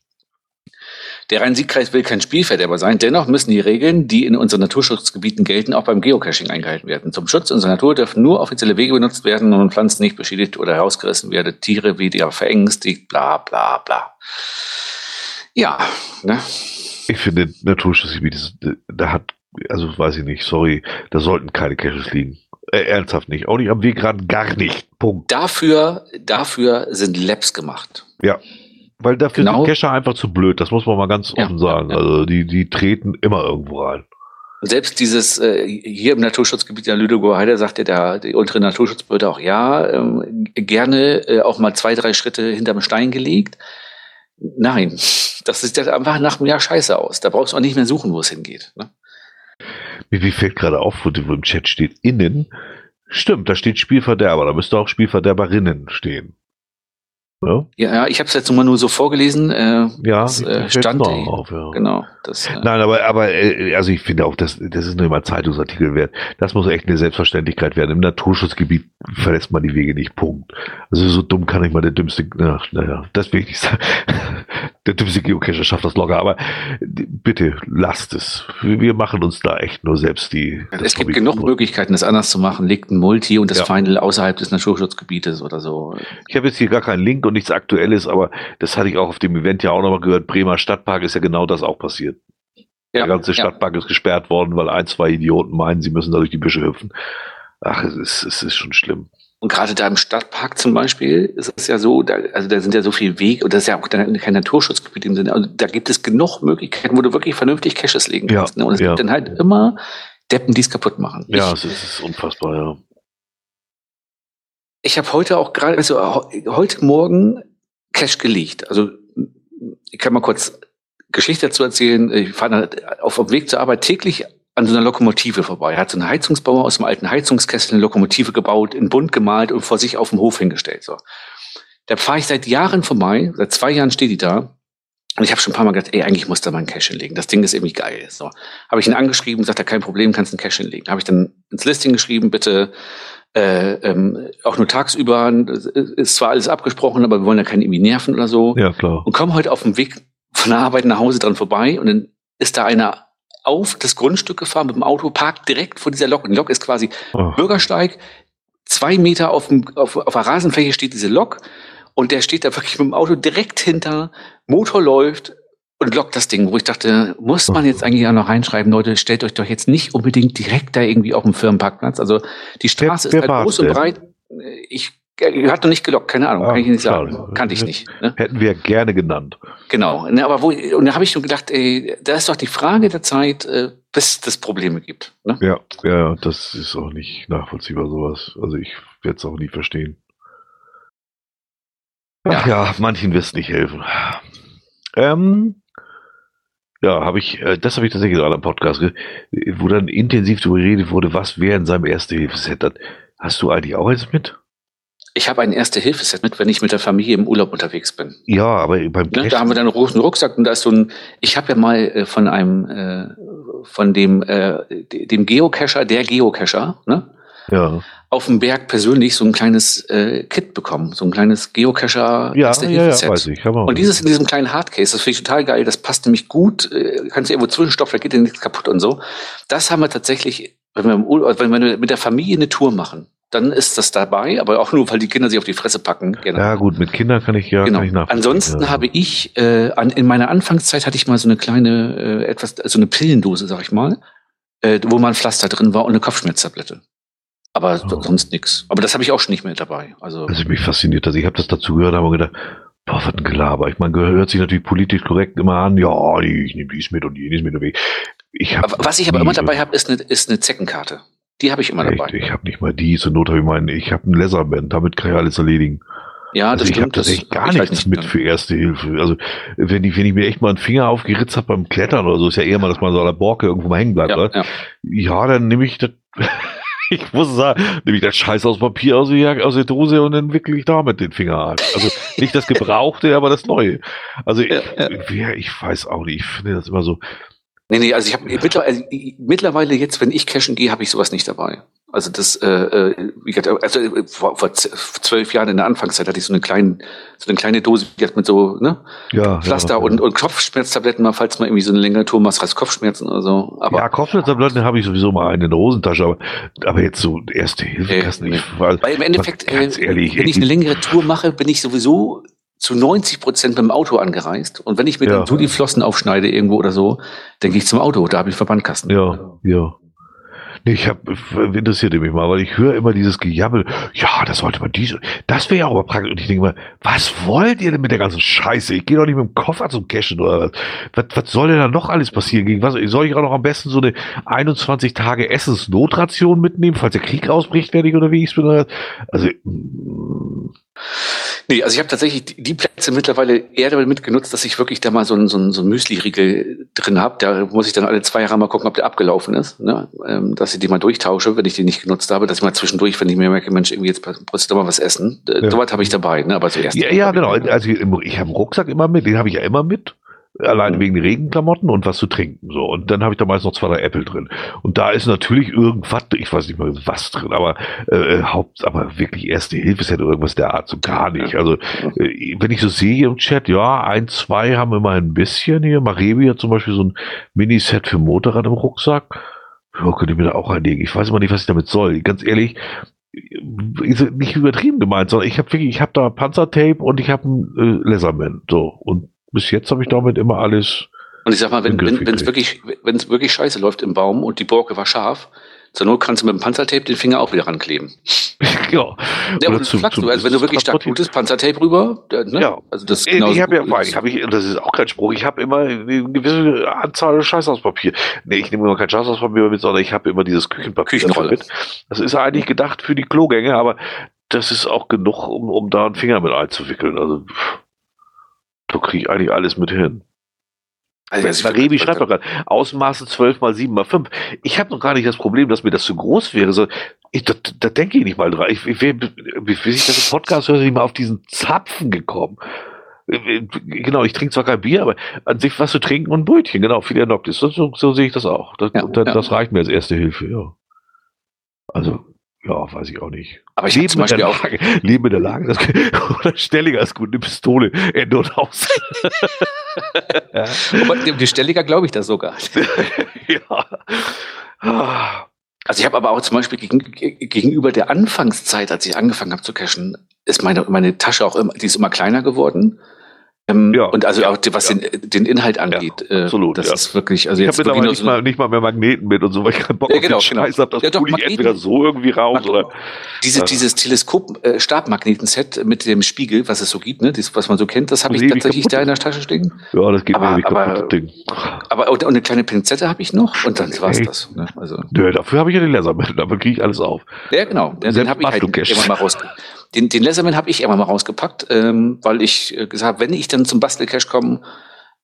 Der Rhein-Sieg-Kreis will kein Spielverderber sein, dennoch müssen die Regeln, die in unseren Naturschutzgebieten gelten, auch beim Geocaching eingehalten werden. Zum Schutz unserer Natur dürfen nur offizielle Wege benutzt werden und Pflanzen nicht beschädigt oder herausgerissen werden, Tiere wieder verängstigt, bla bla bla. Ja, ne? Ich finde, Naturschutzgebiet, da hat, also weiß ich nicht, sorry, da sollten keine Caches liegen. Äh, ernsthaft nicht. Auch nicht am Wegrand, gar nicht. Punkt. Dafür, dafür sind Labs gemacht. Ja. Weil dafür genau. sind Cacher einfach zu blöd, das muss man mal ganz offen ja, sagen. Ja. Also die, die treten immer irgendwo rein. Selbst dieses äh, hier im Naturschutzgebiet der Lüdegoer Heide sagt ja der, die untere Naturschutzbehörde auch, ja, ähm, gerne äh, auch mal zwei, drei Schritte hinterm Stein gelegt. Nein, <laughs> das sieht ja einfach nach einem Jahr scheiße aus. Da brauchst du auch nicht mehr suchen, wo es hingeht. Ne? Mir, mir fällt gerade auf, wo im Chat steht, innen. Stimmt, da steht Spielverderber, da müsste auch Spielverderberinnen stehen. Ja, ja ich habe es jetzt immer nur so vorgelesen. Äh, ja, das, äh, stand auf, ja. Genau. Das, äh, Nein, aber, aber äh, also ich finde auch, das, das ist nur immer Zeitungsartikel wert. Das muss echt eine Selbstverständlichkeit werden. Im Naturschutzgebiet verlässt man die Wege nicht. Punkt. Also so dumm kann ich mal der dümmste, naja, das will ich nicht sagen. Der dümmste Geocacher schafft das locker, aber bitte lasst es. Wir machen uns da echt nur selbst die. Es gibt genug. Möglichkeiten, das anders zu machen. Legt ein Multi und das ja. Final außerhalb des Naturschutzgebietes oder so. Ich habe jetzt hier gar keinen Link und nichts Aktuelles, aber das hatte ich auch auf dem Event ja auch nochmal gehört. Bremer Stadtpark ist ja genau das auch passiert. Ja, der ganze Stadtpark ja. ist gesperrt worden, weil ein, zwei Idioten meinen, sie müssen da durch die Büsche hüpfen. Ach, es ist, es ist schon schlimm. Und gerade da im Stadtpark zum Beispiel ist es ja so, da, also da sind ja so viele Wege und das ist ja auch kein Naturschutzgebiet im Sinne. Also da gibt es genug Möglichkeiten, wo du wirklich vernünftig Caches legen kannst. Ja, ne? Und es ja. gibt dann halt immer Deppen, die es kaputt machen. Ja, ich, es ist unfassbar, ja. Ich habe heute auch gerade, also heute Morgen Cash gelegt. Also ich kann mal kurz Geschichte dazu erzählen. Ich fahre auf dem Weg zur Arbeit täglich an so einer Lokomotive vorbei. Er hat so einen Heizungsbauer aus dem alten Heizungskessel eine Lokomotive gebaut, in bunt gemalt und vor sich auf dem Hof hingestellt. So. Da fahre ich seit Jahren vorbei, seit zwei Jahren steht die da. Und ich habe schon ein paar Mal gedacht, ey, eigentlich muss da mal ein Cash hinlegen. Das Ding ist irgendwie geil. So. Habe ich ihn angeschrieben, sagt er, kein Problem, kannst ein Cash hinlegen. Habe ich dann ins Listing geschrieben, bitte äh, ähm, auch nur tagsüber, ist zwar alles abgesprochen, aber wir wollen ja keinen irgendwie nerven oder so. Ja, klar. Und kommen heute auf dem Weg von der Arbeit nach Hause dran vorbei und dann ist da einer auf das Grundstück gefahren mit dem Auto, parkt direkt vor dieser Lok. Und die Lok ist quasi oh. Bürgersteig, zwei Meter auf, dem, auf, auf der Rasenfläche steht diese Lok und der steht da wirklich mit dem Auto direkt hinter, Motor läuft, und lockt das Ding, wo ich dachte, muss man jetzt eigentlich auch noch reinschreiben, Leute, stellt euch doch jetzt nicht unbedingt direkt da irgendwie auf dem Firmenparkplatz. Also die Straße wer, wer ist halt groß und breit. Ich hat noch nicht gelockt, keine Ahnung, ah, kann ich nicht sagen. Kannte ich nicht. Ne? Hätten wir gerne genannt. Genau. Ne, aber wo, und da habe ich nur gedacht, ey, da ist doch die Frage der Zeit, äh, bis es Probleme gibt. Ne? Ja, ja, das ist auch nicht nachvollziehbar, sowas. Also ich werde es auch nie verstehen. Ach ja, ja manchen wird es nicht helfen. Ähm, ja, habe ich, äh, das habe ich tatsächlich gerade am Podcast, wo dann intensiv darüber geredet wurde, was wäre in seinem Erste-Hilfe-Set. Hast du eigentlich auch eins mit? Ich habe ein Erste-Hilfe-Set mit, wenn ich mit der Familie im Urlaub unterwegs bin. Ja, aber beim ne, Da haben wir dann einen großen Rucksack und da ist so ein, ich habe ja mal äh, von einem, äh, von dem, äh, dem Geocacher, der Geocacher, ne? Ja auf dem Berg persönlich so ein kleines äh, Kit bekommen, so ein kleines Geocacher. Ja, ja, ja, weiß ich. Und dieses in diesem kleinen Hardcase, das finde ich total geil, das passt nämlich gut, äh, kannst du irgendwo zwischenstopfen, da geht dir nichts kaputt und so. Das haben wir tatsächlich, wenn wir, im Urlaub, wenn wir mit der Familie eine Tour machen, dann ist das dabei, aber auch nur, weil die Kinder sich auf die Fresse packen. Genau. Ja gut, mit Kindern kann ich ja genau. kann ich Ansonsten ja. habe ich, äh, an, in meiner Anfangszeit hatte ich mal so eine kleine, äh, etwas, so eine Pillendose, sag ich mal, äh, wo mal ein Pflaster drin war und eine Kopfschmerztablette. Aber oh. sonst nichts. Aber das habe ich auch schon nicht mehr dabei. Also, also mich fasziniert das. Ich habe das dazu gehört, aber gedacht, boah, was ein Gelaber. Ich meine, hört sich natürlich politisch korrekt immer an, ja, ich nehme dies mit und jenes mit. Ich hab was ich aber immer dabei habe, ist eine, ist eine Zeckenkarte. Die habe ich immer echt, dabei. Ich habe nicht mal die. Zur Not habe ich meinen, ich habe ein Leatherband, damit kann ich alles erledigen. Ja, das also stimmt. Ich habe tatsächlich gar nichts halt nicht mit für Erste Hilfe. Also wenn ich, wenn ich mir echt mal einen Finger aufgeritzt habe beim Klettern oder so, ist ja eher mal, dass man so an der Borke irgendwo mal hängen bleibt. Ja, ja. ja dann nehme ich das <laughs> ich muss sagen, nehme ich das Scheiß aus Papier aus der, aus der Dose und dann wickle ich damit den Finger an. Also nicht das Gebrauchte, aber das Neue. Also ich, ja. ich weiß auch nicht, ich finde das immer so. Nee, nee, also ich habe mittlerweile, also mittlerweile jetzt, wenn ich cashen gehe, habe ich sowas nicht dabei. Also das, äh, äh wie gesagt, also äh, vor, vor zwölf Jahren in der Anfangszeit hatte ich so eine kleine, so eine kleine Dose mit so, ne? Ja. Pflaster ja, und, und Kopfschmerztabletten, mal falls man irgendwie so eine längere Tour macht, als Kopfschmerzen oder so. Aber, ja, Kopfschmerztabletten habe ich sowieso mal eine in der Hosentasche, aber, aber jetzt so erste Hilfe nee, nee. Weil, weil im Endeffekt, äh, ehrlich, wenn ich eine längere Tour mache, bin ich sowieso zu 90 Prozent mit dem Auto angereist. Und wenn ich mir ja. dann so die Flossen aufschneide irgendwo oder so, dann gehe ich zum Auto, da habe ich Verbandkasten. Ja, ja. Nee, ich habe interessierte mich mal, weil ich höre immer dieses Gejabbel, ja, das sollte man diese, das wäre ja auch mal praktisch. Und ich denke mal, was wollt ihr denn mit der ganzen Scheiße? Ich gehe doch nicht mit dem Koffer zum Cashen oder was. was. Was soll denn da noch alles passieren? Gegen was soll ich auch noch am besten so eine 21 Tage Essensnotration mitnehmen, falls der Krieg ausbricht, werde ich oder wie ich es bin? Also mh. Nee, also ich habe tatsächlich die Plätze mittlerweile eher damit genutzt, dass ich wirklich da mal so einen, so einen, so einen Müsli-Riegel drin habe. Da muss ich dann alle zwei Jahre mal gucken, ob der abgelaufen ist. Ne? Ähm, dass ich die mal durchtausche, wenn ich die nicht genutzt habe, dass ich mal zwischendurch, wenn ich mir merke, Mensch, irgendwie jetzt muss ich doch mal was essen. Ja. Sowas habe ich dabei, ne? aber zuerst. Ja, ja genau. Also ich, ich habe einen Rucksack immer mit, den habe ich ja immer mit. Allein mhm. wegen Regenklamotten und was zu trinken. So. Und dann habe ich da meist noch zwei, drei Äpfel drin. Und da ist natürlich irgendwas, ich weiß nicht mal was drin, aber äh, äh Haupt, aber wirklich erste Hilfe ist ja irgendwas der Art, so gar nicht. Also äh, wenn ich so sehe im Chat, ja, ein, zwei haben immer ein bisschen hier. Marebi hat zum Beispiel so ein Miniset für Motorrad im Rucksack. Ja, könnte ich mir da auch einlegen. Ich weiß immer nicht, was ich damit soll. Ganz ehrlich, ist nicht übertrieben gemeint, sondern ich habe wirklich, ich habe da Panzertape und ich habe ein äh, Leatherman. So. Und bis jetzt habe ich damit immer alles. Und ich sag mal, wenn es wirklich, wirklich scheiße läuft im Baum und die Borke war scharf, zur Not kannst du mit dem Panzertape den Finger auch wieder rankleben. <laughs> ja. ja und zum, zum, also wenn du wirklich stark blutest, Panzertape rüber. Ne? Ja. Also das ich habe ja, ich hab ich, das ist auch kein Spruch, ich habe immer eine gewisse Anzahl Scheißhauspapier. Nee, ich nehme immer kein Scheißhauspapier mit, sondern ich habe immer dieses Küchenpapier Küchenrolle. mit. Das ist eigentlich gedacht für die Klogänge, aber das ist auch genug, um, um da einen Finger mit einzuwickeln. Also da kriege ich eigentlich alles mit hin. Also Rebi schreibt doch gerade, Außenmaße 12 mal 7 mal 5. Ich habe noch gar nicht das Problem, dass mir das zu groß wäre. So, ich, da, da denke ich nicht mal dran. Ich, ich, bis ich das im Podcast höre, bin ich mal auf diesen Zapfen gekommen. Genau, ich trinke zwar kein Bier, aber an sich was zu trinken und ein Brötchen, genau, Philianoptis. So, so, so sehe ich das auch. Das, ja, das, ja. das reicht mir als erste Hilfe, ja. Also, ja, weiß ich auch nicht. Aber ich habe zum Beispiel auch. Lage, <laughs> Leben in der Lage, das, <laughs> oder Stelliger ist gut, eine Pistole, Ende und aus. ja. Aber die Stelliger glaube ich das sogar. <laughs> ja. Also ich habe aber auch zum Beispiel gegen, gegenüber der Anfangszeit, als ich angefangen habe zu cashen, ist meine, meine Tasche auch immer, die ist immer kleiner geworden. Ähm, ja, und also auch was ja. den, den Inhalt angeht, ja, absolut. Äh, das ist wirklich, also ich jetzt habe nicht, so mal, nicht mal mehr Magneten mit und so, weil ich keinen Bock ja, genau, auf den genau. Scheiß habe. Das ja, doch, ich entweder so irgendwie raus Mag oder. Diese, Dieses Teleskop-Stabmagneten-Set äh, mit dem Spiegel, was es so gibt, ne, das, was man so kennt, das habe ich tatsächlich da in der Tasche stehen. Ja, das geht aber, mir aber, Ding. Aber und eine kleine Pinzette habe ich noch und dann war es das. Ne? Also. Nö, dafür habe ich ja den Lasermittel, damit kriege ich alles auf. Ja, genau. Den, den habe ich halt immer mal rausgekriegt. Den, den Leatherman habe ich immer mal rausgepackt, ähm, weil ich äh, gesagt habe, wenn ich dann zum Bastelcache komme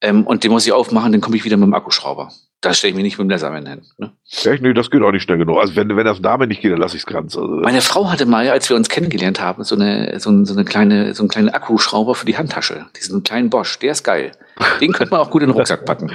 ähm, und den muss ich aufmachen, dann komme ich wieder mit dem Akkuschrauber. Da stelle ich mich nicht mit dem Leatherman hin. Ne? Echt? Nee, das geht auch nicht schnell genug. Also wenn, wenn das Name nicht geht, dann lasse ich es ganz. Also Meine Frau hatte mal, als wir uns kennengelernt haben, so eine, so, so eine kleine, so einen kleinen Akkuschrauber für die Handtasche. Diesen kleinen Bosch, der ist geil. Den könnte man auch gut in den Rucksack packen.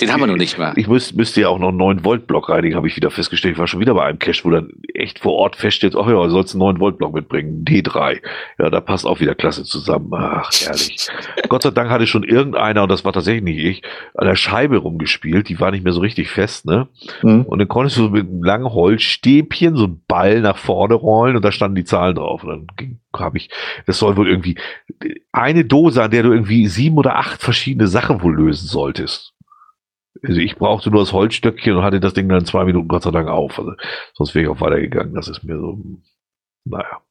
Den haben wir noch nicht mehr. Ich müsste müsst ja auch noch einen 9 Volt Block reinigen, habe ich wieder festgestellt. Ich war schon wieder bei einem Cache, wo dann echt vor Ort feststeht, ach ja, du sollst einen 9 Volt Block mitbringen, D3. Ja, da passt auch wieder klasse zusammen. Ach, ehrlich. Gott sei Dank hatte schon irgendeiner, und das war tatsächlich nicht ich, an der Scheibe rumgespielt. Die war nicht mehr so richtig fest, ne? Mhm. Und dann konntest du mit einem langen Holzstäbchen so einen Ball nach vorne rollen und da standen die Zahlen drauf. Und dann habe ich, das soll wohl irgendwie eine Dose, an der du irgendwie sieben oder acht verschiedene Sachen wohl lösen solltest. Also ich brauchte nur das Holzstöckchen und hatte das Ding dann zwei Minuten Gott sei Dank auf. Also sonst wäre ich auch weitergegangen. Das ist mir so, naja.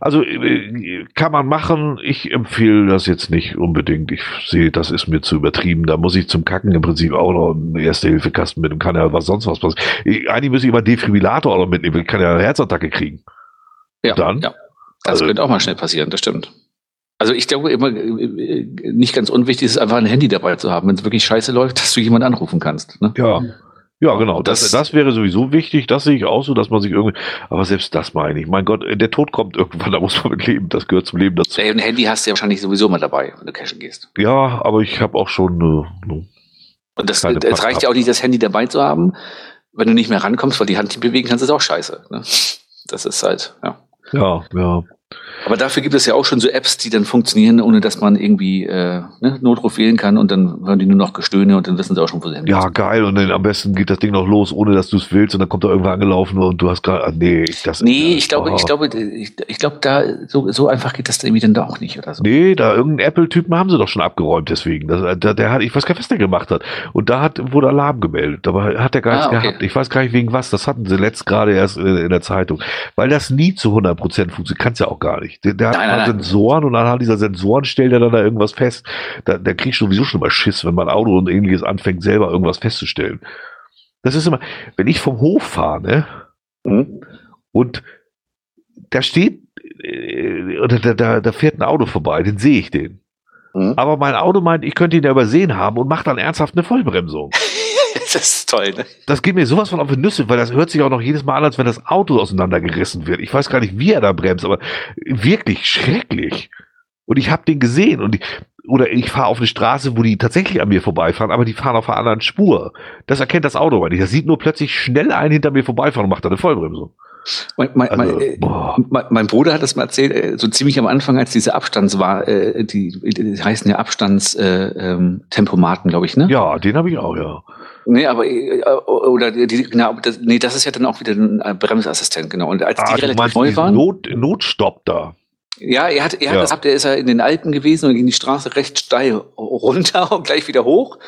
Also äh, kann man machen. Ich empfehle das jetzt nicht unbedingt. Ich sehe, das ist mir zu übertrieben. Da muss ich zum Kacken im Prinzip auch noch einen Erste-Hilfe-Kasten mit und kann ja was sonst was passieren. Eigentlich müsste ich immer Defibrillator auch noch mitnehmen. Ich kann ja eine Herzattacke kriegen. Ja, dann ja. Das also, könnte auch mal schnell passieren, das stimmt. Also ich glaube immer, äh, nicht ganz unwichtig ist einfach ein Handy dabei zu haben, wenn es wirklich scheiße läuft, dass du jemanden anrufen kannst. Ne? Ja. Ja, genau. Das, das, das wäre sowieso wichtig. Das sehe ich auch so, dass man sich irgendwie. Aber selbst das meine ich. Mein Gott, der Tod kommt irgendwann, <laughs> da muss man mit leben. Das gehört zum Leben dazu. Ein Handy hast du ja wahrscheinlich sowieso mal dabei, wenn du cashen gehst. Ja, aber ich habe auch schon. Äh, ne, Und das, es reicht ja auch nicht, das Handy dabei zu haben. Wenn du nicht mehr rankommst, weil die Hand nicht bewegen kannst, ist auch scheiße. Ne? Das ist halt, ja. Ja, ja. Aber dafür gibt es ja auch schon so Apps, die dann funktionieren, ohne dass man irgendwie äh, ne, Notruf wählen kann und dann hören die nur noch Gestöhne und dann wissen sie auch schon, wo sie hin Ja, geil. Und dann am besten geht das Ding noch los, ohne dass du es willst und dann kommt da irgendwer angelaufen und du hast gerade, ah, nee, das Nee, ich glaube, ich glaube, ich, ich glaube, da so, so einfach geht das irgendwie dann da auch nicht oder so. Nee, da irgendeinen Apple-Typen haben sie doch schon abgeräumt deswegen. Das, der, der hat, ich weiß gar nicht, was der gemacht hat. Und da hat, wurde Alarm gemeldet. Aber hat der gar nichts ah, okay. gehabt. Ich weiß gar nicht wegen was. Das hatten sie letzt gerade erst in, in, der Zeitung. Weil das nie zu 100% funktioniert. Kannst ja auch gar nicht. Der, der nein, hat nein, Sensoren und anhand dieser Sensoren stellt er dann da irgendwas fest. Da, kriegst du sowieso schon mal Schiss, wenn man Auto und ähnliches anfängt, selber irgendwas festzustellen. Das ist immer, wenn ich vom Hof fahre, ne? Mhm. Und da steht, äh, oder da, da, da fährt ein Auto vorbei, den sehe ich den. Mhm. Aber mein Auto meint, ich könnte ihn ja übersehen haben und macht dann ernsthaft eine Vollbremsung. Das ist toll, ne? Das geht mir sowas von auf die Nüsse, weil das hört sich auch noch jedes Mal an, als wenn das Auto auseinandergerissen wird. Ich weiß gar nicht, wie er da bremst, aber wirklich schrecklich. Und ich habe den gesehen und ich, oder ich fahre auf eine Straße, wo die tatsächlich an mir vorbeifahren, aber die fahren auf einer anderen Spur. Das erkennt das Auto aber nicht. Das sieht nur plötzlich schnell einen hinter mir vorbeifahren und macht da eine Vollbremsung. Mein, mein, also, mein, äh, mein, mein, Bruder hat das mal erzählt, äh, so ziemlich am Anfang, als diese Abstands war, äh, die, die heißen ja Abstandstempomaten, äh, ähm, glaube ich, ne? Ja, den habe ich auch, ja. Nee, aber oder die, genau, das, nee, das ist ja dann auch wieder ein Bremsassistent, genau. Und als ah, die relativ neu waren. Not, Notstopp da. Ja, er hat, er hat ja. das er ist ja in den Alpen gewesen und ging die Straße recht steil runter <laughs> und gleich wieder hoch.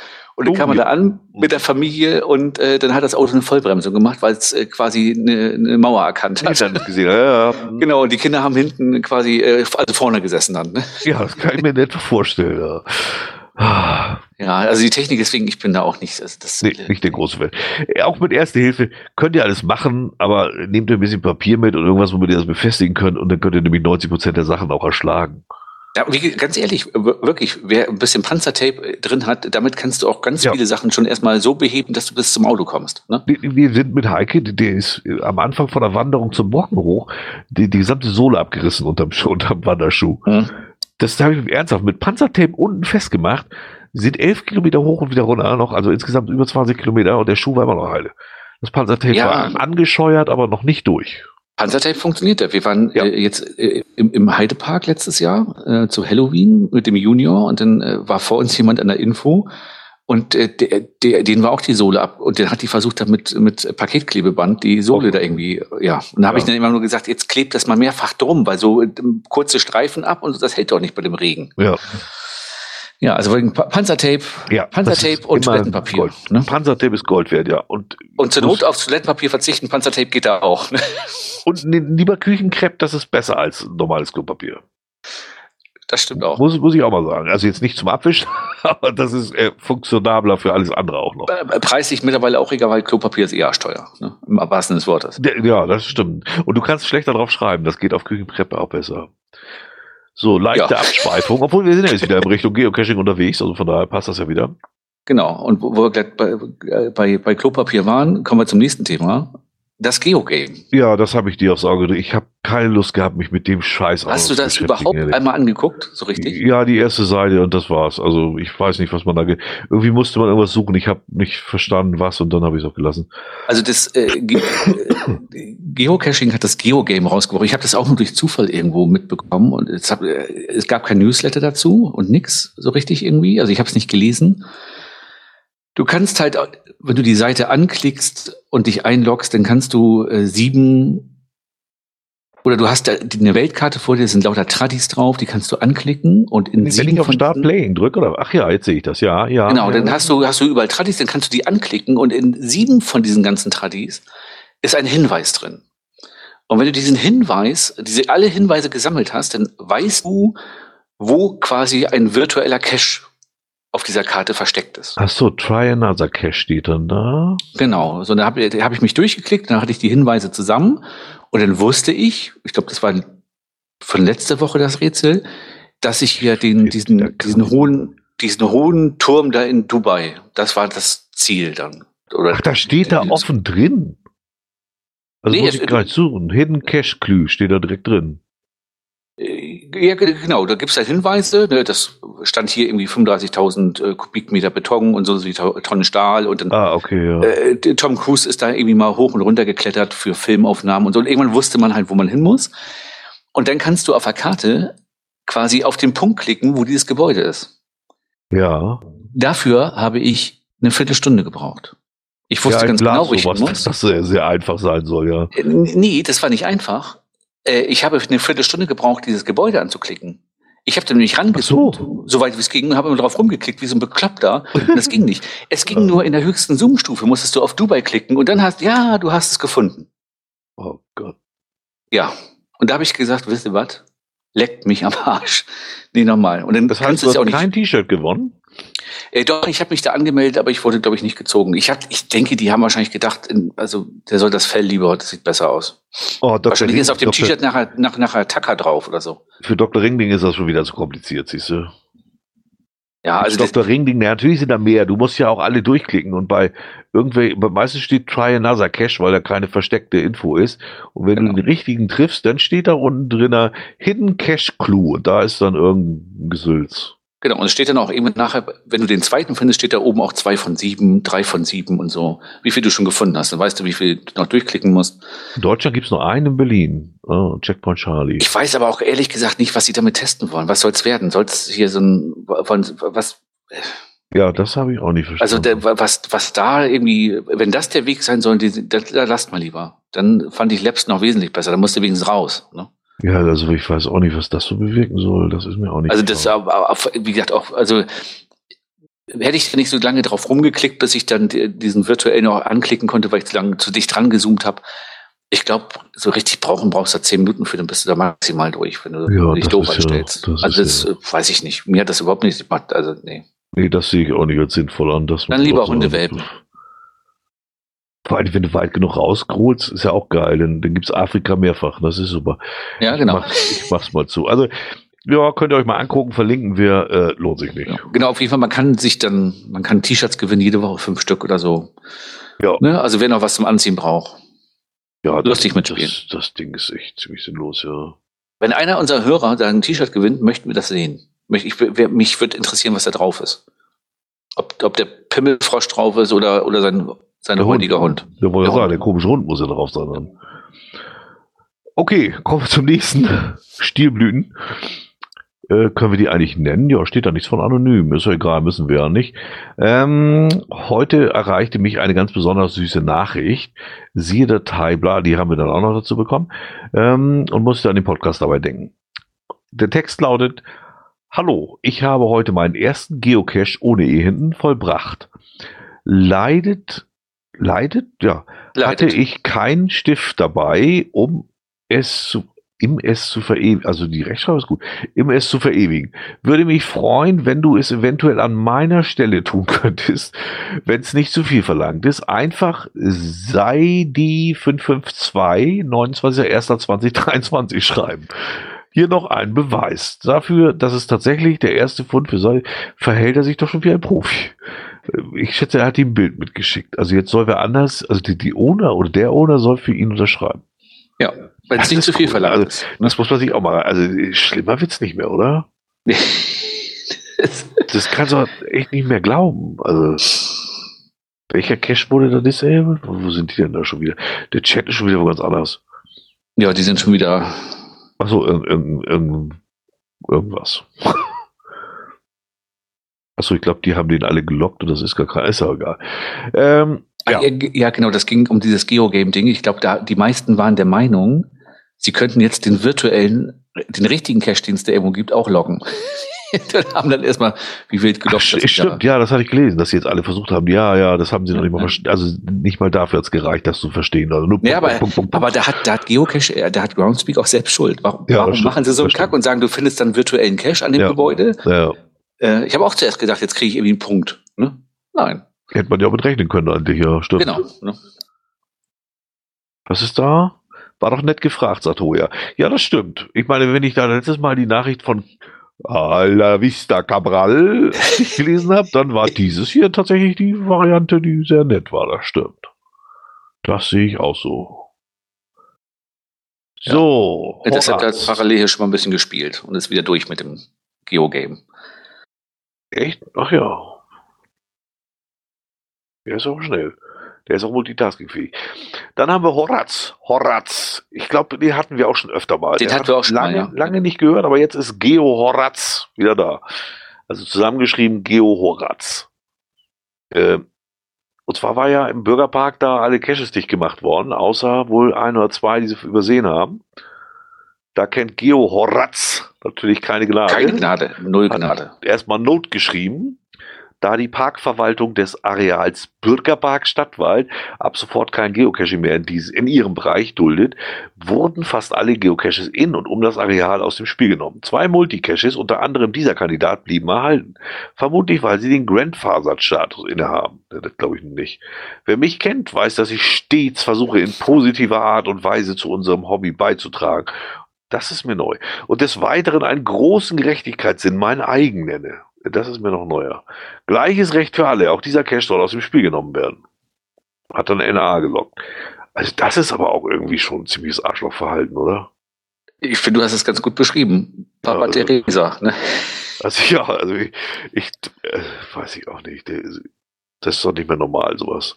Und dann oh, kam er da an mit der Familie und äh, dann hat das Auto eine Vollbremsung gemacht, weil es äh, quasi eine, eine Mauer erkannt hat. Ich gesehen, ja, ja. <laughs> Genau, und die Kinder haben hinten quasi, äh, also vorne gesessen dann. Ne? Ja, das kann ich mir nicht vorstellen. Ja. Ja, also die Technik, deswegen, ich bin da auch nicht. Also das, nee, nicht der große Fan. Äh, auch mit Erste Hilfe könnt ihr alles machen, aber nehmt ihr ein bisschen Papier mit und irgendwas, womit ihr das befestigen könnt und dann könnt ihr nämlich 90 Prozent der Sachen auch erschlagen. Ja, wie, ganz ehrlich, wirklich, wer ein bisschen Panzertape äh, drin hat, damit kannst du auch ganz ja. viele Sachen schon erstmal so beheben, dass du bis zum Auto kommst. Ne? Wir sind mit Heike, der ist äh, am Anfang von der Wanderung zum Morgen hoch, die, die gesamte Sohle abgerissen unterm, unterm Wanderschuh. Hm. Das habe ich ernsthaft mit Panzertape unten festgemacht, sind elf Kilometer hoch und wieder runter noch, also insgesamt über 20 Kilometer und der Schuh war immer noch heile. Das Panzertape Ja. war angescheuert, aber noch nicht durch. Panzertape funktioniert ja. Wir waren Ja. äh, jetzt äh, im, im Heidepark letztes Jahr äh, zu Halloween mit dem Junior und dann äh, war vor uns jemand an der Info und äh, der, der, den war auch die Sohle ab und der hat die versucht, da mit, mit Paketklebeband die Sohle Oh. da irgendwie, ja. Und da habe Ja. ich dann immer nur gesagt, jetzt klebt das mal mehrfach drum, weil so äh, kurze Streifen ab und das hält doch nicht bei dem Regen. Ja. Ja, also wegen Pa- Panzertape, Ja, Panzertape und Toilettenpapier. Ne? Panzertape ist Gold wert, ja. Und, Und zur Not auf Toilettenpapier verzichten, Panzertape geht da auch. Ne? und lieber Küchenkrepp, das ist besser als normales Klopapier. Das stimmt auch. Muss, muss ich auch mal sagen. Also jetzt nicht zum Abwischen, <laughs> aber das ist äh, funktionabler für alles andere auch noch. Äh, Preislich mittlerweile auch egal, weil Klopapier ist eher arschteuer, ne? im wahrsten Sinne des Wortes. Ja, das stimmt. Und du kannst schlechter drauf schreiben. Das geht auf Küchenkreppe auch besser. So, leichte Ja. Abschweifung. Obwohl wir sind ja jetzt wieder in Richtung Geocaching unterwegs. Also von daher passt das ja wieder. Genau. Und wo wo wir gerade bei, äh, bei, bei Klopapier waren, kommen wir zum nächsten Thema. Das Geogame. Ja, das habe ich dir aufs Auge gedrückt. Ich habe keine Lust gehabt, mich mit dem Scheiß Hast du das überhaupt ehrlich. einmal angeguckt? So richtig? Ja, die erste Seite und das war's. Also ich weiß nicht, was man da... Ge Irgendwie musste man irgendwas suchen. Ich habe nicht verstanden, was und dann habe ich es auch gelassen. Also das äh, Ge äh, Geocaching hat das Geogame rausgebracht. Ich habe das auch nur durch Zufall irgendwo mitbekommen und es, hab, äh, es gab kein Newsletter dazu und nix so richtig irgendwie. Also ich habe es nicht gelesen. Du kannst halt, wenn du die Seite anklickst und dich einloggst, dann kannst du äh, sieben oder du hast da eine Weltkarte vor dir, da sind lauter Tradis drauf, die kannst du anklicken und in Wenn sieben ich auf von Start Playing drücke, oder? Ach ja, jetzt sehe ich das. Ja, ja. Genau, ja. dann hast du, hast du überall Tradis, dann kannst du die anklicken und in sieben von diesen ganzen Tradis ist ein Hinweis drin. Und wenn du diesen Hinweis, diese alle Hinweise gesammelt hast, dann weißt du, wo quasi ein virtueller Cache auf dieser Karte versteckt ist. Ach so, Try Another Cache steht dann da. Genau. So, da habe hab ich mich durchgeklickt, dann hatte ich die Hinweise zusammen und dann wusste ich, ich glaube, das war von letzter Woche das Rätsel, dass ich hier den, diesen, diesen hohen, diesen hohen Turm da in Dubai, das war das Ziel dann. Oder Ach, da steht da offen drin. Also Nee, muss ich gleich suchen. Hidden Cache Clue steht da direkt drin. Äh, Ja, ge- genau, da gibt's halt Hinweise. Ne, das stand hier irgendwie 35.000 äh, Kubikmeter Beton und so so Tonnen Stahl. Und dann Ah, okay, ja. äh, Tom Cruise ist da irgendwie mal hoch und runter geklettert für Filmaufnahmen und so. Und irgendwann wusste man halt, wo man hin muss. Und dann kannst du auf der Karte quasi auf den Punkt klicken, wo dieses Gebäude ist. ja. Dafür habe ich eine Viertelstunde gebraucht. Ich wusste ja, ganz ich las genau, wo ich hin sowas, muss. dass das sehr, sehr einfach sein soll, ja. Nee, das war nicht einfach. Äh, Ich habe eine Viertelstunde gebraucht, dieses Gebäude anzuklicken. Ich habe da nämlich rangezoomt, so. so weit wie es ging, und habe immer drauf rumgeklickt, wie so ein Bekloppter. Und das ging nicht. Es ging <laughs> nur in der höchsten Zoom-Stufe, musstest du auf Dubai klicken und dann hast, ja, du hast es gefunden. Oh Gott. Ja. Und da habe ich gesagt, wisst ihr was? Leckt mich am Arsch. Nee, nochmal. Und dann Das heißt, kannst du es ja auch nicht. kein T-Shirt gewonnen? Äh, doch, ich habe mich da angemeldet, aber ich wurde, glaube ich, nicht gezogen. Ich, hab, ich denke, die haben wahrscheinlich gedacht, in, also der soll das Fell lieber, das sieht besser aus. Oh, Dr. Wahrscheinlich Ring- ist auf dem Dr. T-Shirt nachher, nach, nachher Tacker drauf oder so. Für Dr. Ringding ist das schon wieder zu kompliziert, siehst du. Ja, also Dr. Ringding, na, natürlich sind da mehr. Du musst ja auch alle durchklicken und bei irgendwelchen, meistens steht Try Another Cache, weil da keine versteckte Info ist. Und wenn Genau. du den richtigen triffst, dann steht da unten drin Hidden Cache Clue und da ist dann irgendein Gesülz. Genau, und es steht dann auch eben nachher, wenn du den zweiten findest, steht da oben auch zwei von sieben, drei von sieben und so. Wie viel du schon gefunden hast. Dann weißt du, wie viel du noch durchklicken musst. In Deutschland gibt's nur einen in Berlin. Oh, Checkpoint Charlie. Ich weiß aber auch ehrlich gesagt nicht, was sie damit testen wollen. Was soll's werden? Soll's hier so ein, was, Ja, das habe ich auch nicht also verstanden. der, was, was da irgendwie, wenn das der Weg sein soll, die, da, da lasst mal lieber. Dann fand ich Labs noch wesentlich besser. Da musst du wenigstens raus. Ne? Ja, also ich weiß auch nicht, was das so bewirken soll. Das ist mir auch nicht Also das, klar. wie gesagt, auch, also hätte ich nicht so lange drauf rumgeklickt, bis ich dann die- diesen virtuell noch anklicken konnte, weil ich zu lange zu dicht dran gezoomt habe. Ich glaube, so richtig brauchen brauchst du zehn Minuten für, dann bist du da maximal durch, wenn du Ja, dich das doof ja- anstellst. das also das äh, weiß ich nicht. Mir hat das überhaupt nicht gemacht. Also nee. Nee, das sehe ich auch nicht als sinnvoll an. Man Dann lieber Hundewelpen. Vor allem, wenn du weit genug rausgrolst, ist ja auch geil. Dann, dann gibt's Afrika mehrfach. Das ist super. Ja, genau. Ich, mach, ich mach's mal zu. Also, ja, könnt ihr euch mal angucken, verlinken wir, äh, lohnt sich nicht. Ja, genau, auf jeden Fall, man kann sich dann, man kann T-Shirts gewinnen, jede Woche fünf Stück oder so. Ja. Ne? Also wer noch was zum Anziehen braucht. Ja, Lustig das, mitspielen. Das, das Ding ist echt ziemlich sinnlos, ja. Wenn einer unserer Hörer da ein T-Shirt gewinnt, möchten wir das sehen. Mich, ich, mich würde interessieren, was da drauf ist. Ob, ob der Pimmelfrosch drauf ist oder, oder sein Sein Der heutiger Hund. Der wollte Der sagen, Hund. der komische Hund muss ja drauf sein. Dann. Okay, kommen wir zum nächsten. <laughs> Stilblüten. Äh, können wir die eigentlich nennen? Ja, steht da nichts von anonym. Ist ja egal, müssen wir ja nicht. Ähm, heute erreichte mich eine ganz besonders süße Nachricht. Siehe Datei, bla, die haben wir dann auch noch dazu bekommen. Ähm, und musste an den Podcast dabei denken. Der Text lautet, Hallo, ich habe heute meinen ersten Geocache ohne E hinten vollbracht. Leidet, leidet, ja, hatte Leidet. ich keinen Stift dabei, um es zu, im es zu verewigen, also die Rechtschreibung ist gut, im es zu verewigen. Würde mich freuen, wenn du es eventuell an meiner Stelle tun <laughs> könntest, wenn es nicht zu viel verlangt ist. Einfach sei die 552 29.01.2023 schreiben. Hier noch ein Beweis dafür, dass es tatsächlich der erste Fund für sei, verhält er sich doch schon wie ein Profi. Ich schätze, er hat ihm ein Bild mitgeschickt. Also jetzt soll wer anders, also die, die Owner oder der Owner soll für ihn unterschreiben. Ja, wenn es nicht zu viel cool. verlangt Also, ist. Das muss man sich auch mal, also schlimmer wird's nicht mehr, oder? <laughs> Das kannst du echt nicht mehr glauben. Also, welcher Cache wurde da disabled? Wo wo sind die denn da schon wieder? Der Chat ist schon wieder wo ganz anders. ja, die sind schon wieder. Achso, irgend, irgend, irgend, irgendwas. Achso, ich glaube, die haben den alle gelockt und das ist gar kein, ist ja egal. Ähm, Ja. Ja. ja, genau, das ging um dieses Geogame-Ding. Ich glaube, da die meisten waren der Meinung, sie könnten jetzt den virtuellen, den richtigen Cache, den es der irgendwo gibt, auch loggen. <laughs> dann haben dann erstmal wie wild Ach, gelockt. dass sie stimmt, da- ja, das hatte ich gelesen, dass sie jetzt alle versucht haben. Ja, ja, das haben sie noch nicht mal verstanden. Also nicht mal dafür hat es gereicht, das zu verstehen. Also nur Ja, aber, Punkt, Punkt, Punkt, aber da hat, da hat Geocache, äh, da hat Groundspeak auch selbst Schuld. Warum, Ja, das warum stimmt, machen sie so einen das Kack stimmt. und sagen, du findest dann virtuellen Cache an dem Ja. Gebäude? ja, Äh, ich habe auch zuerst gedacht, jetzt kriege ich irgendwie einen Punkt. Ne? Nein, hätte man ja auch mit rechnen können eigentlich, ja, stimmt. genau. Ne? Was ist da? War doch nett gefragt, sagt Hoja. Ja, das stimmt. Ich meine, wenn ich da letztes Mal die Nachricht von A la Vista Cabral <laughs> gelesen habe, dann war dieses hier tatsächlich die Variante, die sehr nett war. Das stimmt. Das sehe ich auch so. Ja. So. Und deshalb hat parallel hier schon mal ein bisschen gespielt und ist wieder durch mit dem Geogame. Echt? Ach ja. Der ist auch schnell. Der ist auch multitaskingfähig. Dann haben wir Horaz. Horaz. Ich glaube, den hatten wir auch schon öfter mal. Den hatten wir auch schon mal, lange, ja. lange nicht gehört, aber jetzt ist Geo Horaz wieder da. Also zusammengeschrieben Geo Horaz. Äh, und zwar war ja im Bürgerpark da alle Caches dicht gemacht worden, außer wohl ein oder zwei, die sie übersehen haben. Da kennt Geo Horaz natürlich keine Gnade Keine Gnade, null hat Gnade. erstmal Not geschrieben, da die Parkverwaltung des Areals Bürgerpark Stadtwald ab sofort kein Geocaching mehr in, dies, in ihrem Bereich duldet, wurden fast alle Geocaches in und um das Areal aus dem Spiel genommen. Zwei Multicaches, unter anderem dieser Kandidat, blieben erhalten. Vermutlich, weil sie den Grandfather-Status innehaben. Das glaube ich nicht. Wer mich kennt, weiß, dass ich stets versuche, in positiver Art und Weise zu unserem Hobby beizutragen. Das ist mir neu. Und des Weiteren einen großen Gerechtigkeitssinn, mein eigen nenne. Das ist mir noch neuer. Gleiches Recht für alle. Auch dieser Cache soll aus dem Spiel genommen werden. Hat dann NA gelockt. Also das ist aber auch irgendwie schon ein ziemliches Arschlochverhalten, oder? Ich finde, du hast es ganz gut beschrieben. Papa Ja, also- Theresa. Ne? Also ja, also ich, ich äh, weiß ich auch nicht. Das ist doch nicht mehr normal, sowas.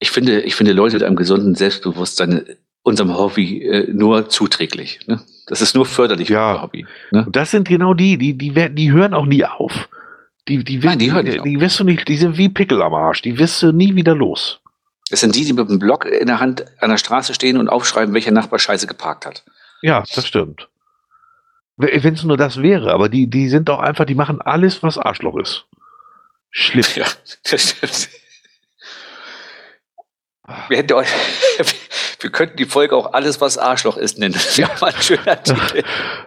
Ich finde, ich finde Leute mit einem gesunden Selbstbewusstsein unserem Hobby äh, nur zuträglich. Ne? Das ist nur förderlich Ja. für Hobby. Ne? Das sind genau die, die, die werden, die hören auch nie auf. Die, die, Nein, die die, die wirst du nicht, die sind wie Pickel am Arsch. Die wirst du nie wieder los. Das sind die, die mit dem Block in der Hand an der Straße stehen und aufschreiben, welcher Nachbar Scheiße geparkt hat. Ja, das stimmt. Wenn es nur das wäre, aber die, die sind doch einfach, die machen alles, was Arschloch ist. Schlimm. <laughs> Ja, das stimmt. Wir, hätten euch, <laughs> wir könnten die Folge auch alles, was Arschloch ist, nennen. Wäre mal ein schöner <laughs> Titel. Äh,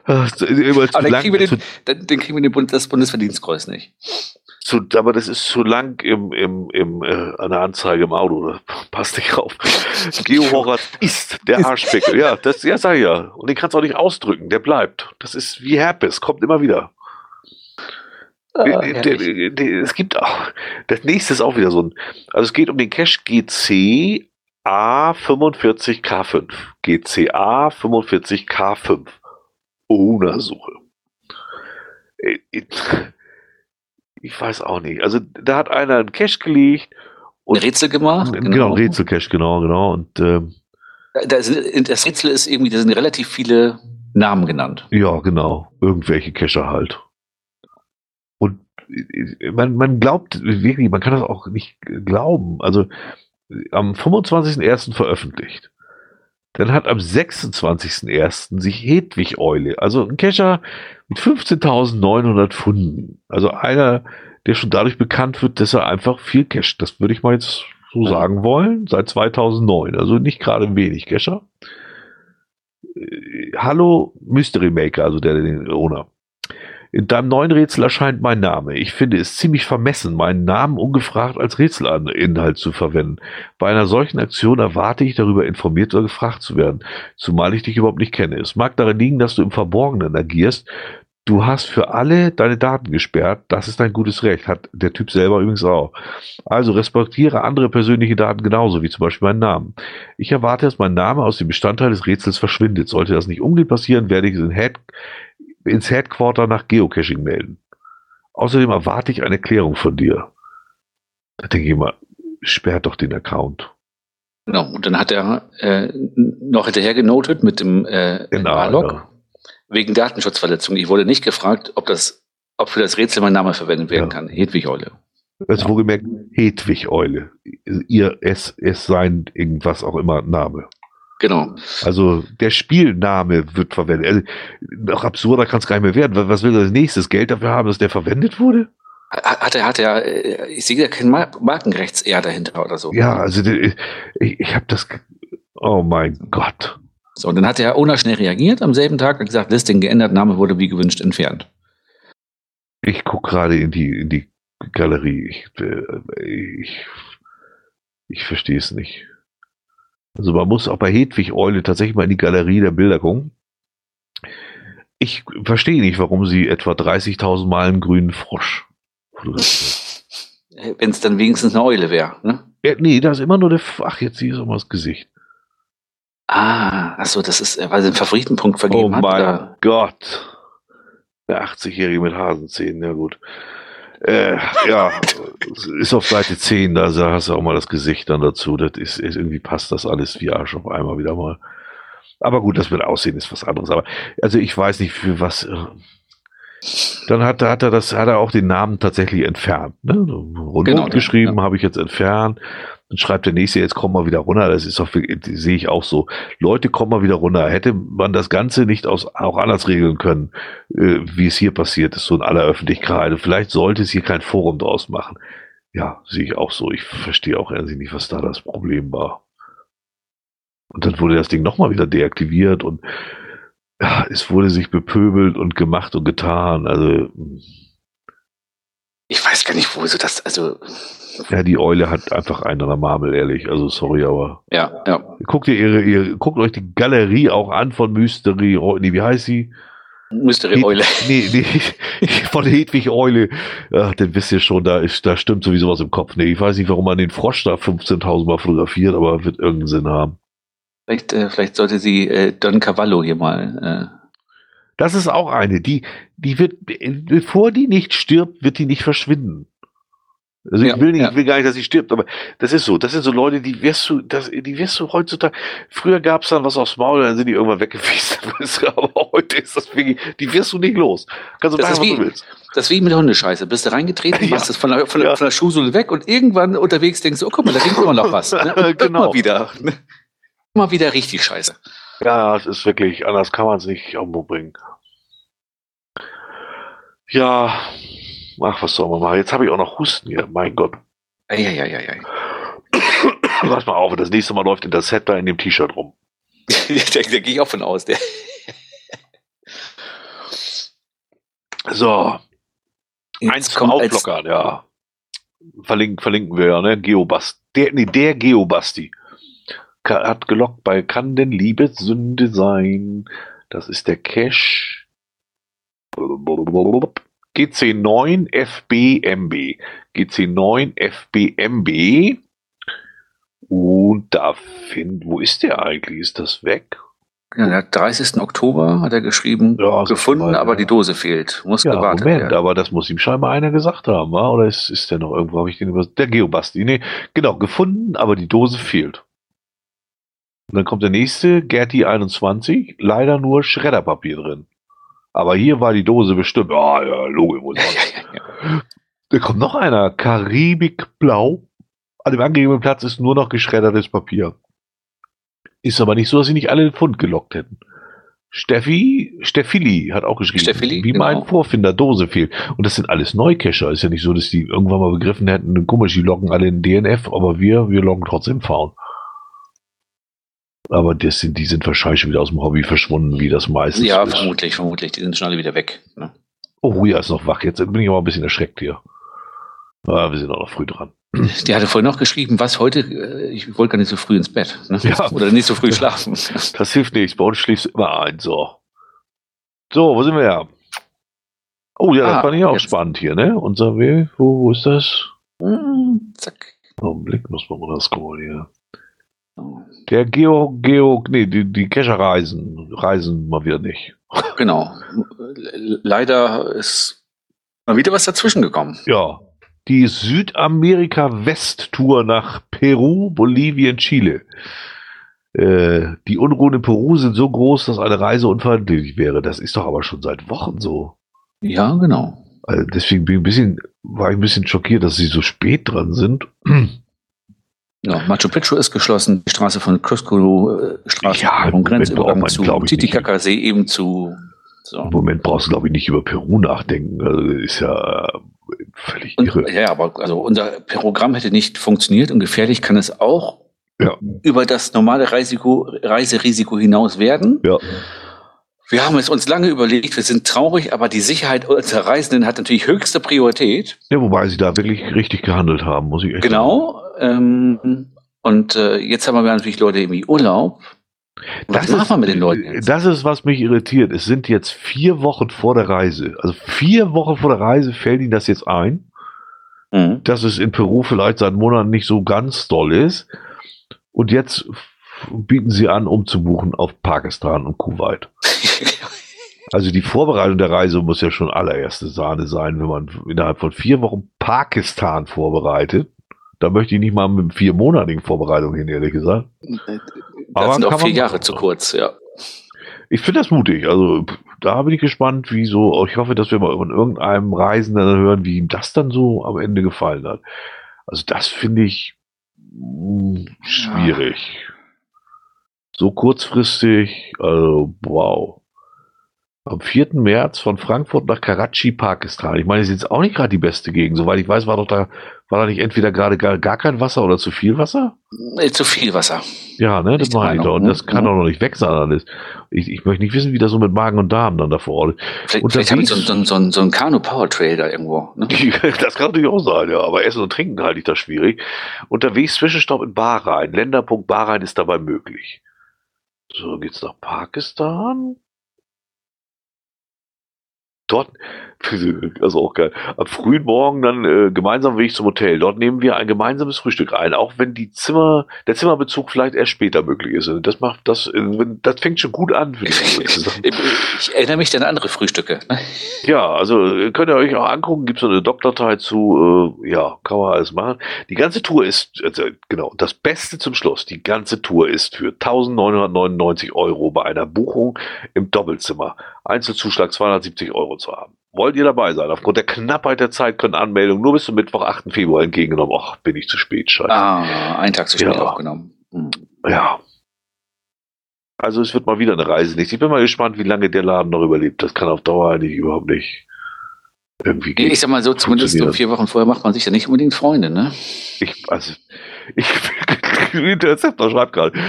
Aber dann lang, kriegen wir den, dann, dann kriegen wir den Bund, das Bundesverdienstkreuz nicht. zu, aber das ist zu lang im, im, im, äh, an der Anzeige im Auto. Das passt nicht auf. <laughs> Geohorat ist der Arschpickel. Ja, das, ja, sag ich ja. Und den kannst du auch nicht ausdrücken. Der bleibt. Das ist wie Herpes. Kommt immer wieder. Ah, herrlich. der- der- es gibt auch, das nächste ist auch wieder so ein, also es geht um den Cache GC A45K5. GCA 45K5. Owner-Suche. Äh, Ich weiß auch nicht. Also da hat einer einen Cache gelegt Und ein Rätsel gemacht? Genau, genau Rätselcache, genau, genau. Und ähm, das, das Rätsel ist irgendwie, da sind relativ viele Namen genannt. Ja, genau. Irgendwelche Cacher halt. Und äh, man, man glaubt wirklich, man kann das auch nicht glauben. Also am 25.01. veröffentlicht. Dann hat am 26.01. sich Hedwig Eule, also ein Cacher mit 15.900 Funden, also einer, der schon dadurch bekannt wird, dass er einfach viel cached. Das würde ich mal jetzt so sagen wollen, seit 2009. Also nicht gerade wenig Cacher. Äh, Hallo Mystery Maker, also der, den Owner. In deinem neuen Rätsel erscheint mein Name. Ich finde es ziemlich vermessen, meinen Namen ungefragt als Rätselinhalt zu verwenden. Bei einer solchen Aktion erwarte ich, darüber informiert oder gefragt zu werden, zumal ich dich überhaupt nicht kenne. Es mag daran liegen, dass du im Verborgenen agierst. Du hast für alle deine Daten gesperrt. Das ist ein gutes Recht. Hat der Typ selber übrigens auch. Also respektiere andere persönliche Daten genauso, wie zum Beispiel meinen Namen. Ich erwarte, dass mein Name aus dem Bestandteil des Rätsels verschwindet. Sollte das nicht umgehend passieren, werde ich es in Head ins Headquarter nach Geocaching melden. Außerdem erwarte ich eine Klärung von dir. Da denke ich immer, sperrt doch den Account. Genau, und dann hat er äh, noch hinterher genotet mit dem äh, genau, ja. wegen Datenschutzverletzung. Ich wurde nicht gefragt, ob das, ob für das Rätsel mein Name verwendet werden ja. kann. Hedwig Eule. Also ja. wohlgemerkt Hedwig Eule. Ihr es, es sein irgendwas auch immer Name. Genau. Also der Spielname wird verwendet. Also, noch absurder kann es gar nicht mehr werden. Was will das nächstes Geld dafür haben, dass der verwendet wurde? Hat er, hat er, äh, ich sehe ja kein Markenrechts-R dahinter oder so. Ja, also ich, ich habe das, oh mein Gott. So, und dann hat er Ona schnell reagiert am selben Tag und gesagt, Listing geändert, Name wurde wie gewünscht entfernt. Ich gucke gerade in die, in die Galerie. Ich, äh, ich, ich verstehe es nicht. Also man muss auch bei Hedwig Eule tatsächlich mal in die Galerie der Bilder gucken. Ich verstehe nicht, warum sie etwa 30.000 Mal einen grünen Frosch fotografiert. Wenn es dann wenigstens eine Eule wäre, ne? Ja, nee, da ist immer nur der, ach, jetzt siehst du mal das Gesicht. Ah, achso, das ist, weil sie einen Favoritenpunkt vergeben oh hat. Oh mein oder? Gott. Der 80-Jährige mit Hasenzähnen, ja gut. Äh, ja, ist auf Seite 10, da hast du auch mal das Gesicht dann dazu. Das ist, ist irgendwie passt das alles wie Arsch auf einmal wieder mal. Aber gut, das wird aussehen, ist was anderes. Aber also ich weiß nicht, für was. Äh, dann hat, hat er das, hat er auch den Namen tatsächlich entfernt. Ne? Rundum genau, geschrieben, ja. habe ich jetzt entfernt. Dann schreibt der nächste, jetzt komm mal wieder runter. Das ist auch, sehe ich auch so. Leute, komm mal wieder runter. Hätte man das Ganze nicht aus, auch anders regeln können, äh, wie es hier passiert ist, so in aller Öffentlichkeit. Vielleicht sollte es hier kein Forum draus machen. Ja, sehe ich auch so. Ich verstehe auch ehrlich nicht, was da das Problem war. Und dann wurde das Ding nochmal wieder deaktiviert und ja, es wurde sich bepöbelt und gemacht und getan. Also. Ich weiß gar nicht, wo sie das, also ja, die Eule hat einfach einen an der Marmel, ehrlich. Also sorry, aber. Ja, ja. Guckt ihr ihre, ihre, guckt euch die Galerie auch an von Mystery, nee, wie heißt sie? Mystery Eule. <laughs> Nee, nee, <laughs> von Hedwig Eule. Ach, dann wisst ihr schon, da ist, da stimmt sowieso was im Kopf. Nee, ich weiß nicht, warum man den Frosch da 15.000 Mal fotografiert, aber wird irgendeinen Sinn haben. Vielleicht, äh, vielleicht sollte sie äh, Don Cavallo hier mal. Äh das ist auch eine, die, die wird, bevor die nicht stirbt, wird die nicht verschwinden. Also ja, ich will nicht, ja. ich will gar nicht, dass sie stirbt, aber das ist so. Das sind so Leute, die wirst du, das, die wirst du heutzutage. Früher gab es dann was aufs Maul, dann sind die irgendwann weggefischt. <laughs> aber heute ist das wirklich, die wirst du nicht los. Kannst du das machen, was du willst. Das ist wie mit Hundescheiße. Bist du reingetreten, <laughs> ja. machst es von der, von, der, von der Schuhsohle weg und irgendwann unterwegs denkst du, oh guck mal, da ging immer noch was. Ne? <laughs> genau. Immer wieder. Ne? Immer wieder richtig scheiße. Ja, es ist wirklich, anders kann man es nicht umbringen. Ja, Ach, was soll man machen? Jetzt habe ich auch noch Husten hier. Mein Gott. Eieieiei. <clears throat> Pass mal auf, das nächste Mal läuft in der Set da in dem T-Shirt rum. <laughs> da, da gehe ich auch von aus. Der. <laughs> so. Jetzt Eins zum Auflockern, ja. Verlinken, verlinken wir ja, ne? Geobast. Der, nee, der Geobasti hat gelockt bei Kann denn Liebe Sünde sein? Das ist der Cash. GC9 FBMB. GC9 FBMB. Und da finden, wo ist der eigentlich? Ist das weg? Ja, der 30. Oktober hat er geschrieben, Ja, gefunden, aber ja. die Dose fehlt. Muss Ja, gewartet Moment, werden. aber das muss ihm scheinbar einer gesagt haben, wa? oder ist, ist der noch irgendwo, habe ich den über... Der Geobasti, nee, genau, gefunden, aber die Dose fehlt. Und dann kommt der nächste, Gerti 21, leider nur Schredderpapier drin. Aber hier war die Dose bestimmt, <laughs> ja, ja, Logo. Da kommt noch einer, Karibik Blau. An dem angegebenen Platz ist nur noch geschreddertes Papier. Ist aber nicht so, dass sie nicht alle den Fund gelockt hätten. Steffi, Steffili hat auch geschrieben, Steffili, wie mein genau. Vorfinder Dose fehlt. Und das sind alles Neucacher. Ist ja nicht so, dass die irgendwann mal begriffen hätten, komisch, die loggen alle in DNF, aber wir, wir loggen trotzdem Faun. Aber das sind, die sind wahrscheinlich schon wieder aus dem Hobby verschwunden, wie das meistens Ja, ist. vermutlich, vermutlich. Die sind schon alle wieder weg. Ne? Oh, Ruja ist noch wach. Jetzt bin ich aber ein bisschen erschreckt hier. Ah, wir sind auch noch früh dran. <clears throat> Die hatte vorhin noch geschrieben, was heute, äh, ich wollte gar nicht so früh ins Bett. Ne? Ja. Oder nicht so früh schlafen. <laughs> Das hilft nichts. Bei uns schläfst du immer ein. So. So, wo sind wir her? Oh ja, das Ah, fand ich auch jetzt. spannend hier, ne? Unser Weg, wo, wo ist das? Hm, Zack. Augenblick, muss man mal scrollen hier. Der Geo, Geo, nee, die, die Kescher reisen, reisen mal wieder nicht. Genau. Le- Leider ist mal wieder was dazwischen gekommen. Ja. Die Südamerika-West-Tour nach Peru, Bolivien, Chile. Äh, die Unruhen in Peru sind so groß, dass eine Reise unverhältnismäßig wäre. Das ist doch aber schon seit Wochen so. Ja, genau. Also deswegen bin ich ein bisschen, war ich ein bisschen schockiert, dass sie so spät dran sind. Ja, Machu Picchu ist geschlossen, die Straße von Cusco, äh, Straße Ja, vom Grenzübergang zu. Titicacasee eben zu. So. Im Moment brauchst du, glaube ich, nicht über Peru nachdenken. Also ist ja äh, völlig Und, irre. ja, aber also unser Programm hätte nicht funktioniert und gefährlich kann es auch Ja. über das normale Risiko, Reiserisiko hinaus werden. Ja. Wir haben es uns lange überlegt, wir sind traurig, aber die Sicherheit unserer Reisenden hat natürlich höchste Priorität. ja, wobei sie da wirklich richtig gehandelt haben, muss ich echt sagen. Genau. Ähm, und äh, jetzt haben wir natürlich Leute irgendwie Urlaub. Was Das machen wir mit den Leuten jetzt? Das ist, was mich irritiert. Es sind jetzt vier Wochen vor der Reise. Also vier Wochen vor der Reise fällt ihnen das jetzt ein, Mhm. dass es in Peru vielleicht seit Monaten nicht so ganz doll ist. Und jetzt bieten sie an, umzubuchen auf Pakistan und Kuwait. <laughs> Also die Vorbereitung der Reise muss ja schon allererste Sahne sein, wenn man innerhalb von vier Wochen Pakistan vorbereitet. Da möchte ich nicht mal mit viermonatigen Vorbereitung hin, ehrlich gesagt. Aber Das sind kann auch vier Jahre zu kurz, ja. Ich finde das mutig. Also da bin ich gespannt, wie so. Ich hoffe, dass wir mal von irgendeinem Reisenden hören, wie ihm das dann so am Ende gefallen hat. Also das finde ich mh, schwierig. So kurzfristig, also wow. Am 4. März von Frankfurt nach Karachi, Pakistan. Ich meine, es ist jetzt auch nicht gerade die beste Gegend. Soweit ich weiß, war doch da, war da nicht entweder gerade gar, gar kein Wasser oder zu viel Wasser? Äh, Zu viel Wasser. Ja, ne, das meine ich doch. Und ne? das kann Ja. doch noch nicht weg sein alles. Ich, ich möchte nicht wissen, wie das so mit Magen und Darm dann da vor Ort ist. Vielleicht, Und vielleicht haben so, das so, so, so, so einen Kanu-Power-Trail da irgendwo. Ne? <laughs> Das kann natürlich auch sein, ja. Aber Essen und Trinken halte ich das schwierig. Unterwegs Zwischenstopp in Bahrain. Länderpunkt Bahrain ist dabei möglich. So, geht's nach Pakistan? Dort, <laughs> also auch geil. Am frühen Morgen dann äh, gemeinsam Weg zum Hotel. Dort nehmen wir ein gemeinsames Frühstück ein, auch wenn die Zimmer, der Zimmerbezug vielleicht erst später möglich ist. Also Das macht das, äh, das fängt schon gut an. <laughs> Ich erinnere mich an andere Frühstücke. ne? Ja, also äh, könnt ihr euch auch angucken, gibt es eine Doc-Datei zu, äh, ja, kann man alles machen. Die ganze Tour ist, also, genau, das Beste zum Schluss, die ganze Tour ist für 1999 Euro bei einer Buchung im Doppelzimmer. Einzelzuschlag 270 Euro zu haben. Wollt ihr dabei sein? Aufgrund der Knappheit der Zeit können Anmeldungen nur bis zum Mittwoch, 8. Februar entgegengenommen. Ach, bin ich zu spät, scheiße. Ah, einen Tag zu spät Ja. aufgenommen. Hm. Ja. Also es wird mal wieder eine Reise nicht. Ich bin mal gespannt, wie lange der Laden noch überlebt. Das kann auf Dauer eigentlich überhaupt nicht irgendwie gehen. Ich sag mal so, zumindest so vier Wochen vorher macht man sich ja nicht unbedingt Freunde, ne? Ich, also, ich, <laughs> Interceptor schreibt gerade,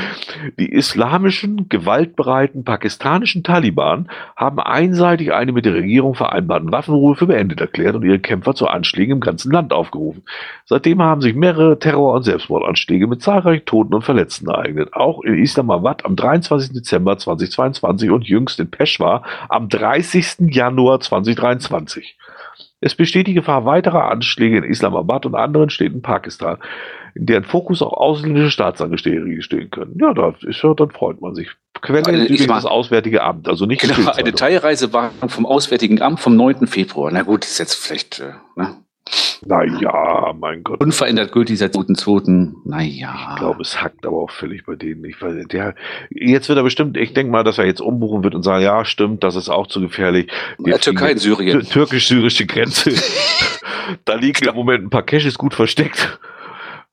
die islamischen, gewaltbereiten pakistanischen Taliban haben einseitig eine mit der Regierung vereinbarten Waffenruhe für beendet erklärt und ihre Kämpfer zu Anschlägen im ganzen Land aufgerufen. Seitdem haben sich mehrere Terror- und Selbstmordanschläge mit zahlreichen Toten und Verletzten ereignet. Auch in Islamabad am 23. Dezember 2022 und jüngst in Peshawar am 30. Januar 2023. Es besteht die Gefahr weiterer Anschläge in Islamabad und anderen Städten Pakistan, in deren Fokus auch ausländische Staatsangehörige stehen können. Ja, da ist ja, dann freut man sich. Quelle ist übrigens das Auswärtige Amt, also nicht genau, Eine Teilreise war vom Auswärtigen Amt vom 9. Februar. Na gut, ist jetzt vielleicht, äh, ne? Naja, mein Gott. Unverändert gültig seit 2.2. Naja. Ich glaube, es hackt aber auch völlig bei denen. Ich weiß, der, jetzt wird er bestimmt, ich denke mal, dass er jetzt umbuchen wird und sagen, ja, stimmt, das ist auch zu gefährlich. Ja, Türkei in Syrien. Türkisch-syrische Grenze. <laughs> da liegen im Moment ein paar Caches gut versteckt.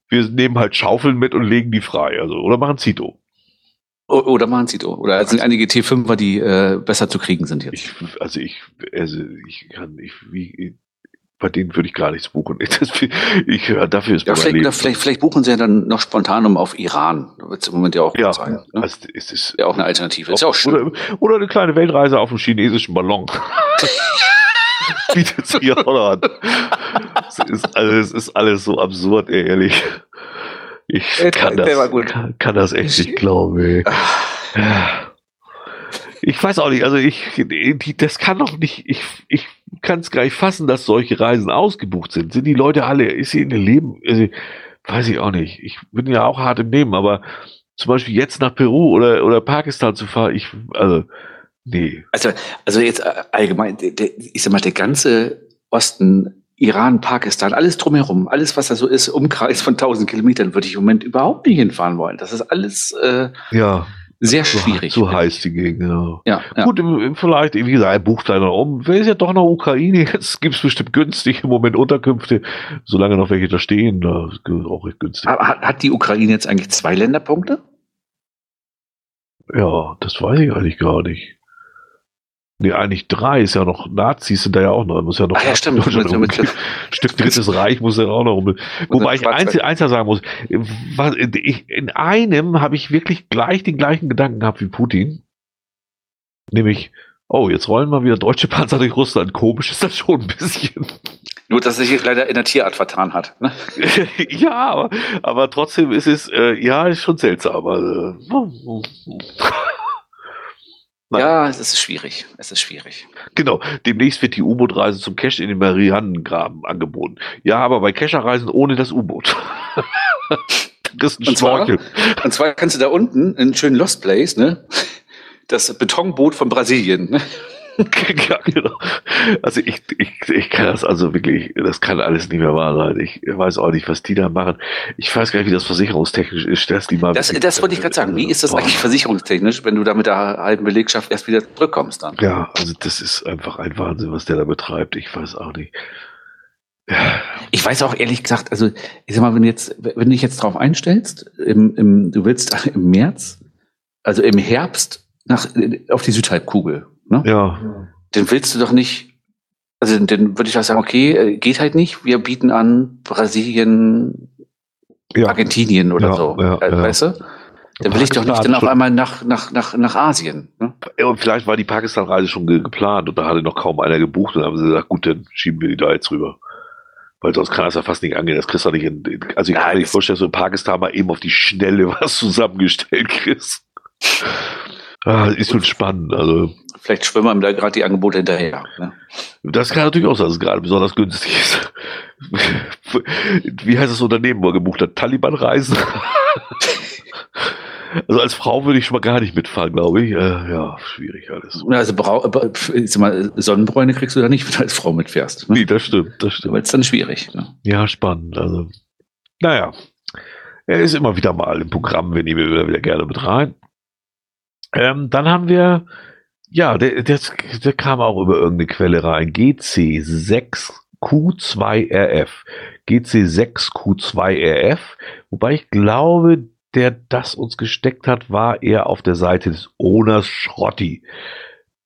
Wir nehmen halt Schaufeln mit und legen die frei. Also, oder machen Zito. Oder machen Zito. Oder es sind einige T5er, die äh, besser zu kriegen sind jetzt. Ich, also ich, also ich kann, ich, wie, bei denen würde ich gar nichts buchen. <laughs> Ich höre dafür ist ja, vielleicht, oder vielleicht, vielleicht buchen sie ja dann noch spontan um auf Iran. Wird es im Moment ja auch ja, sein. Ne? Also es ist ja auch eine Alternative. Ist ja auch schön. Oder, oder eine kleine Weltreise auf einem chinesischen Ballon. <laughs> Bietet sich auch noch an. Es ist, also, es ist alles so absurd, ehrlich. Ich kann das, kann, kann das echt nicht glauben, ey. Ich weiß auch nicht, also ich, das kann doch nicht, ich, ich kann es gar nicht fassen, dass solche Reisen ausgebucht sind. Sind die Leute alle, ist sie in ihr Leben, also, weiß ich auch nicht. Ich bin ja auch hart im Nehmen, aber zum Beispiel jetzt nach Peru oder, oder Pakistan zu fahren, ich, also, nee. Also, also jetzt äh, allgemein, ich sag mal, der ganze Osten, Iran, Pakistan, alles drumherum, alles, was da so ist, Umkreis von 1000 Kilometern, würde ich im Moment überhaupt nicht hinfahren wollen. Das ist alles, äh, ja sehr schwierig. So, so heiß die Gegend, ja. ja, ja. Gut, vielleicht, wie gesagt, er bucht einer um. Wer ist ja doch nach Ukraine? <laughs> Jetzt gibt es bestimmt günstig im Moment Unterkünfte, solange noch welche da stehen, da ist auch recht günstig. Aber hat, hat die Ukraine jetzt eigentlich zwei Länderpunkte? Ja, das weiß ich eigentlich gar nicht. Nee, eigentlich drei ist ja noch, Nazis sind da ja auch noch, muss ja noch. Ach ja, stimmt. <laughs> Stück Drittes Reich muss ja auch noch rum. Wobei ich eins, eins sagen muss, was, ich, in einem habe ich wirklich gleich den gleichen Gedanken gehabt wie Putin. Nämlich, oh, jetzt rollen mal wieder deutsche Panzer durch Russland. Komisch ist das schon ein bisschen. Nur, dass sich leider in der Tierart vertan hat. Ne? <laughs> ja, aber, aber trotzdem ist es, äh, ja, ist schon seltsam. Also, Nein. Ja, es ist schwierig. Es ist schwierig. Genau. Demnächst wird die U-Boot-Reise zum Cache in den Marianengraben angeboten. Ja, aber bei Cacher-Reisen ohne das U-Boot. <laughs> das und, zwar, und zwar kannst du da unten in schönen Lost Place, ne? Das Betonboot von Brasilien, ne? <laughs> ja, genau. Also ich, ich, ich kann das also wirklich, das kann alles nicht mehr wahr sein. Ich weiß auch nicht, was die da machen. Ich weiß gar nicht, wie das versicherungstechnisch ist. Das, die mal das, das wollte ich gerade sagen. Wie ist das eigentlich versicherungstechnisch, wenn du da mit der halben Belegschaft erst wieder zurückkommst dann? Ja, also das ist einfach ein Wahnsinn, was der da betreibt. Ich weiß auch nicht. Ja. Ich weiß auch ehrlich gesagt, also ich sag mal, wenn jetzt, wenn du dich jetzt drauf einstellst, im, im, du willst <laughs> im März, also im Herbst nach, auf die Südhalbkugel Ne? Ja. Den willst du doch nicht, also dann würde ich auch sagen, okay, äh, geht halt nicht. Wir bieten an Brasilien, ja. Argentinien oder ja, so. Ja, äh, weißt du? Dann will ich doch nicht dann auf einmal nach, nach, nach, nach Asien. Ne? Ja, und vielleicht war die Pakistan-Reise schon ge geplant und da hatte noch kaum einer gebucht und dann haben sie gesagt, gut, dann schieben wir die da jetzt rüber. Weil sonst kann das ja fast nicht angehen. Das kriegst du nicht in, also ich ja, kann mir nicht vorstellen, dass du in Pakistan mal eben auf die Schnelle was <laughs> zusammengestellt kriegst. Ah, ist schon spannend. Also. Vielleicht schwimmen einem da gerade die Angebote hinterher. Ne? Das kann natürlich auch sein, dass es gerade besonders günstig ist. Wie heißt das Unternehmen, wo er gebucht hat? Taliban-Reisen? also als Frau würde ich schon mal gar nicht mitfahren, glaube ich. Äh, ja, schwierig alles. Also mal, Sonnenbräune kriegst du da nicht, wenn du als Frau mitfährst. Ne? Nee, das stimmt, das stimmt. Weil es dann schwierig. Ne? Ja, spannend. Also, naja. Er ist immer wieder mal im Programm, wenn ihr wieder, wieder gerne mit rein. Ähm, dann haben wir, ja, der, der, der kam auch über irgendeine Quelle rein. GC6Q2RF. GC6Q2RF. Wobei ich glaube, der das uns gesteckt hat, war eher auf der Seite des Owners Schrotti.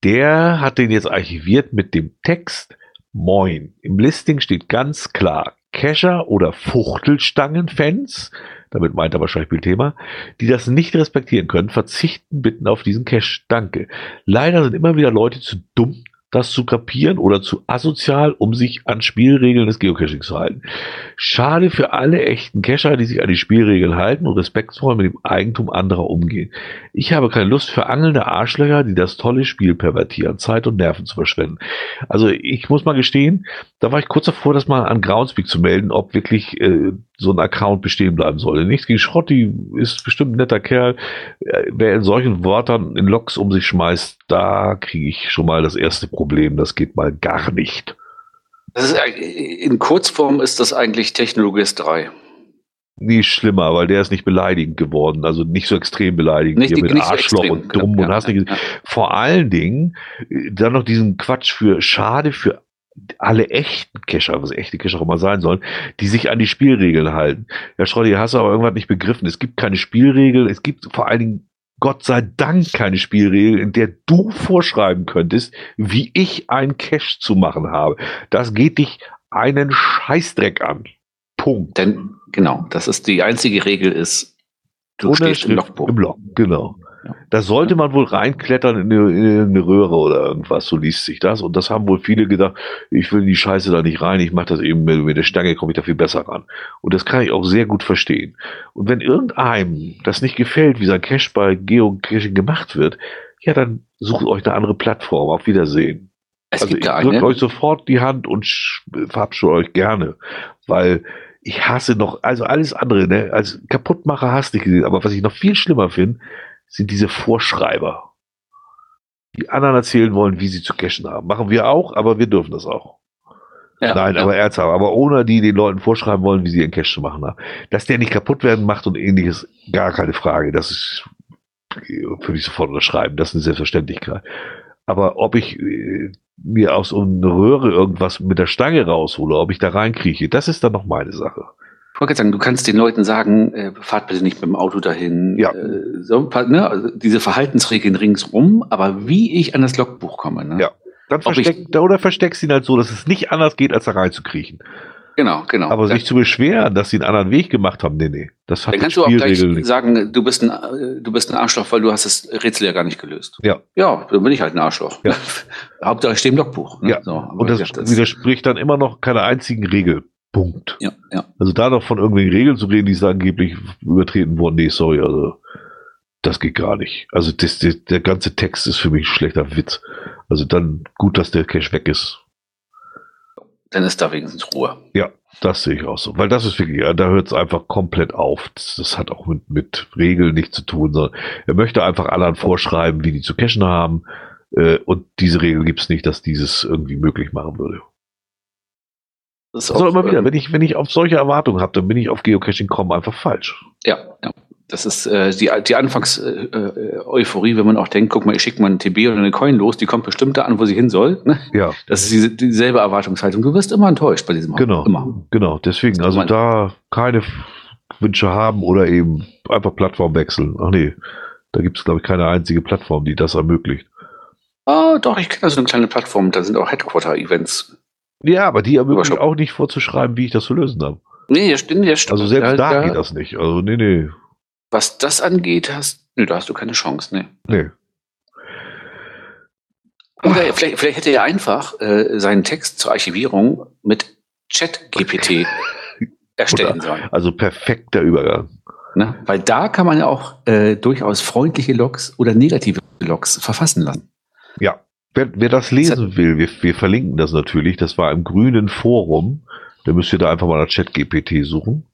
Der hat den jetzt archiviert mit dem Text Moin. Im Listing steht ganz klar Kescher oder Fuchtelstangen-Fans damit meint er wahrscheinlich Bildthema, die das nicht respektieren können, verzichten bitten auf diesen Cash. Danke. Leider sind immer wieder Leute zu dumm, das zu kapieren oder zu asozial, um sich an Spielregeln des Geocaching zu halten. Schade für alle echten Cacher, die sich an die Spielregeln halten und respektvoll mit dem Eigentum anderer umgehen. Ich habe keine Lust für angelnde Arschlöcher, die das tolle Spiel pervertieren, Zeit und Nerven zu verschwenden. Also ich muss mal gestehen, da war ich kurz davor, das mal an Groundspeak zu melden, ob wirklich äh, so ein Account bestehen bleiben soll. Nichts gegen Schrotti, ist bestimmt ein netter Kerl. Äh, wer in solchen Wörtern in Loks um sich schmeißt, da kriege ich schon mal das erste Problem. Das geht mal gar nicht. Ist, in Kurzform ist das eigentlich Technologist 3. Nie schlimmer, weil der ist nicht beleidigend geworden, also nicht so extrem beleidigend nicht, hier mit nicht Arschloch so und dumm ja, und hast ja, nicht ja. Vor allen Dingen äh, dann noch diesen Quatsch für schade für alle echten Kescher, was echte Kescher auch immer sein sollen, die sich an die Spielregeln halten. Ja, Schrotti, hast du aber irgendwas nicht begriffen. Es gibt keine Spielregel, es gibt vor allen Dingen Gott sei Dank keine Spielregel, in der du vorschreiben könntest, wie ich ein Cache zu machen habe. Das geht dich einen Scheißdreck an. Punkt. Denn, genau, das ist die einzige Regel ist, du Ohne stehst im Schrift Logbuch. Im Log, genau. Ja. Da sollte man wohl reinklettern in eine, in eine Röhre oder irgendwas, so liest sich das. Und das haben wohl viele gedacht, ich will in die Scheiße da nicht rein, ich mache das eben mit, mit der Stange, komme ich da viel besser ran. Und das kann ich auch sehr gut verstehen. Und wenn irgendeinem das nicht gefällt, wie sein Cache bei Geocaching gemacht wird, ja, dann sucht euch eine andere Plattform. Auf Wiedersehen. Es also gibt ich drücke euch sofort die Hand und sch- verabschiede euch gerne, weil ich hasse noch, also alles andere, ne, als Kaputtmacher hast du nicht gesehen, aber was ich noch viel schlimmer finde, sind diese Vorschreiber, die anderen erzählen wollen, wie sie zu cashen haben. Machen wir auch, aber wir dürfen das auch. ja, Nein, ja. aber ernsthaft, aber ohne die den Leuten vorschreiben wollen, wie sie ihren Cash zu machen haben. Dass der nicht kaputt werden macht und ähnliches, gar keine Frage. Das ist, würde ich sofort unterschreiben. Das ist eine Selbstverständlichkeit. Aber ob ich äh, mir aus einer Röhre irgendwas mit der Stange raushole, ob ich da reinkrieche, das ist dann noch meine Sache. Wollte sagen, du kannst den Leuten sagen, äh, fahrt bitte nicht mit dem Auto dahin. Ja. Äh, so, ne, also diese Verhaltensregeln ringsrum, aber wie ich an das Logbuch komme. Ne? Ja. Dann Ob ich- versteck, oder versteckst ihn halt so, dass es nicht anders geht, als da reinzukriechen. Genau, genau. Aber sich zu beschweren, dass sie einen anderen Weg gemacht haben, nee, nee. Das hat dann kannst du auch gleich nicht. sagen, du bist, ein, äh, du bist ein Arschloch, weil du hast das Rätsel ja gar nicht gelöst. Ja. Ja, dann bin ich halt ein Arschloch. Ja. <laughs> Hauptsache ich stehe im Logbuch. Ne? Ja. So, Und das gesagt, widerspricht dann immer noch keiner einzigen Regel. Punkt. ja, ja. Also da noch von irgendwelchen Regeln zu reden, die es angeblich übertreten wurden, nee, sorry, also das geht gar nicht. Also das, das, der ganze Text ist für mich ein schlechter Witz. Also dann gut, dass der Cache weg ist. Dann ist da wenigstens Ruhe. Das sehe ich auch so. Weil das ist wirklich, ja, da hört es einfach komplett auf. Das, das hat auch mit, mit Regeln nichts zu tun, sondern er möchte einfach anderen vorschreiben, wie die zu cashen haben. Äh, und diese Regel gibt es nicht, dass dieses irgendwie möglich machen würde. Das ist Also auch, immer wieder, ähm, wenn ich, wenn ich auf solche Erwartungen habe, dann bin ich auf Geocaching.com einfach falsch. Ja, ja. Das ist äh, die, die Anfangs-Euphorie, wenn man auch denkt, guck mal, ich schicke mal einen TB oder eine Coin los, die kommt bestimmt da an, wo sie hin soll. Ne? Ja, Das ist diese, dieselbe Erwartungshaltung. Du wirst immer enttäuscht bei diesem genau. Immer. Genau, deswegen, also da keine Wünsche haben oder eben einfach Plattform wechseln. Ach nee, da gibt es, glaube ich, keine einzige Plattform, die das ermöglicht. Ah, doch, ich kenne so eine kleine Plattform, da sind auch Headquarter-Events. Ja, aber die ermöglichen auch nicht vorzuschreiben, wie ich das zu lösen habe. Nee, das stimmt, das stimmt. Also selbst Ja, da ja, geht das nicht. Also nee, nee, Was das angeht, hast, nö, da hast du keine Chance, nee. nee. Oder vielleicht, vielleicht hätte er einfach äh, seinen Text zur Archivierung mit Chat-GPT <laughs> erstellen sollen. Also perfekter Übergang. Ne? Weil da kann man ja auch äh, durchaus freundliche Logs oder negative Logs verfassen lassen. Ja. Wer, wer das lesen will, wir, wir verlinken das natürlich. Das war im grünen Forum. Da müsst ihr da einfach mal nach Chat-GPT suchen.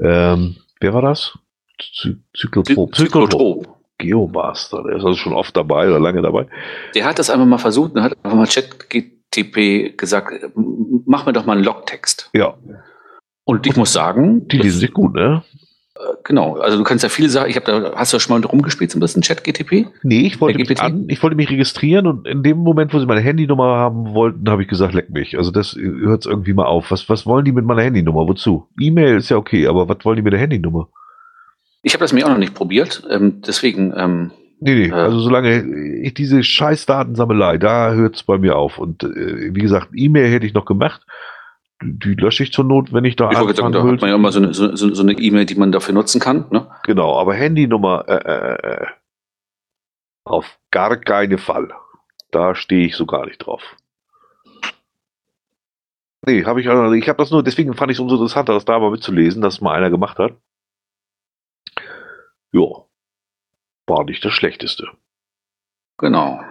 Ähm, wer war das? Zy- Zyklotrop. Zyklotrop. Geomaster. Der ist also schon oft dabei oder lange dabei. Der hat das einfach mal versucht und hat einfach mal ChatGTP gesagt, mach mir doch mal einen Logtext. Ja, Und ich muss sagen, die lesen sich gut, ne? Äh, genau, also du kannst ja viele sagen, ich habe da, hast du schon mal rumgespielt so ein bisschen ChatGTP? Nee, ich wollte, mich an, ich wollte mich registrieren und in dem Moment, wo sie meine Handynummer haben wollten, habe ich gesagt, leck mich. Also das hört irgendwie mal auf. Was, was wollen die mit meiner Handynummer? Wozu? E-Mail ist ja okay, aber was wollen die mit der Handynummer? Ich habe das mir auch noch nicht probiert, ähm, deswegen, ähm, Nee, nee, Ja. also solange ich diese scheiß Datensammelei, da hört es bei mir auf. Und äh, wie gesagt, E-Mail hätte ich noch gemacht. Die, lösche ich zur Not, wenn ich da ich wollte sagen, da anfangen hat man ja immer so eine so, so, eine E-Mail, die man dafür nutzen kann. Ne? Genau, aber Handynummer, äh, äh, äh, auf gar keinen Fall. Da stehe ich so gar nicht drauf. Nee, habe ich, ich habe das nur, deswegen fand ich es umso interessanter, das da mal mitzulesen, dass es mal einer gemacht hat. Ja, war nicht das Schlechteste. Genau.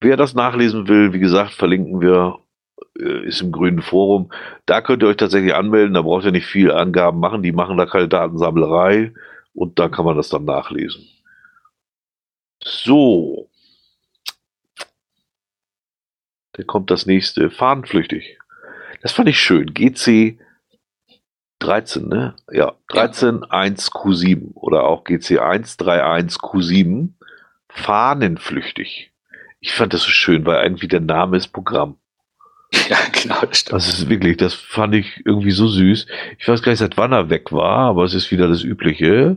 Wer das nachlesen will, wie gesagt, verlinken wir, äh, ist im grünen Forum. Da könnt ihr euch tatsächlich anmelden, da braucht ihr nicht viel Angaben machen, die machen da keine Datensammlerei und da kann man das dann nachlesen. So. Dann kommt das nächste. Fahnenflüchtig. Das fand ich schön. GC 13, ne? Ja, 13 1 Q7 oder auch GC 131 Q7. Fahnenflüchtig. Ich fand das so schön, weil irgendwie der Name ist Programm. <laughs> Ja, genau, das stimmt. Das ist wirklich, das fand ich irgendwie so süß. Ich weiß gar nicht, seit wann er weg war, aber es ist wieder das Übliche.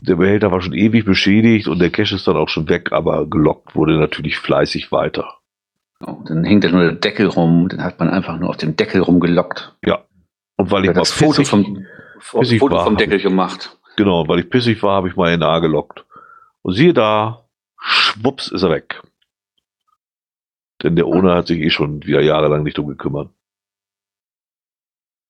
Der Behälter war schon ewig beschädigt und der Cache ist dann auch schon weg, aber gelockt wurde natürlich fleißig weiter. Oh, dann hängt da nur der Deckel rum, dann hat man einfach nur auf dem Deckel rumgelockt. Ja. Und weil ich das Foto vom, Foto war, vom Deckel gemacht. Genau, weil ich pissig war, habe ich mal NA gelockt. Und siehe da, schwupps ist er weg. Denn der Owner hat sich eh schon wieder jahrelang nicht drum gekümmert.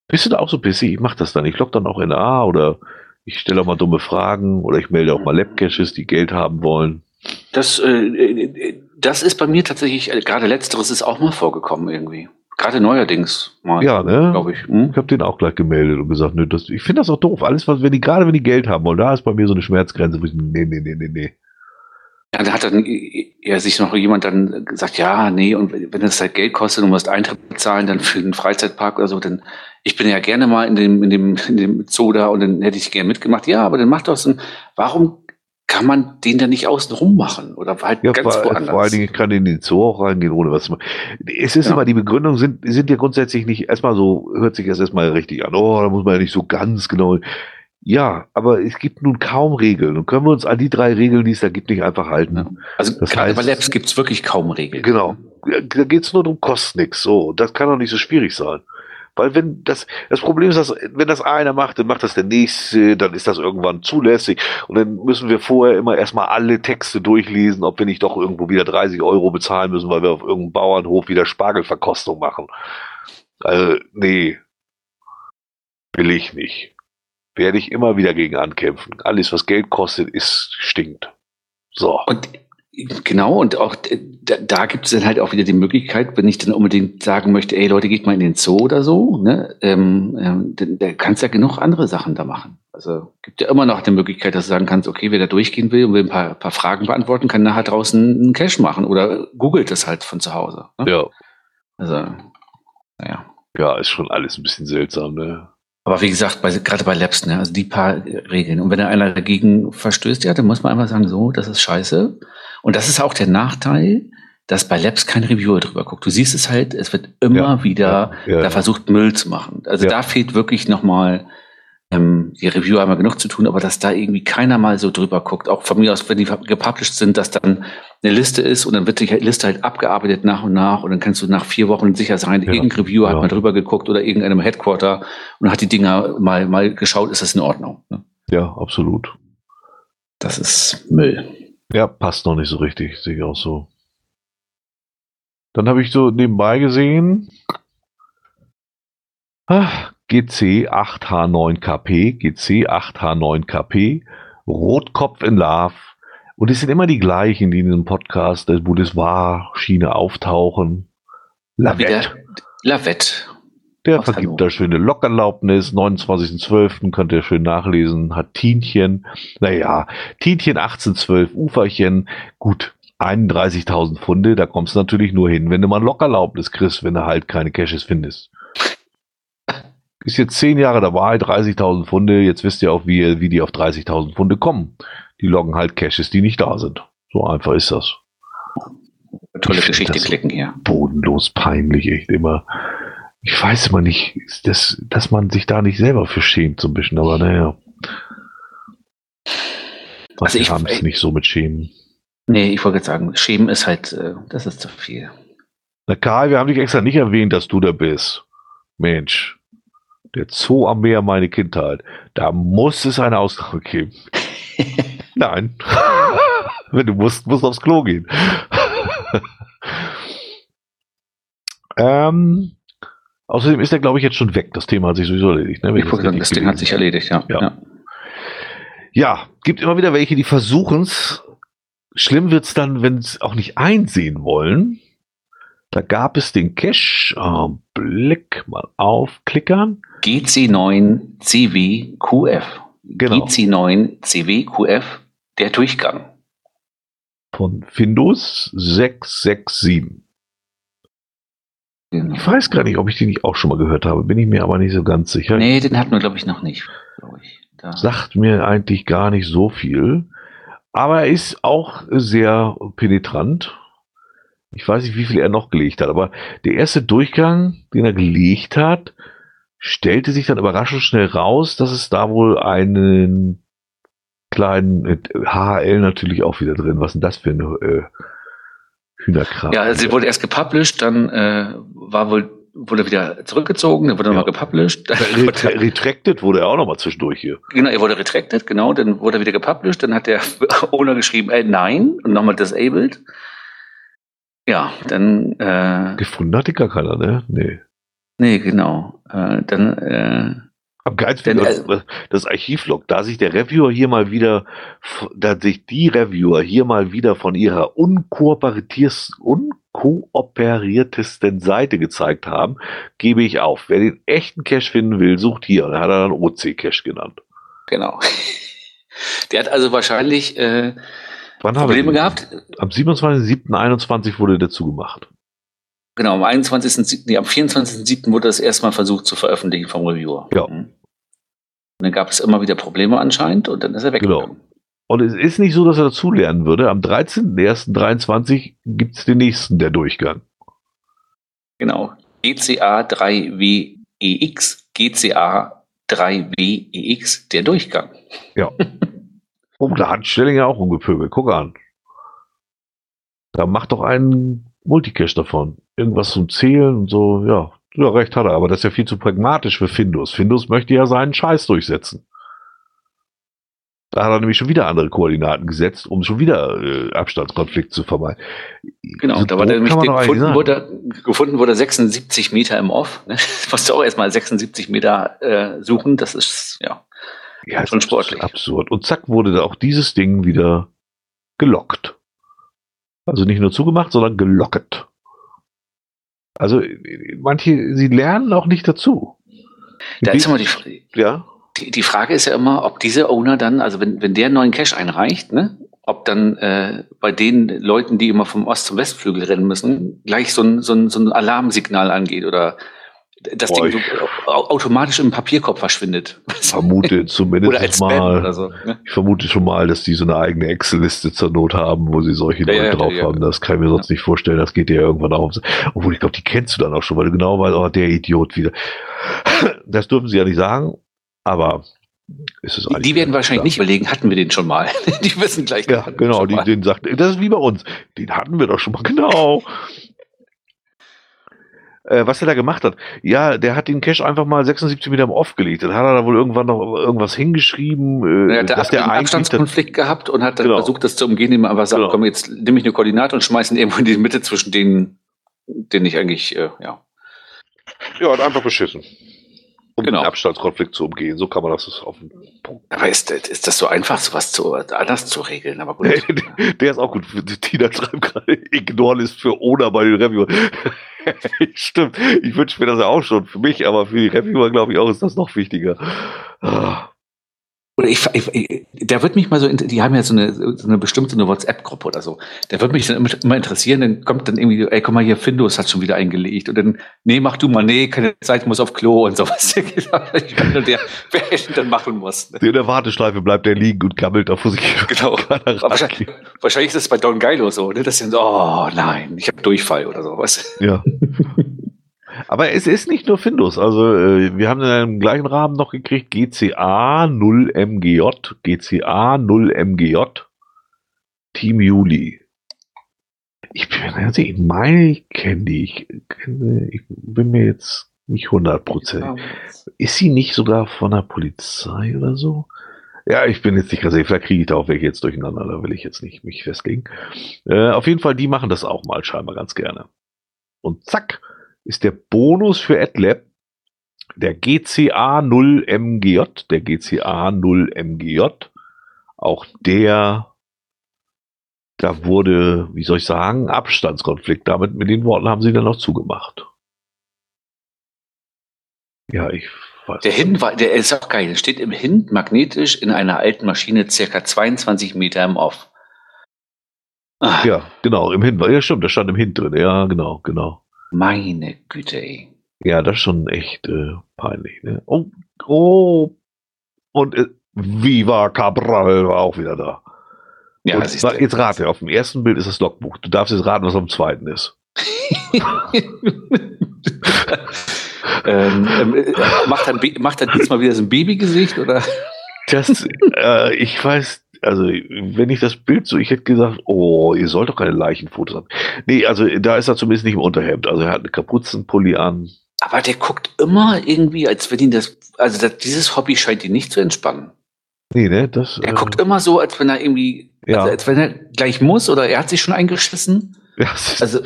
Bist du da auch so busy? Ich mach das dann. Ich lock dann auch NA oder ich stelle auch mal dumme Fragen oder ich melde auch mal Lab-Caches, die Geld haben wollen. Das, äh, äh das ist bei mir tatsächlich, äh, gerade letzteres ist auch mal vorgekommen irgendwie. Gerade neuerdings mal. Ja, ne? Glaube ich. Hm? Ich habe den auch gleich gemeldet und gesagt, ne, das, ich finde das auch doof. Alles, was, wenn die, gerade wenn die Geld haben wollen, da ist bei mir so eine Schmerzgrenze, wo ich, nee, nee, nee, nee, nee. Ja, da hat dann ja, sich noch jemand dann gesagt, ja, nee, und wenn es halt Geld kostet und du musst Eintritt bezahlen, dann für einen Freizeitpark oder so, dann, ich bin ja gerne mal in dem, in dem, in dem Zoo da und dann hätte ich gerne mitgemacht. Ja, aber dann mach doch so ein, warum kann man den dann nicht außen rum machen oder halt ja, ganz vor, woanders? Vor allen Dingen kann in den Zoo auch reingehen, ohne was zu machen. Es ist ja. immer, die Begründungen sind, sind ja grundsätzlich nicht, erstmal so, hört sich das erstmal richtig an, oh, da muss man ja nicht so ganz genau, ja, aber es gibt nun kaum Regeln. Und können wir uns an die drei Regeln, die es da gibt, nicht einfach halten. Also das heißt, bei Labs gibt es wirklich kaum Regeln. Genau. Da geht es nur darum, kostet nichts. So, das kann doch nicht so schwierig sein. Weil wenn das, das Problem ist, dass, wenn das einer macht, dann macht das der nächste, dann ist das irgendwann zulässig. Und dann müssen wir vorher immer erstmal alle Texte durchlesen, ob wir nicht doch irgendwo wieder 30 Euro bezahlen müssen, weil wir auf irgendeinem Bauernhof wieder Spargelverkostung machen. Also, nee. Will ich nicht werde ich immer wieder gegen ankämpfen. Alles, was Geld kostet, ist stinkt. So. Und genau, und auch da, da gibt es dann halt auch wieder die Möglichkeit, wenn ich dann unbedingt sagen möchte, ey Leute, geht mal in den Zoo oder so, ne? Ähm, ähm, da kannst ja genug andere Sachen da machen. Also gibt ja immer noch die Möglichkeit, dass du sagen kannst, okay, wer da durchgehen will und will ein paar, paar Fragen beantworten, kann nachher draußen einen Cache machen oder googelt das halt von zu Hause. Ne? Ja. Also, naja. Ja, ist schon alles ein bisschen seltsam, ne? Aber wie gesagt, bei, gerade bei Labs, ne, also die paar Regeln. Und wenn da einer dagegen verstößt, ja, dann muss man einfach sagen, so, das ist scheiße. Und das ist auch der Nachteil, dass bei Labs kein Reviewer drüber guckt. Du siehst es halt, es wird immer ja, wieder ja, ja, da versucht, Müll zu machen. Also da fehlt wirklich nochmal ähm, die Reviewer haben ja genug zu tun, aber dass da irgendwie keiner mal so drüber guckt, auch von mir aus, wenn die gepublished sind, dass dann eine Liste ist und dann wird die Liste halt abgearbeitet nach und nach und dann kannst du nach vier Wochen sicher sein, ja, irgendein Reviewer ja. hat mal drüber geguckt oder irgendeinem Headquarter und hat die Dinger mal, mal geschaut, ist das in Ordnung. Ne? Ja, absolut. Das ist Müll. Ja, passt noch nicht so richtig, sehe ich auch so. Dann habe ich so nebenbei gesehen, ah, GC8H9KP, GC8H9KP, Rotkopf in Love. Und es sind immer die gleichen, die in diesem Podcast der Bundeswahr-Schiene auftauchen. Lavette. Lavette. Der vergibt da schöne Lockerlaubnis. 29.12. könnt ihr schön nachlesen. Hat Tienchen. Naja, Tienchen 1812, Uferchen. Gut, 31.000 Pfunde. Da kommst du natürlich nur hin, wenn du mal ein Lockerlaubnis kriegst, wenn du halt keine Caches findest ist jetzt zehn Jahre dabei, 30.000 Pfunde. Jetzt wisst ihr auch, wie, wie die auf 30.000 Pfunde kommen. Die loggen halt Caches, die nicht da sind. So einfach ist das. Tolle Geschichte klicken hier. Bodenlos peinlich, echt immer. Ich weiß immer nicht, dass, dass man sich da nicht selber für schämt, so ein bisschen, aber naja. Also ich haben es nicht so mit Schämen. Nee, ich wollte jetzt sagen, Schämen ist halt, äh, das ist zu viel. Na Karl, wir haben dich extra nicht erwähnt, dass du da bist. Mensch. Der Zoo am Meer, meine Kindheit. Da muss es eine Ausnahme geben. <laughs> Nein. <laughs> Wenn du musst, musst du aufs Klo gehen. <laughs> ähm, außerdem ist er, glaube ich, jetzt schon weg. Das Thema hat sich sowieso erledigt. Ne? Ich das, das Ding hat sich erledigt, ja. ja. ja. Ja, gibt immer wieder welche, die versuchen es. Schlimm wird es dann, wenn sie es auch nicht einsehen wollen. Da gab es den Cache. Oh, Blick mal auf, klickern. GC9 CWQF. Genau. GC9 CWQF, der Durchgang. Von Findus 667. Genau. Ich weiß gar nicht, ob ich den nicht auch schon mal gehört habe, bin ich mir aber nicht so ganz sicher. Nee, den hatten wir, glaube ich, noch nicht. Ich. Sagt mir eigentlich gar nicht so viel. Aber er ist auch sehr penetrant. Ich weiß nicht, wie viel er noch gelegt hat, aber der erste Durchgang, den er gelegt hat, stellte sich dann überraschend schnell raus, dass es da wohl einen kleinen HL natürlich auch wieder drin. Was ist denn das für ein äh, Hühnerkram? Ja, sie wurde erst gepublished, dann äh, war wohl wurde wieder zurückgezogen, dann wurde ja. nochmal gepublished. <laughs> Re retracted wurde er auch nochmal zwischendurch hier. Genau, er wurde retracted, genau, dann wurde er wieder gepublished, dann hat der <laughs> Owner geschrieben, äh, nein, und nochmal disabled. Ja, dann. Äh, Gefunden hat die gar keiner, ne? Nee. Nee, genau. Äh, dann. Äh, Am geilsten das, äh, das Archivlog, da sich der Reviewer hier mal wieder, da sich die Reviewer hier mal wieder von ihrer unkooperiertesten Seite gezeigt haben, gebe ich auf. Wer den echten Cache finden will, sucht hier. Und er hat dann OC-Cache genannt. Genau. <laughs> Der hat also wahrscheinlich äh, Wann Probleme gehabt. Am 27.07.21 wurde der zugemacht. Genau, am 21. Nee, am 24.07. wurde das erstmal versucht zu veröffentlichen vom Reviewer. Ja. Mhm. Und dann gab es immer wieder Probleme anscheinend und dann ist er weggegangen. Genau. Und es ist nicht so, dass er dazulernen würde. Am 13.01.23 gibt es den nächsten, der Durchgang. Genau. GCA 3WEX, GCA 3WEX, der Durchgang. Ja. <laughs> Oh, da hat Stellinger auch umgepöbelt. Guck an. Da macht doch einen Multicache davon. Irgendwas zum Zählen und so, ja. Ja, recht hat er, aber das ist ja viel zu pragmatisch für Findus. Findus möchte ja seinen Scheiß durchsetzen. Da hat er nämlich schon wieder andere Koordinaten gesetzt, um schon wieder äh, Abstandskonflikt zu vermeiden. Genau, so da war der nämlich gefunden wurde, gefunden wurde 76 Meter im Off. Ne? Musst du auch erstmal 76 Meter äh, suchen. Das ist ja ja, schon sportlich. Absurd. Und zack wurde da auch dieses Ding wieder gelockt. Also nicht nur zugemacht, sondern gelocket. Also manche, sie lernen auch nicht dazu. Da ist immer die, ja? die, die Frage ist ja immer, ob diese Owner dann, also wenn, wenn der einen neuen Cache einreicht, ne, ob dann äh, bei den Leuten, die immer vom Ost- zum Westflügel rennen müssen, gleich so ein, so ein, so ein Alarmsignal angeht oder das Boah, Ding so automatisch im Papierkorb verschwindet. Vermute <laughs> zumindest oder als mal. Oder so, ne? Ich vermute schon mal, dass die so eine eigene Excel-Liste zur Not haben, wo sie solche ja, Leute ja, drauf ja, haben. Das kann ich mir sonst nicht vorstellen. Das geht ja irgendwann auch. Obwohl ich glaube, die kennst du dann auch schon, weil du genau weißt, oh, der Idiot wieder. <laughs> Das dürfen sie ja nicht sagen, aber ist es die, werden wahrscheinlich nicht überlegen, hatten wir den schon mal. <laughs> die wissen gleich. Ja, genau, die, den sagt, das ist wie bei uns. Den hatten wir doch schon mal, genau äh, was er da gemacht hat. Ja, der hat den Cache einfach mal 76 Meter im Off gelegt. Dann hat er da wohl irgendwann noch irgendwas hingeschrieben. Äh, er hat dass der einen Abstandskonflikt gehabt und hat dann genau. versucht, das zu umgehen, indem er einfach sagt, genau. komm, jetzt nehme ich eine Koordinate und schmeiße ihn irgendwo in die Mitte zwischen denen, den ich eigentlich, äh, ja. Ja, hat einfach beschissen. Um genau. den Abstandskonflikt zu umgehen. So kann man das auf den Punkt. Aber ist, ist das so einfach, sowas zu, anders zu regeln? Aber gut. <laughs> der ist auch gut. Tina schreibt gerade, Ignoren ist für Oder bei den Review. <laughs> Stimmt. Ich wünsche mir das ja auch schon für mich, aber für die Reviewer, glaube ich auch, ist das noch wichtiger. Ah. Oder ich, ich, da wird mich mal so, die haben ja so eine, so eine bestimmte eine WhatsApp-Gruppe oder so. Da wird mich dann immer interessieren, dann kommt dann irgendwie, ey, komm mal hier, Findus hat schon wieder eingelegt. Und dann, nee, mach du mal, nee, keine Zeit, muss auf Klo und sowas. <laughs> ich bin nur der, wer dann machen muss. In der Warteschleife bleibt der liegen und gammelt da vor sich. Genau. <laughs> Wahrscheinlich, wahrscheinlich ist das bei Don Geilo so, ne? Das sind so, oh nein, ich habe Durchfall oder sowas. Ja. <laughs> Aber es ist nicht nur Findus. Also äh, wir haben in einem gleichen Rahmen noch gekriegt GCA 0 MGJ, GCA 0 MGJ, Team Juli. Ich bin also ich meine, ich kenne die. Ich, ich bin mir jetzt nicht 100%. Ist sie nicht sogar von der Polizei oder so? Ja, ich bin jetzt nicht ganz sicher. Vielleicht kriege ich da auch welche jetzt durcheinander. Da will ich jetzt nicht mich festlegen. Äh, auf jeden Fall, die machen das auch mal scheinbar ganz gerne. Und zack, ist der Bonus für AdLab der GCA 0 MGJ, der GCA 0 MGJ, auch der, da wurde, wie soll ich sagen, Abstandskonflikt. Damit, mit den Worten haben sie dann noch zugemacht. Ja, ich weiß. Der Hin war, der ist auch geil. Der steht im Hin magnetisch in einer alten Maschine circa 22 Meter im Off. Ah. Ja, genau, im Hin. Ja, stimmt, da stand im Hin drin. Ja, genau, genau. Meine Güte, ey. Ja, das ist schon echt äh, peinlich. Ne? Oh, oh. Und äh, Viva Cabral war auch wieder da. Ja, Und, jetzt, jetzt rate, auf dem ersten Bild ist das Logbuch. Du darfst jetzt raten, was am zweiten ist. <laughs> ähm, ähm, macht, er, macht er diesmal wieder so ein Babygesicht oder? Das, äh, ich weiß, also wenn ich das Bild so, ich hätte gesagt, oh, ihr sollt doch keine Leichenfotos haben. Nee, also da ist er zumindest nicht im Unterhemd. Also er hat eine Kapuzenpulli an. Aber der guckt immer irgendwie, als wenn ihn das, also das, dieses Hobby scheint ihn nicht zu entspannen. Nee, ne, das. Er äh, guckt immer so, als wenn er irgendwie, ja. also als wenn er gleich muss oder er hat sich schon eingeschissen. Ja, <laughs> also,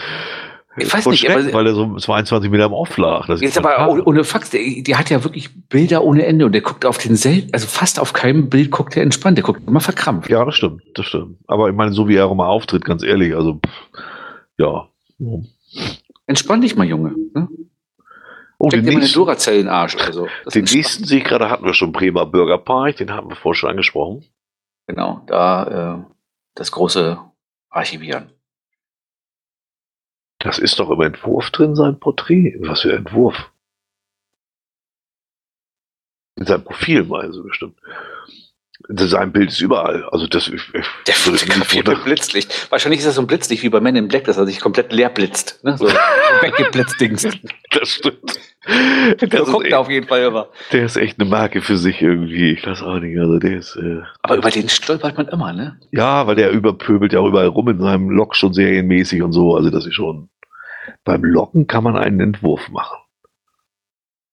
ich weiß nicht, aber, weil er so 22 Meter im Off lag. Das jetzt aber ohne, ohne Fax, der, der, hat ja wirklich Bilder ohne Ende und der guckt auf den selten, also fast auf keinem Bild guckt er entspannt, der guckt immer verkrampft. Ja, das stimmt, das stimmt. Aber ich meine, so wie er auch immer auftritt, ganz ehrlich, also, ja. Entspann dich mal, Junge. Ne? Oh, Steck dir mal eine Duracell in den Arsch. Also, den nächsten sehe ich gerade, hatten wir schon Bremer Bürgerpark, den haben wir vorher schon angesprochen. Genau, da äh, das große Archivieren. Das ist doch im Entwurf drin, sein Porträt. Was für ein Entwurf. In seinem Profil meinen Sie bestimmt. Sein Bild ist überall. Also das, ich, der fotografiert mit Blitzlicht. Wahrscheinlich ist das so ein Blitzlicht wie bei Men in Black, dass er sich komplett leer blitzt. Ne? So <laughs> weggeblitzt Dings. Das stimmt. <laughs> Der guckt echt, auf jeden Fall immer. Der ist echt eine Marke für sich irgendwie. Ich weiß auch nicht. Also der ist. Äh, Aber über den stolpert man immer, ne? Ja, weil der überpöbelt ja auch überall rum in seinem Lok schon serienmäßig und so. Also das ist schon. Beim Locken kann man einen Entwurf machen.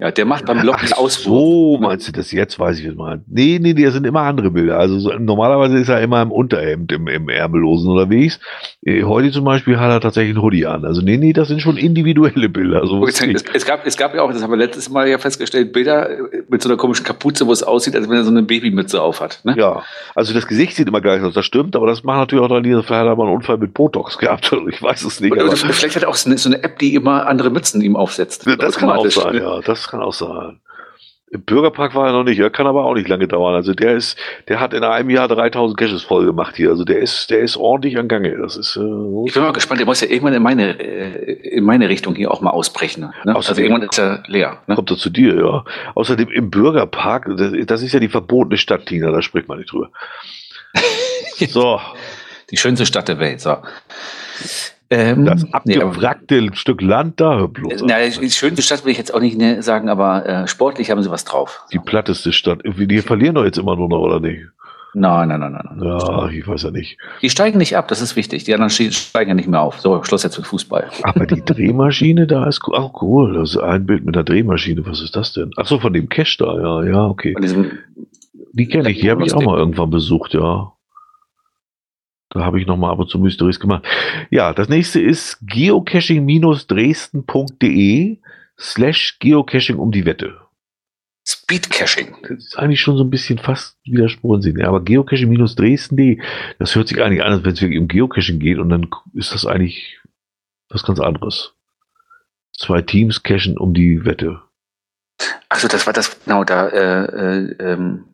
Ja, der macht beim Locken Auswurf. So, meinst du das jetzt? Weiß ich es mal. Nee, nee, das sind immer andere Bilder. Also so, normalerweise ist er immer im Unterhemd, im, im Ärmellosen unterwegs. Äh, heute zum Beispiel hat er tatsächlich einen Hoodie an. Also nee, nee, das sind schon individuelle Bilder. So es, es, gab, es gab ja auch, das haben wir letztes Mal ja festgestellt, Bilder mit so einer komischen Kapuze, wo es aussieht, als wenn er so eine Babymütze aufhat. Ne? Ja, also das Gesicht sieht immer gleich aus, das stimmt, aber das macht natürlich auch dann, vielleicht hat er mal einen Unfall mit Botox gehabt. Ich weiß es nicht. Oder, vielleicht hat er auch so eine, so eine, App, die immer andere Mützen ihm aufsetzt. Das kann auch sein, ne? ja. Das kann auch sein. Im Bürgerpark war er noch nicht, er kann aber auch nicht lange dauern. Also der ist, der hat in einem Jahr 3000 Caches voll gemacht hier. Also der ist, der ist ordentlich an Gange. Das ist. Äh, ich bin mal gespannt. Der muss ja irgendwann in meine, äh, in meine Richtung hier auch mal ausbrechen. Ne? also irgendwann ist er leer. Ne? Kommt er zu dir, ja. Außerdem im Bürgerpark, das, das ist ja die verbotene Stadt, Tina. Da spricht man nicht drüber. <laughs> so. Die schönste Stadt der Welt. So. Ähm, das abgewrackte nee, Stück Land da, bloß. Na, schönste Stadt will ich jetzt auch nicht ne, sagen, aber äh, sportlich haben sie was drauf. Die platteste Stadt. Die verlieren doch jetzt immer nur noch, oder nicht? Nein, nein, nein, nein. Ja, ich weiß ja nicht. Die steigen nicht ab, das ist wichtig. Die anderen steigen ja nicht mehr auf. So, Schluss jetzt mit Fußball. Aber die <laughs> Drehmaschine da ist auch cool. Das ist ein Bild mit einer Drehmaschine. Was ist das denn? Achso, von dem Cash da, ja, ja, okay. die kenne ich, die habe ich auch mal irgendwann besucht, ja. Da habe ich nochmal ab und zu Mysteries gemacht. Ja, das nächste ist geocaching-dresden.de slash geocaching um die Wette. Speedcaching. Das ist eigentlich schon so ein bisschen fast widersprochen aber geocaching-dresden.de, das hört sich eigentlich an, als wenn es wirklich um Geocaching geht und dann ist das eigentlich was ganz anderes. Zwei Teams cachen um die Wette. Also das war das, genau, da äh, äh, ähm,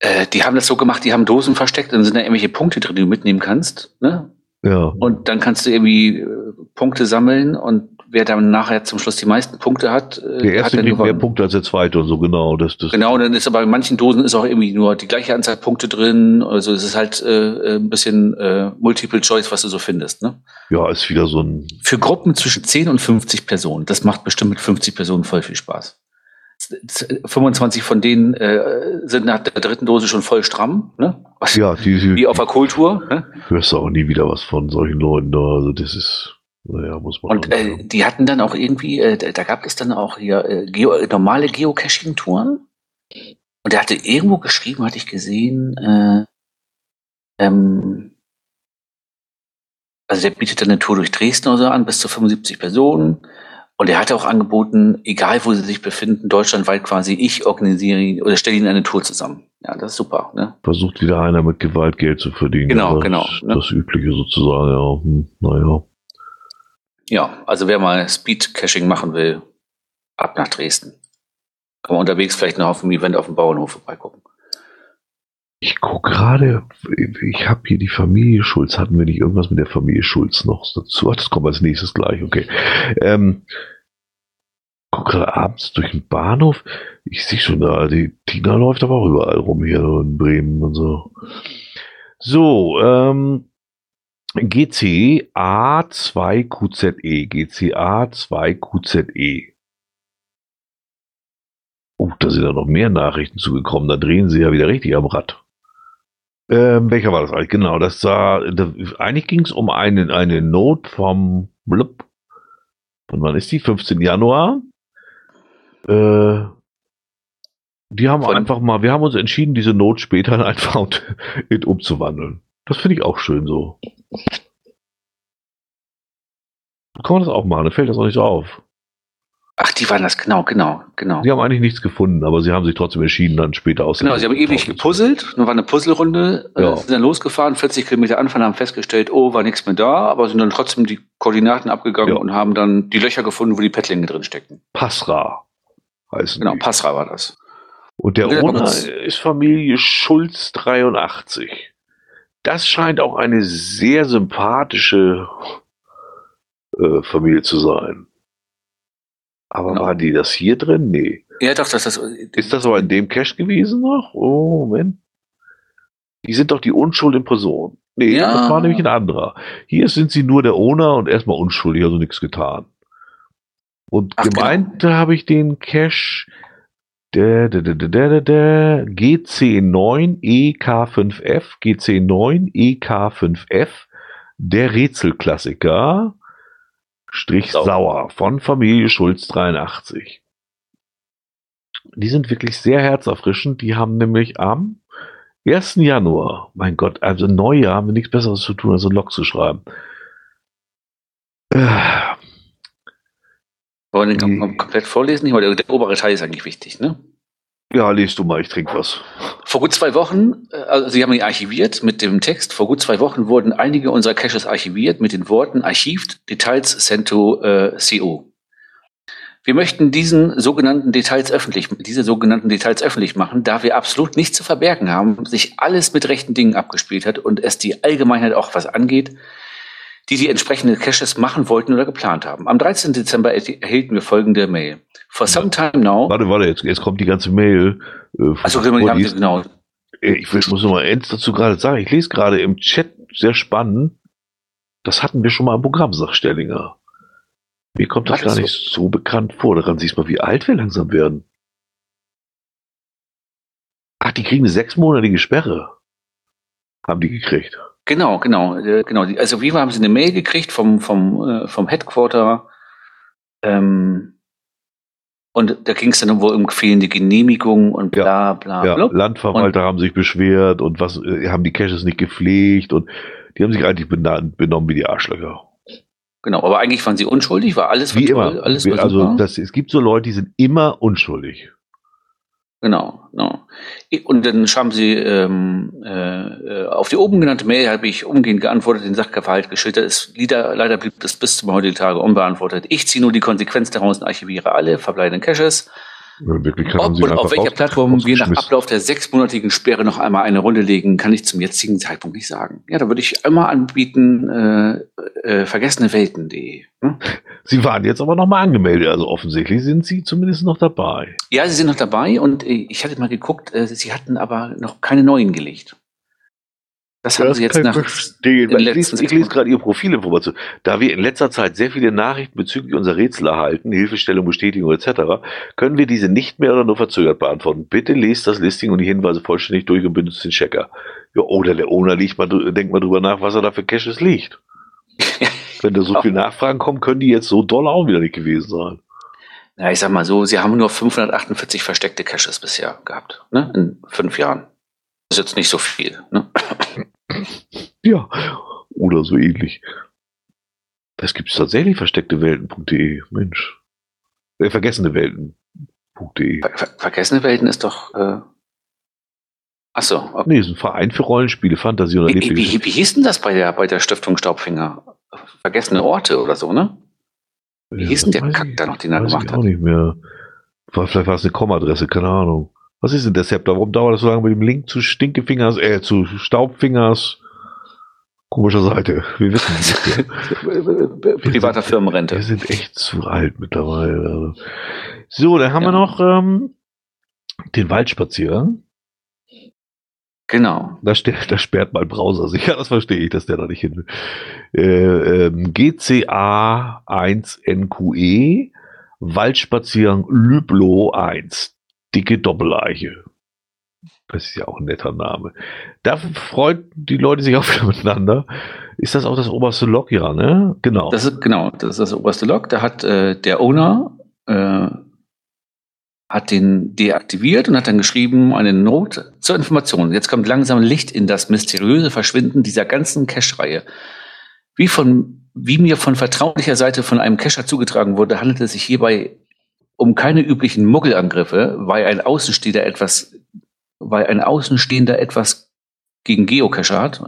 äh, die haben das so gemacht, die haben Dosen versteckt, dann sind da irgendwelche Punkte drin, die du mitnehmen kannst. Ne? Ja. Und dann kannst du irgendwie äh, Punkte sammeln und wer dann nachher zum Schluss die meisten Punkte hat, äh, der erste hat kriegt mehr Punkte als der zweite und so genau. Das, das genau, dann ist aber in manchen Dosen ist auch irgendwie nur die gleiche Anzahl Punkte drin. Also es ist halt äh, ein bisschen äh, Multiple Choice, was du so findest. Ne? Ja, ist wieder so ein. Für Gruppen zwischen 10 und 50 Personen. Das macht bestimmt mit 50 Personen voll viel Spaß. 25 von denen äh, sind nach der dritten Dose schon voll stramm, ne? Was, ja, die, die, wie auf der Kultur. Ne? Hörst du auch nie wieder was von solchen Leuten da. Also das ist, naja, muss man. Und äh, die hatten dann auch irgendwie, äh, da gab es dann auch hier äh, Geo, normale Geocaching-Touren. Und er hatte irgendwo geschrieben, hatte ich gesehen, äh, ähm, also der bietet eine Tour durch Dresden oder so an, bis zu 75 Personen. Und er hat auch angeboten, egal wo sie sich befinden, deutschlandweit quasi, ich organisiere oder stelle ihnen eine Tour zusammen. Ja, das ist super. Ne? Versucht wieder einer mit Gewalt Geld zu verdienen. Genau, das, genau. Ne? Das Übliche sozusagen, ja. Hm, naja. Ja, also wer mal Speed-Caching machen will, ab nach Dresden. Kann man unterwegs vielleicht noch auf dem Event auf dem Bauernhof vorbeigucken. Ich gucke gerade, ich habe hier die Familie Schulz. Hatten wir nicht irgendwas mit der Familie Schulz noch dazu? Ach, das kommt als nächstes gleich, okay. Ähm, guck gerade abends durch den Bahnhof. Ich sehe schon da, die Tina läuft aber auch überall rum hier in Bremen und so. So, ähm, GCA2QZE, GCA2QZE. Oh, da sind ja noch mehr Nachrichten zugekommen. Da drehen sie ja wieder richtig am Rad. Ähm, welcher war das eigentlich? Genau, das war, da, eigentlich ging es um eine, eine Note vom Blub. Und wann ist die? 15. Januar. Äh, die haben Von- einfach mal, wir haben uns entschieden, diese Note später <laughs> in ein Found It umzuwandeln. Das finde ich auch schön so. Kann man das auch machen, dann fällt das auch nicht so auf. Ach, die waren das, genau, genau, genau. Sie haben eigentlich nichts gefunden, aber sie haben sich trotzdem entschieden, dann später aus. Genau, sie haben ewig gepuzzelt, dann war eine Puzzlerunde, Ja. äh, sind dann losgefahren, 40 Kilometer anfahren, haben festgestellt, oh, war nichts mehr da, aber sind dann trotzdem die Koordinaten abgegangen Ja. und haben dann die Löcher gefunden, wo die Pettlinge drin steckten. Passra heißen Genau, die. Passra war das. Und der Ja, Owner ist Familie Schulz 83. Das scheint auch eine sehr sympathische äh, Familie zu sein. Aber Genau. war die das hier drin? Nee. Ja, doch, das ist. Ist das aber in dem Cache gewesen noch? Oh, Moment. Die sind doch die Unschuld in Person. Nee, Ja. das war nämlich ein anderer. Hier sind sie nur der Owner und erstmal unschuldig, also nichts getan. Und Ach, gemeint da habe ich den Cache der, der, der, der, der, der GC9 EK5F, GC9 EK5F, der Rätselklassiker, Strich Sauer. Sauer von Familie Schulz 83. Die sind wirklich sehr herzerfrischend. Die haben nämlich am 1. Januar, mein Gott, also Neujahr haben wir nichts Besseres zu tun, als einen Log zu schreiben. Äh, Wollen wir den komplett vorlesen? Der, der obere Teil ist eigentlich wichtig, ne? Ja, liest du mal, ich trinke was. Vor gut zwei Wochen, äh, also Sie haben ihn archiviert mit dem Text, vor gut zwei Wochen wurden einige unserer Caches archiviert mit den Worten archivt, Details sent to äh, CO. Wir möchten diesen sogenannten Details öffentlich, diese sogenannten Details öffentlich machen, da wir absolut nichts zu verbergen haben, sich alles mit rechten Dingen abgespielt hat und es die Allgemeinheit auch was angeht, die die entsprechenden Caches machen wollten oder geplant haben. Am 13. Dezember erhi- erhielten wir folgende Mail. For some time now, Warte, warte, jetzt, jetzt kommt die ganze Mail. Äh, also genau, genau, Äh, Ich muss noch mal eins dazu gerade sagen. Ich lese gerade im Chat sehr spannend. Das hatten wir schon mal im Programm, sagt Stellinger. Mir kommt das das gar nicht so bekannt vor. Daran siehst du mal, wie alt wir langsam werden. Ach, die kriegen eine sechsmonatige Sperre. Haben die gekriegt. Genau, genau, äh, genau. Also wie haben sie eine Mail gekriegt vom vom äh, vom Headquarter ähm, und da ging es dann wohl um fehlende Genehmigung und bla bla Ja, bla. Landverwalter haben sich beschwert und was äh, haben die Caches nicht gepflegt und die haben sich eigentlich bena- benommen wie die Arschlöcher. Genau, aber eigentlich waren sie unschuldig, war alles Wie toll, immer. alles Wir- war also das, es gibt so Leute, die sind immer unschuldig. Genau, genau. Und dann haben sie ähm, äh, auf die oben genannte Mail habe ich umgehend geantwortet, den Sachverhalt geschildert. Es, leider, leider blieb das bis zum heutigen Tage unbeantwortet. Ich ziehe nur die Konsequenz daraus und archiviere alle verbleibenden Caches. In Wirklichkeit haben Ob sie und auf welcher Plattform wir nach. Ablauf der sechsmonatigen Sperre noch einmal eine Runde legen, kann ich zum jetzigen Zeitpunkt nicht sagen. Ja, da würde ich einmal anbieten, äh, äh, vergessenewelten.de. Hm? <laughs> Sie waren jetzt aber nochmal angemeldet, also offensichtlich sind Sie zumindest noch dabei. Ja, sie sind noch dabei und äh, ich hatte mal geguckt, äh, sie hatten aber noch keine neuen gelegt. Das haben sie jetzt nach. ich verstehen, lese, ich lese gerade Ihre Profilinformation. Da wir in letzter Zeit sehr viele Nachrichten bezüglich unserer Rätsel erhalten, Hilfestellung, Bestätigung etc., können wir diese nicht mehr oder nur verzögert beantworten. Bitte lest das Listing und die Hinweise vollständig durch und benutzt den Checker. Ja, oder der Owner liegt mal, denkt mal drüber nach, was er da für Caches liegt. <laughs> Wenn da so viele Nachfragen kommen, können die jetzt so doll auch wieder nicht gewesen sein. Ja, ich sag mal so, sie haben nur 548 versteckte Caches bisher gehabt, ne? In fünf Jahren. Das ist jetzt nicht so viel, ne? Ja, oder so ähnlich. Das gibt es tatsächlich versteckte Welten.de. Mensch. Äh, vergessene Welten.de. Ver ver vergessene Welten ist doch. Äh Achso. Okay. Nee, ist ein Verein für Rollenspiele, Fantasie und wie, wie, wie hieß denn das bei der, bei der Stiftung Staubfinger? Vergessene Orte oder so, ne? Wie hieß denn der Kack da noch, den er gemacht ich auch hat? nicht mehr. Vielleicht war es eine Kommadresse, keine Ahnung. Was ist denn der Scepter? Warum dauert das so lange mit dem Link zu Stinkefingers, äh, zu Staubfingers? Komischer Seite. Wir wissen nicht. <laughs> Privater Firmenrente. Wir sind echt zu alt mittlerweile. So, dann haben ja. wir noch ähm, den Waldspaziergang. Genau. Da, da sperrt mein Browser sich. <laughs> Ja, das verstehe ich, dass der da nicht hin will. Äh, ähm, GCA1NQE Waldspaziergang Lüblo 1. Dicke Doppeleiche. Das ist ja auch ein netter Name. Da freuen die Leute sich auch wieder <laughs> miteinander. Ist das auch das oberste Log? Ja, ne? Genau. Das ist, genau, das ist das oberste Log. Da hat äh, der Owner äh, hat den deaktiviert und hat dann geschrieben, eine Note zur Information. Jetzt kommt langsam Licht in das mysteriöse Verschwinden dieser ganzen Cache-Reihe. Wie, von, wie mir von vertraulicher Seite von einem Cacher zugetragen wurde, handelt es sich hierbei um keine üblichen Muggelangriffe, weil ein Außenstehender etwas, weil ein Außenstehender etwas gegen Geocacher hat.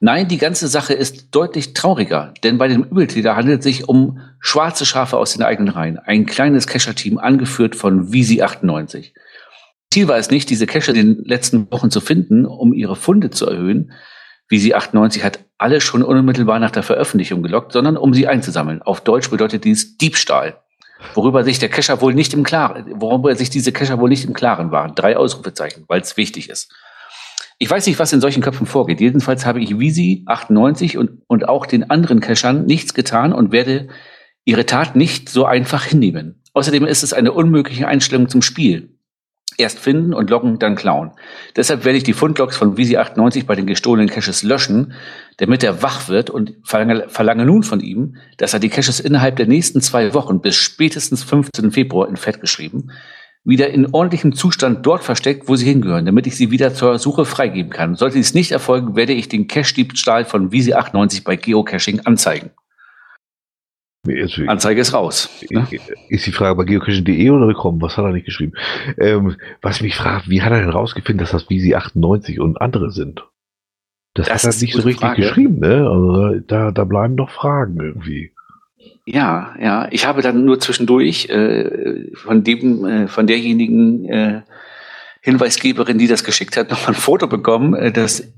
Nein, die ganze Sache ist deutlich trauriger, denn bei dem Übeltäter handelt es sich um schwarze Schafe aus den eigenen Reihen. Ein kleines Cacher-Team, angeführt von Visi 98. Ziel war es nicht, diese Cacher in den letzten Wochen zu finden, um ihre Funde zu erhöhen. Visi 98 hat alle schon unmittelbar nach der Veröffentlichung gelockt, sondern um sie einzusammeln. Auf Deutsch bedeutet dies Diebstahl. Worüber sich der Cacher wohl nicht im Klaren, worüber sich diese Cacher wohl nicht im Klaren waren. Drei Ausrufezeichen, weil es wichtig ist. Ich weiß nicht, was in solchen Köpfen vorgeht. Jedenfalls habe ich Visi 98 und, und auch den anderen Cachern nichts getan und werde ihre Tat nicht so einfach hinnehmen. Außerdem ist es eine unmögliche Einstellung zum Spiel. Erst finden und loggen, dann klauen. Deshalb werde ich die Fundlogs von Visi 98 bei den gestohlenen Caches löschen, damit er wach wird und verlange, verlange nun von ihm, dass er die Caches innerhalb der nächsten zwei Wochen bis spätestens 15. Februar in Fett geschrieben wieder in ordentlichem Zustand dort versteckt, wo sie hingehören, damit ich sie wieder zur Suche freigeben kann. Sollte dies nicht erfolgen, werde ich den Cache-Diebstahl von Visi 98 bei Geocaching anzeigen. Anzeige ist raus. Ne? Ist die Frage bei geocaching.de oder gekommen? Was hat er nicht geschrieben? Ähm, was mich fragt, wie hat er denn rausgefunden, dass das Visi 98 und andere sind? Das, das hat er nicht so richtig Frage. geschrieben, ne? Also da, da bleiben doch Fragen irgendwie. Ja, ja. Ich habe dann nur zwischendurch äh, von dem, äh, von derjenigen äh, Hinweisgeberin, die das geschickt hat, <laughs> noch ein Foto bekommen, äh, dass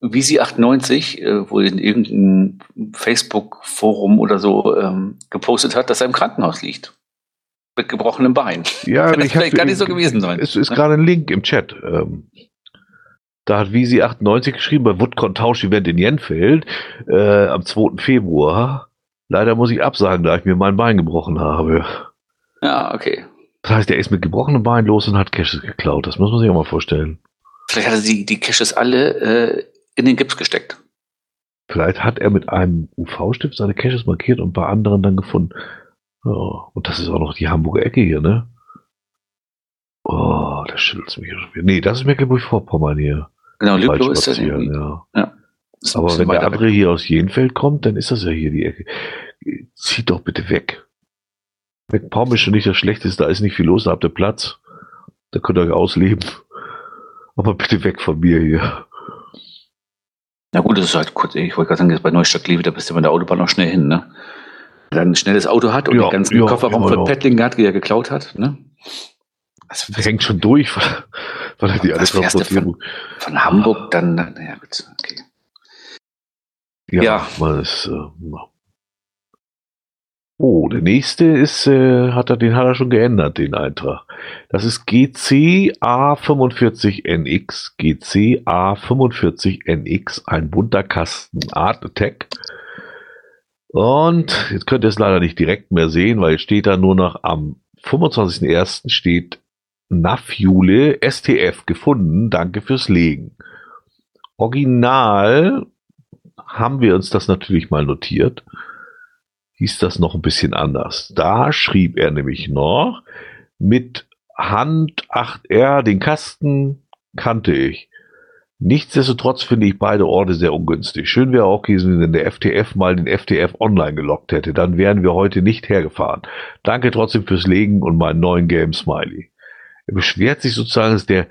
Visi 98 äh, wohl in irgendeinem Facebook-Forum oder so ähm, gepostet hat, dass er im Krankenhaus liegt. Mit gebrochenem Bein. Ja, <laughs> Kann das vielleicht gar nicht so gewesen sein. Es ist ne? gerade ein Link im Chat. Ähm, da hat Visi 98 geschrieben, bei Woodcon Tausch-Event in Jenfeld äh, am 2. Februar Leider muss ich absagen, da ich mir mein Bein gebrochen habe. Ja, okay. Das heißt, er ist mit gebrochenem Bein los und hat Caches geklaut. Das muss man sich auch mal vorstellen. Vielleicht hat er die, die Caches alle äh, in den Gips gesteckt. Vielleicht hat er mit einem UV-Stift seine Caches markiert und bei anderen dann gefunden. Oh, und das ist auch noch die Hamburger Ecke hier, ne? Oh, das schüttelt mich schon wieder. Nee, das ist Mecklenburg-Vorpommern hier. Genau, Lüblow ist das. Ja. ja. Aber wenn der andere weg. hier aus Jenfeld kommt, dann ist das ja hier die Ecke. Zieht doch bitte weg. McPom ist schon nicht das Schlechteste, da ist nicht viel los, da habt ihr Platz. Da könnt ihr euch ausleben. Aber bitte weg von mir hier. Na gut, das ist halt kurz, ich wollte gerade sagen, jetzt bei Neustadt Liebe, da bist du bei der Autobahn noch schnell hin, ne? Wenn er ein schnelles Auto hat und ja, den ganzen ja, Kofferraum ja, von hat, die er geklaut hat, ne? Das hängt schon durch, weil er die alles transportiert. Von, von Hamburg dann, naja, gut, okay. Ja, ja. Man ist, äh, oh, der nächste ist, äh, hat er, den hat er schon geändert, den Eintrag. Das ist GCA45NX, GCA45NX, ein bunter Kasten Art Attack. Und jetzt könnt ihr es leider nicht direkt mehr sehen, weil steht da nur noch am 25.01. steht Nafjule STF gefunden. Danke fürs Legen. Original haben wir uns das natürlich mal notiert. hieß das noch ein bisschen anders. Da schrieb er nämlich noch mit Hand 8R, den Kasten kannte ich. Nichtsdestotrotz finde ich beide Orte sehr ungünstig. Schön wäre auch gewesen, wenn der FTF mal den FTF online gelockt hätte. Dann wären wir heute nicht hergefahren. Danke trotzdem fürs Legen und meinen neuen Game Smiley. Er beschwert sich sozusagen, dass der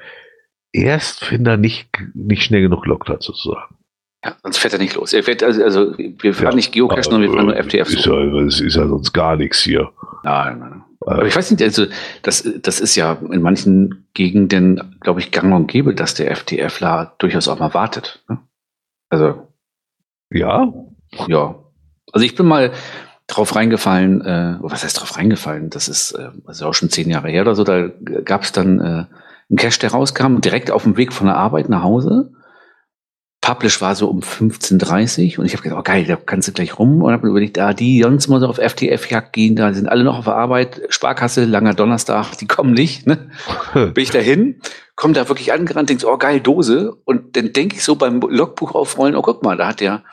Erstfinder nicht, nicht schnell genug gelockt hat, sozusagen. Ja, sonst fährt er nicht los. Er fährt also, also wir fahren ja, nicht Geocache, sondern wir fahren nur FTF. Ist ja, es ist ja sonst gar nichts hier. Nein, nein. Aber ich weiß nicht, also das, das ist ja in manchen Gegenden, glaube ich, gang und gäbe, dass der FTFler durchaus auch mal wartet. Ne? Also. Ja? Ja. Also ich bin mal drauf reingefallen, äh, was heißt drauf reingefallen? Das ist, äh, das ist auch schon zehn Jahre her oder so, da gab es dann äh, einen Cache, der rauskam, direkt auf dem Weg von der Arbeit nach Hause. Publish war so um 15.30 und ich habe gedacht, oh geil, da kannst du gleich rum und habe überlegt, ah, die sonst mal so auf FTF-Jagd gehen, da sind alle noch auf der Arbeit, Sparkasse, langer Donnerstag, die kommen nicht, ne? <laughs> Bin ich da hin, komm da wirklich angerannt, denkst, oh geil, Dose und dann denke ich so beim Logbuch aufrollen, oh guck mal, da hat der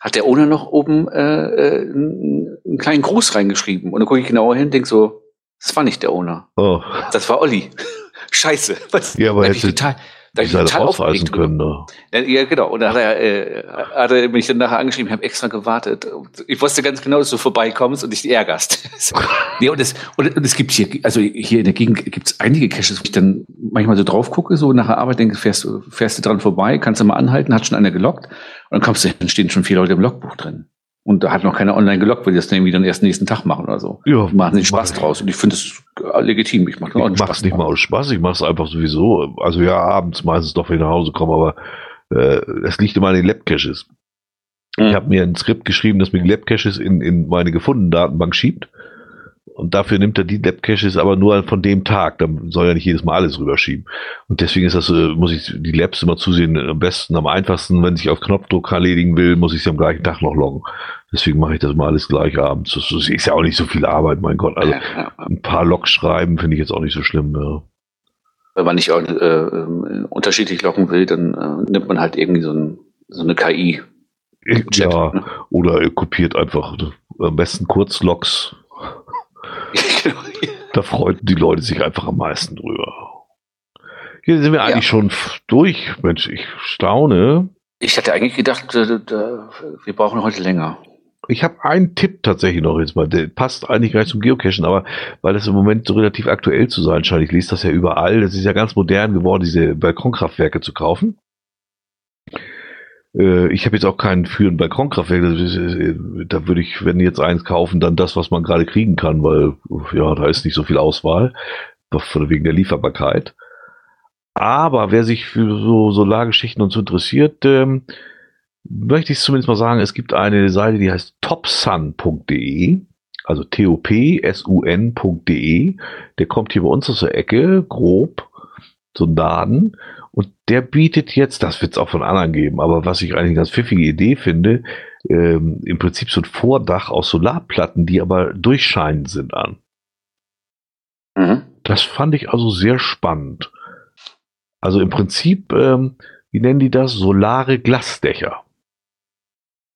hat der Owner noch oben äh, äh, einen kleinen Gruß reingeschrieben und dann gucke ich genauer hin, denk so, das war nicht der Owner. Oh. Das war Olli. <laughs> Scheiße. Was? Ja, aber hätte, total, da ich total aufreisen können. Ne? Ja, genau. Und dann hat er, äh, hat er mich dann nachher angeschrieben, ich habe extra gewartet. Ich wusste ganz genau, dass du vorbeikommst und dich ärgerst. <laughs> nee, und, es, und, und es gibt hier, also hier in der Gegend gibt es einige Caches, wo ich dann manchmal so drauf gucke, so nach der Arbeit denke, fährst, fährst du dran vorbei, kannst du mal anhalten, hat schon einer gelockt. Und dann kommst du hin, dann stehen schon vier Leute im Logbuch drin. Und da hat noch keiner online gelockt, weil die das dann irgendwie dann erst nächsten Tag machen oder so. Ja. Machen sich Spaß draus. Und ich finde es legitim. Ich mache auch Spaß. nicht mal aus Spaß, ich mache es einfach sowieso. Also ja, abends meistens doch, wenn ich nach Hause komme, aber äh, es liegt immer an den Lab-Caches. Mhm. Ich habe mir ein Skript geschrieben, das mir die Lab-Caches in, in meine gefundenen Datenbank schiebt. Und dafür nimmt er die Lab-Caches aber nur von dem Tag. Dann soll er nicht jedes Mal alles rüberschieben. Und deswegen ist das, äh, muss ich die Labs immer zusehen. Am besten, am einfachsten, wenn ich auf Knopfdruck erledigen will, muss ich sie am gleichen Tag noch loggen. Deswegen mache ich das mal alles gleich abends. Das ist ja auch nicht so viel Arbeit, mein Gott. Also ein paar Logs schreiben finde ich jetzt auch nicht so schlimm. Ja. Wenn man nicht äh, äh, unterschiedlich loggen will, dann äh, nimmt man halt irgendwie so, ein, so eine KI. Chat, ja, ne? oder kopiert einfach am besten Kurzlogs <laughs> da freuten die Leute sich einfach am meisten drüber. Hier sind wir eigentlich ja. schon durch. Mensch, ich staune. Ich hatte eigentlich gedacht, wir brauchen heute länger. Ich habe einen Tipp tatsächlich noch jetzt mal. Der passt eigentlich gar nicht zum Geocachen, aber weil das im Moment so relativ aktuell zu sein scheint. Ich lese das ja überall. Das ist ja ganz modern geworden, diese Balkonkraftwerke zu kaufen. Äh, ich habe jetzt auch keinen für ein Balkonkraftwerk. Äh, da würde ich, wenn jetzt eins kaufen, dann das, was man gerade kriegen kann, weil ja, da ist nicht so viel Auswahl, wegen der Lieferbarkeit. Aber wer sich für so Solargeschichten und so interessiert, ähm, möchte ich zumindest mal sagen, es gibt eine Seite, die heißt topsun.de, also T-O-P-S-U-N.de. Der kommt hier bei uns aus der Ecke, grob, so ein Laden. Und der bietet jetzt, das wird es auch von anderen geben, aber was ich eigentlich eine ganz pfiffige Idee finde, ähm, im Prinzip so ein Vordach aus Solarplatten, die aber durchscheinend sind an. Mhm. Das fand ich also sehr spannend. Also im Prinzip, ähm, wie nennen die das? Solare Glasdächer.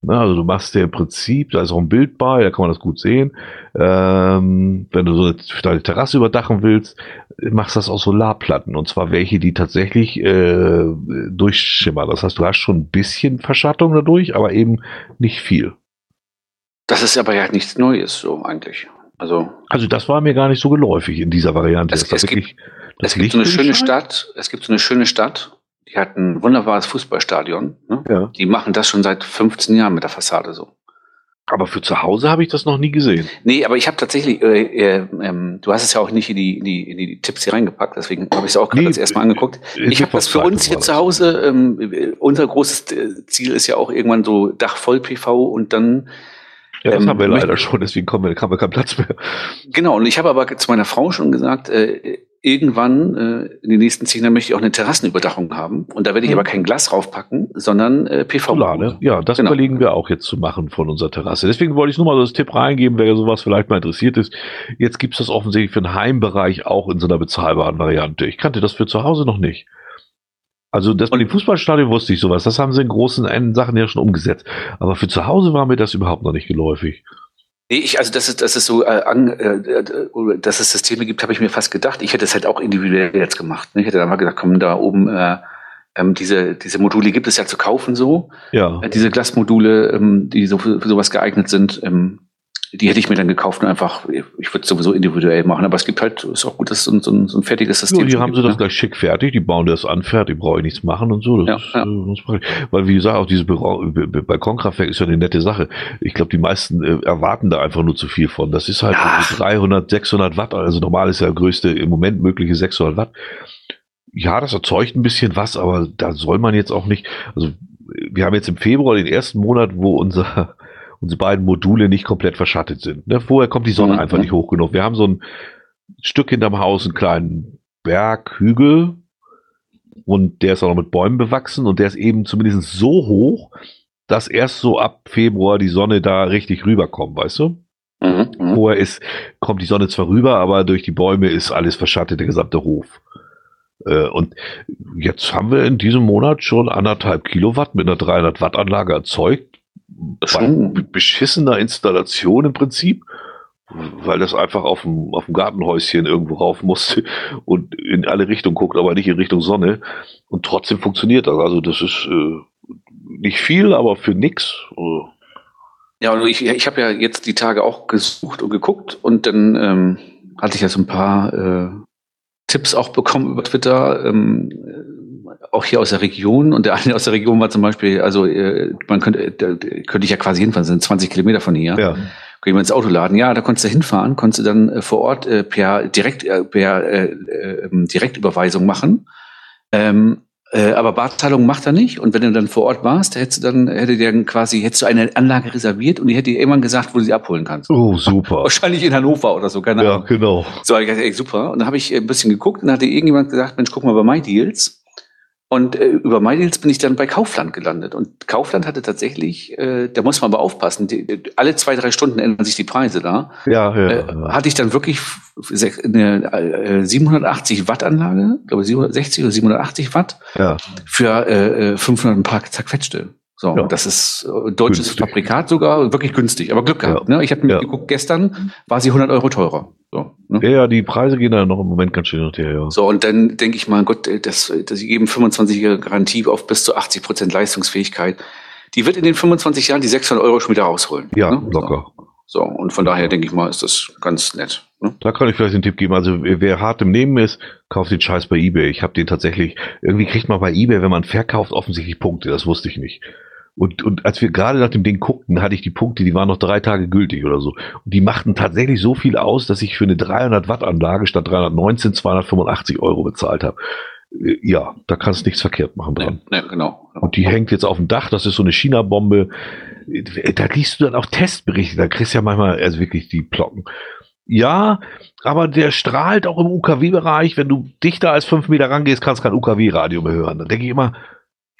Na, also du machst dir im Prinzip, da ist auch ein Bild bei, da kann man das gut sehen. Ähm, wenn du so deine Terrasse überdachen willst, machst du das aus Solarplatten. Und zwar welche, die tatsächlich äh, durchschimmern. Das heißt, du hast schon ein bisschen Verschattung dadurch, aber eben nicht viel. Das ist aber ja nichts Neues so eigentlich. Also, also das war mir gar nicht so geläufig in dieser Variante. Es, es gibt, es gibt so eine schöne Stadt, es gibt so eine schöne Stadt, die hat ein wunderbares Fußballstadion. Ne? Ja. Die machen das schon seit 15 Jahren mit der Fassade so. Aber für zu Hause habe ich das noch nie gesehen. Nee, aber ich habe tatsächlich, äh, äh, ähm, du hast es ja auch nicht in die, in die, in die Tipps hier reingepackt, deswegen habe ich es auch gerade nee, erstmal angeguckt. Äh, ich habe das für uns hier zu Hause, ähm, unser großes äh, Ziel ist ja auch irgendwann so Dach voll PV und dann ja, das ähm, haben wir leider schon, deswegen kommen wir, haben wir keinen Platz mehr. Genau, und ich habe aber zu meiner Frau schon gesagt, äh, irgendwann äh, in den nächsten zehn Jahren möchte ich auch eine Terrassenüberdachung haben. Und da werde ich mhm. aber kein Glas raufpacken, sondern äh, PV. Solar, ne? Ja, das genau. überlegen wir auch jetzt zu machen von unserer Terrasse. Deswegen wollte ich nur mal so das Tipp reingeben, wer sowas vielleicht mal interessiert ist. Jetzt gibt es das offensichtlich für den Heimbereich auch in so einer bezahlbaren Variante. Ich kannte das für zu Hause noch nicht. Also das mit dem Fußballstadion wusste ich sowas. Das haben sie in großen Sachen ja schon umgesetzt. Aber für zu Hause war mir das überhaupt noch nicht geläufig. Nee, ich, also dass es, dass es so äh, an, äh, dass es Systeme gibt, habe ich mir fast gedacht. Ich hätte es halt auch individuell jetzt gemacht. Ne? Ich hätte dann mal gesagt, komm, da oben äh, ähm, diese, diese Module gibt es ja zu kaufen so. Ja. Äh, diese Glasmodule, ähm, die so für, für sowas geeignet sind, ähm, die hätte ich mir dann gekauft und einfach, ich würde es sowieso individuell machen, aber es gibt halt, ist auch gut, dass so ein, so so ein fertiges System Ja, die haben gibt, sie das ne? gleich schick fertig, die bauen das an, fertig, brauche ich nichts machen und so. Das Ja, ist, ja. Äh, das. Weil, wie gesagt, auch dieses Balkonkraftwerk ist ja eine nette Sache. Ich glaube, die meisten äh, erwarten da einfach nur zu viel von. Das ist halt Ja. irgendwie 300, 600 Watt, also normal ist ja der größte im Moment mögliche 600 Watt. Ja, das erzeugt ein bisschen was, aber da soll man jetzt auch nicht, also wir haben jetzt im Februar den ersten Monat, wo unser, unsere beiden Module nicht komplett verschattet sind. Ne? Vorher kommt die Sonne Mhm. einfach nicht hoch genug. Wir haben so ein Stück hinterm Haus, einen kleinen Berg, Hügel, und der ist auch noch mit Bäumen bewachsen und der ist eben zumindest so hoch, dass erst so ab Februar die Sonne da richtig rüberkommt, weißt du? Mhm, mhm. Vorher ist, kommt die Sonne zwar rüber, aber durch die Bäume ist alles verschattet, der gesamte Hof. Äh, Und jetzt haben wir in diesem Monat schon anderthalb Kilowatt mit einer 300 Watt Anlage erzeugt. Schon. beschissener Installation im Prinzip, weil das einfach auf dem, auf dem Gartenhäuschen irgendwo rauf musste und in alle Richtungen guckt, aber nicht in Richtung Sonne. Und trotzdem funktioniert das. Also das ist äh, nicht viel, aber für nix. Äh, Ja, und ich, ich habe ja jetzt die Tage auch gesucht und geguckt und dann ähm, hatte ich ja so ein paar äh, Tipps auch bekommen über Twitter, ähm, äh, auch hier aus der Region. Und der eine aus der Region war zum Beispiel, also äh, man könnte, äh, da könnte ich ja quasi hinfahren, sind 20 Kilometer von hier. ja. Gehen wir ins Auto laden. Ja, da konntest du hinfahren, konntest du dann äh, vor Ort äh, per direkt äh, per äh, äh, ähm, Direktüberweisung machen. Ähm, äh, aber Barzahlung macht er nicht. Und wenn du dann vor Ort warst, hättest du dann hätte der dann quasi hättest du eine Anlage reserviert und die hätte dir irgendwann gesagt, wo du sie abholen kannst. Oh, super. Wahrscheinlich in Hannover oder so, keine Ja, Ahnung. genau. So, ich dachte, ey, super. Und dann habe ich ein bisschen geguckt und dann hatte irgendjemand gesagt, Mensch, guck mal bei MyDeals. Und äh, über MyDeals bin ich dann bei Kaufland gelandet. Und Kaufland hatte tatsächlich, äh, da muss man aber aufpassen, die, die, alle zwei, drei Stunden ändern sich die Preise da. Ja, ja. Äh, hatte ich dann wirklich eine äh, 780 Watt Anlage, glaube 760 oder 780 Watt ja. für äh, äh, 500 ein paar zerquetschte. So, Ja. das ist äh, deutsches Günstig. Fabrikat sogar, wirklich günstig, aber Glück gehabt. Ne? Ich habe mir Ja. geguckt, gestern war sie 100 Euro teurer. So, ne? Ja, ja, die Preise gehen da noch im Moment ganz schön und her, ja. So, und dann denke ich mal, Gott, äh, das, das, sie geben 25 Garantie auf bis zu 80 Prozent Leistungsfähigkeit. Die wird in den 25 Jahren die 600 Euro schon wieder rausholen. Ja, ne? locker. So, so, und von daher denke ich mal, ist das ganz nett. Ne? Da kann ich vielleicht einen Tipp geben. Also wer hart im Nehmen ist, kauft den Scheiß bei eBay. Ich habe den tatsächlich, irgendwie kriegt man bei eBay, wenn man verkauft, offensichtlich Punkte. Das wusste ich nicht. Und, und als wir gerade nach dem Ding guckten, hatte ich die Punkte, die waren noch drei Tage gültig oder so. Und die machten tatsächlich so viel aus, dass ich für eine 300 Watt Anlage statt 319 285 Euro bezahlt habe. Äh, Ja, da kannst du nichts verkehrt machen dran. Ne, ne, genau. Und die hängt jetzt auf dem Dach, das ist so eine China-Bombe. Da liest du dann auch Testberichte, da kriegst du ja manchmal also wirklich die Plocken. Ja, aber der strahlt auch im UKW-Bereich. Wenn du dichter als fünf Meter rangehst, kannst du kein UKW-Radio mehr hören. Dann denke ich immer,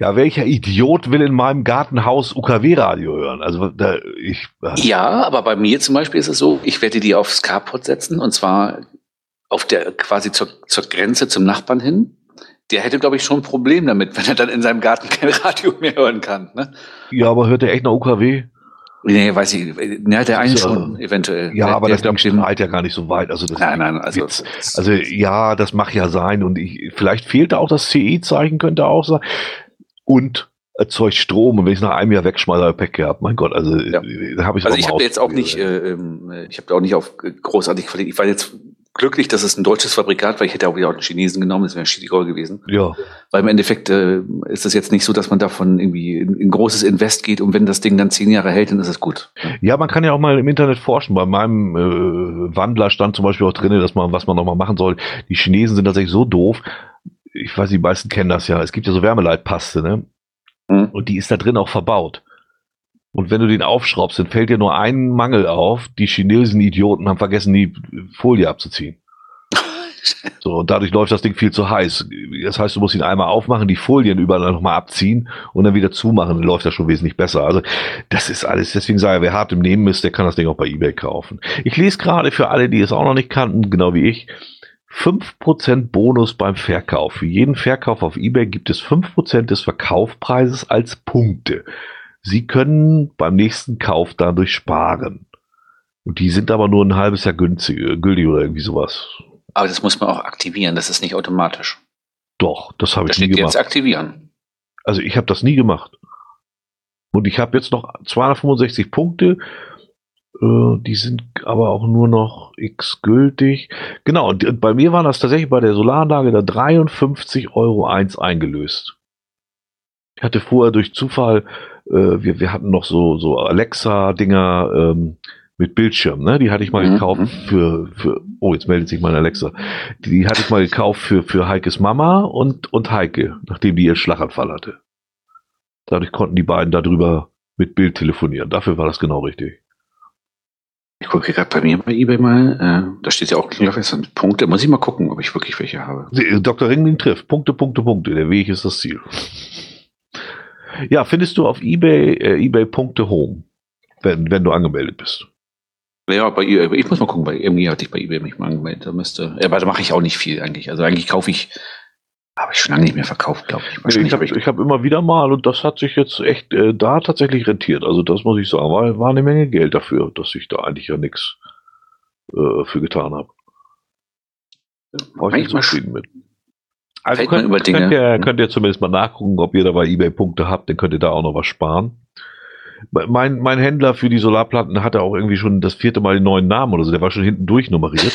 ja, welcher Idiot will in meinem Gartenhaus UKW-Radio hören? Also da, ich, äh, Ja, aber bei mir zum Beispiel ist es so, ich werde die aufs Carport setzen und zwar auf der quasi zur, zur Grenze zum Nachbarn hin. Der hätte, glaube ich, schon ein Problem damit, wenn er dann in seinem Garten kein Radio mehr hören kann. Ne? ja, aber hört der echt noch UKW? Nee, weiß ich. Ja, der eine Ist ja- schon, eventuell. Ja, der, aber der, das ich, strahlt ja gar nicht so weit. Also das Nein, nein, also. Also ja, das mag ja sein und ich, vielleicht fehlt da auch das CE-Zeichen, könnte auch sein. Und erzeugt Strom und wenn ich es nach einem Jahr wegschmeiße, habe Pech gehabt. Mein Gott, also Ja. äh, da habe ich Also auch ich habe jetzt auch nicht, äh, ähm, ich habe da auch nicht auf äh, großartig verlegt. Ich war jetzt glücklich, dass es ein deutsches Fabrikat war. Ich hätte auch wieder auch einen Chinesen genommen, das wäre Schiedegol gewesen. Ja, Weil im Endeffekt äh, ist es jetzt nicht so, dass man davon irgendwie in, in großes Invest geht und wenn das Ding dann zehn Jahre hält, dann ist es gut. ja, man kann ja auch mal im Internet forschen. Bei meinem äh, Wandler stand zum Beispiel auch drin, dass man, was man noch mal machen soll. Die Chinesen sind tatsächlich so doof. Ich weiß, die meisten kennen das ja. Es gibt ja so Wärmeleitpaste, ne? Mhm. Und die ist da drin auch verbaut. Und wenn du den aufschraubst, dann fällt dir nur ein Mangel auf. Die Chinesen Idioten haben vergessen, die Folie abzuziehen. <laughs> So, und dadurch läuft das Ding viel zu heiß. Das heißt, du musst ihn einmal aufmachen, die Folien überall nochmal abziehen und dann wieder zumachen, dann läuft das schon wesentlich besser. Also, das ist alles, deswegen sage ich, wer hart im Nehmen ist, der kann das Ding auch bei Ebay kaufen. Ich lese gerade für alle, die es auch noch nicht kannten, genau wie ich, 5% Bonus beim Verkauf. Für jeden Verkauf auf Ebay gibt es 5% des Verkaufpreises als Punkte. Sie können beim nächsten Kauf dadurch sparen. Und die sind aber nur ein halbes Jahr günstig, äh, gültig oder irgendwie sowas. Aber das muss man auch aktivieren, das ist nicht automatisch. Doch, das habe Da ich nie steht jetzt gemacht. aktivieren. Also ich habe das nie gemacht. Und ich habe jetzt noch 265 Punkte. Äh, die sind aber auch nur noch x gültig. Genau, und und bei mir waren das tatsächlich bei der Solaranlage da 53,01 Euro eingelöst. Ich hatte vorher durch Zufall, äh, wir, wir hatten noch so, so Alexa-Dinger ähm, mit Bildschirm, ne? Die hatte ich mal Mhm. gekauft für, für, oh, jetzt meldet sich meine Alexa. Die, die hatte ich mal gekauft für, für Heikes Mama und, und Heike, nachdem die ihren Schlaganfall hatte. Dadurch konnten die beiden darüber mit Bild telefonieren. Dafür war das genau richtig. Ich gucke gerade bei mir bei eBay mal. Äh, da steht ja auch Klinglerfest mit Punkte. Muss ich mal gucken, ob ich wirklich welche habe. Dr. Ringling trifft. Punkte, Punkte, Punkte. Der Weg ist das Ziel. Ja, findest du auf eBay, äh, eBay Punkte Home, wenn, wenn du angemeldet bist. Ja, bei eBay. Ich muss mal gucken, bei irgendwie hatte ich bei eBay mich mal angemeldet. Da müsste. Ja, aber da mache ich auch nicht viel eigentlich. Also eigentlich kaufe ich. Habe ich schon lange nicht mehr verkauft, glaube ich. Ich habe hab immer wieder mal und das hat sich jetzt echt äh, da tatsächlich rentiert. Also das muss ich sagen, war, war eine Menge Geld dafür, dass ich da eigentlich ja nichts äh, für getan habe. War ich Manchmal zufrieden mit. Also fällt könnt, über Dinge. könnt, ihr, Hm. könnt ihr zumindest mal nachgucken, ob ihr da bei eBay Punkte habt, dann könnt ihr da auch noch was sparen. Mein, mein Händler für die Solarplatten hatte auch irgendwie schon das vierte Mal den neuen Namen oder so, der war schon hinten durchnummeriert. <laughs>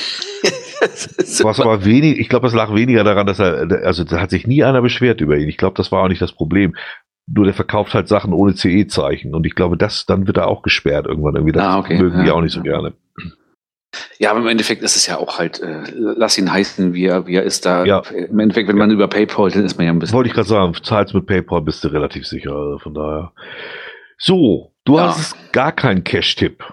Was aber wenig, ich glaube, das lag weniger daran, dass er, also da hat sich nie einer beschwert über ihn. Ich glaube, das war auch nicht das Problem. Nur der verkauft halt Sachen ohne CE-Zeichen und ich glaube, das, dann wird er auch gesperrt irgendwann irgendwie. Das Ah, okay. mögen die Ja, auch nicht so ja. gerne. Ja, aber im Endeffekt ist es ja auch halt, äh, lass ihn heißen, wie er, wie er ist da. Ja. Im Endeffekt, wenn man über PayPal, dann ist man ja ein bisschen. Wollte ich gerade sagen, zahlst mit PayPal bist du relativ sicher, also von daher. So, du Ja. hast gar keinen Cash-Tipp.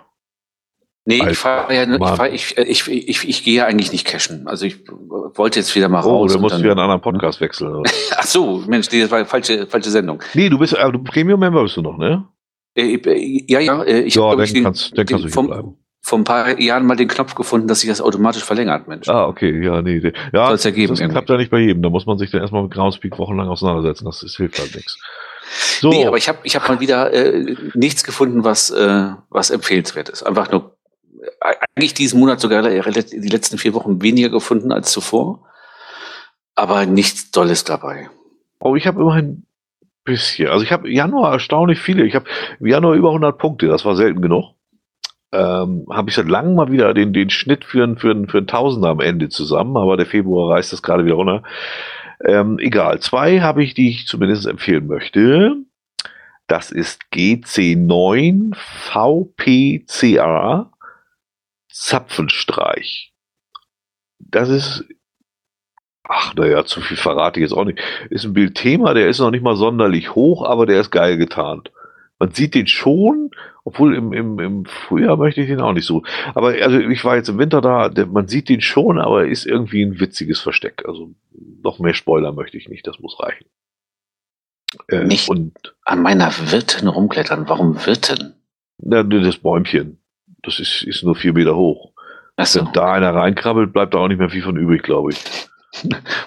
Nee, Alter, ich fahre ja, ich, fahr, ich, ich, ich, ich gehe ja eigentlich nicht cashen. Also ich wollte jetzt wieder mal Oh, raus. musst du dann- wieder einen anderen Podcast wechseln. <laughs> Ach so, Mensch, nee, das war falsche, falsche Sendung. nee, du bist, du Premium-Member bist du noch, ne? Äh, äh, ja, ja, äh, ich ja, dann kannst, dann kannst du hier vom, bleiben. Vor ein paar Jahren mal den Knopf gefunden, dass sich das automatisch verlängert, Mensch. Ah, okay, ja, nee. nee. Ja, Soll's ja geben das irgendwie. klappt ja nicht bei jedem. Da muss man sich dann erstmal mit Groundspeak wochenlang auseinandersetzen. Das, das hilft halt nichts. So, Nee, aber ich habe ich hab mal wieder äh, nichts gefunden, was, äh, was empfehlenswert ist. Einfach nur, äh, eigentlich diesen Monat sogar die letzten vier Wochen weniger gefunden als zuvor. Aber nichts Dolles dabei. oh, ich habe immerhin ein bisschen. Also ich habe Januar erstaunlich viele. Ich habe im Januar über 100 Punkte. Das war selten genug. Ähm, habe ich seit langem mal wieder den, den Schnitt für ein, für, für ein Tausender am Ende zusammen, aber der Februar reißt das gerade wieder runter. Ähm, egal, zwei habe ich, die ich zumindest empfehlen möchte. Das ist GC9 VPCA Zapfenstreich. Das ist, ach naja, zu viel verrate ich jetzt auch nicht. Ist ein Bildthema, der ist noch nicht mal sonderlich hoch, aber der ist geil getarnt. Man sieht den schon, obwohl im, im, im Frühjahr möchte ich den auch nicht so. Aber also ich war jetzt im Winter da, man sieht den schon, aber er ist irgendwie ein witziges Versteck. Also noch mehr Spoiler möchte ich nicht, das muss reichen. Äh, Nicht? Und An meiner Wirten rumklettern. Warum Wirten? na, das Bäumchen, das ist, ist nur vier Meter hoch. Achso, Wenn da einer reinkrabbelt, bleibt da auch nicht mehr viel von übrig, glaube ich.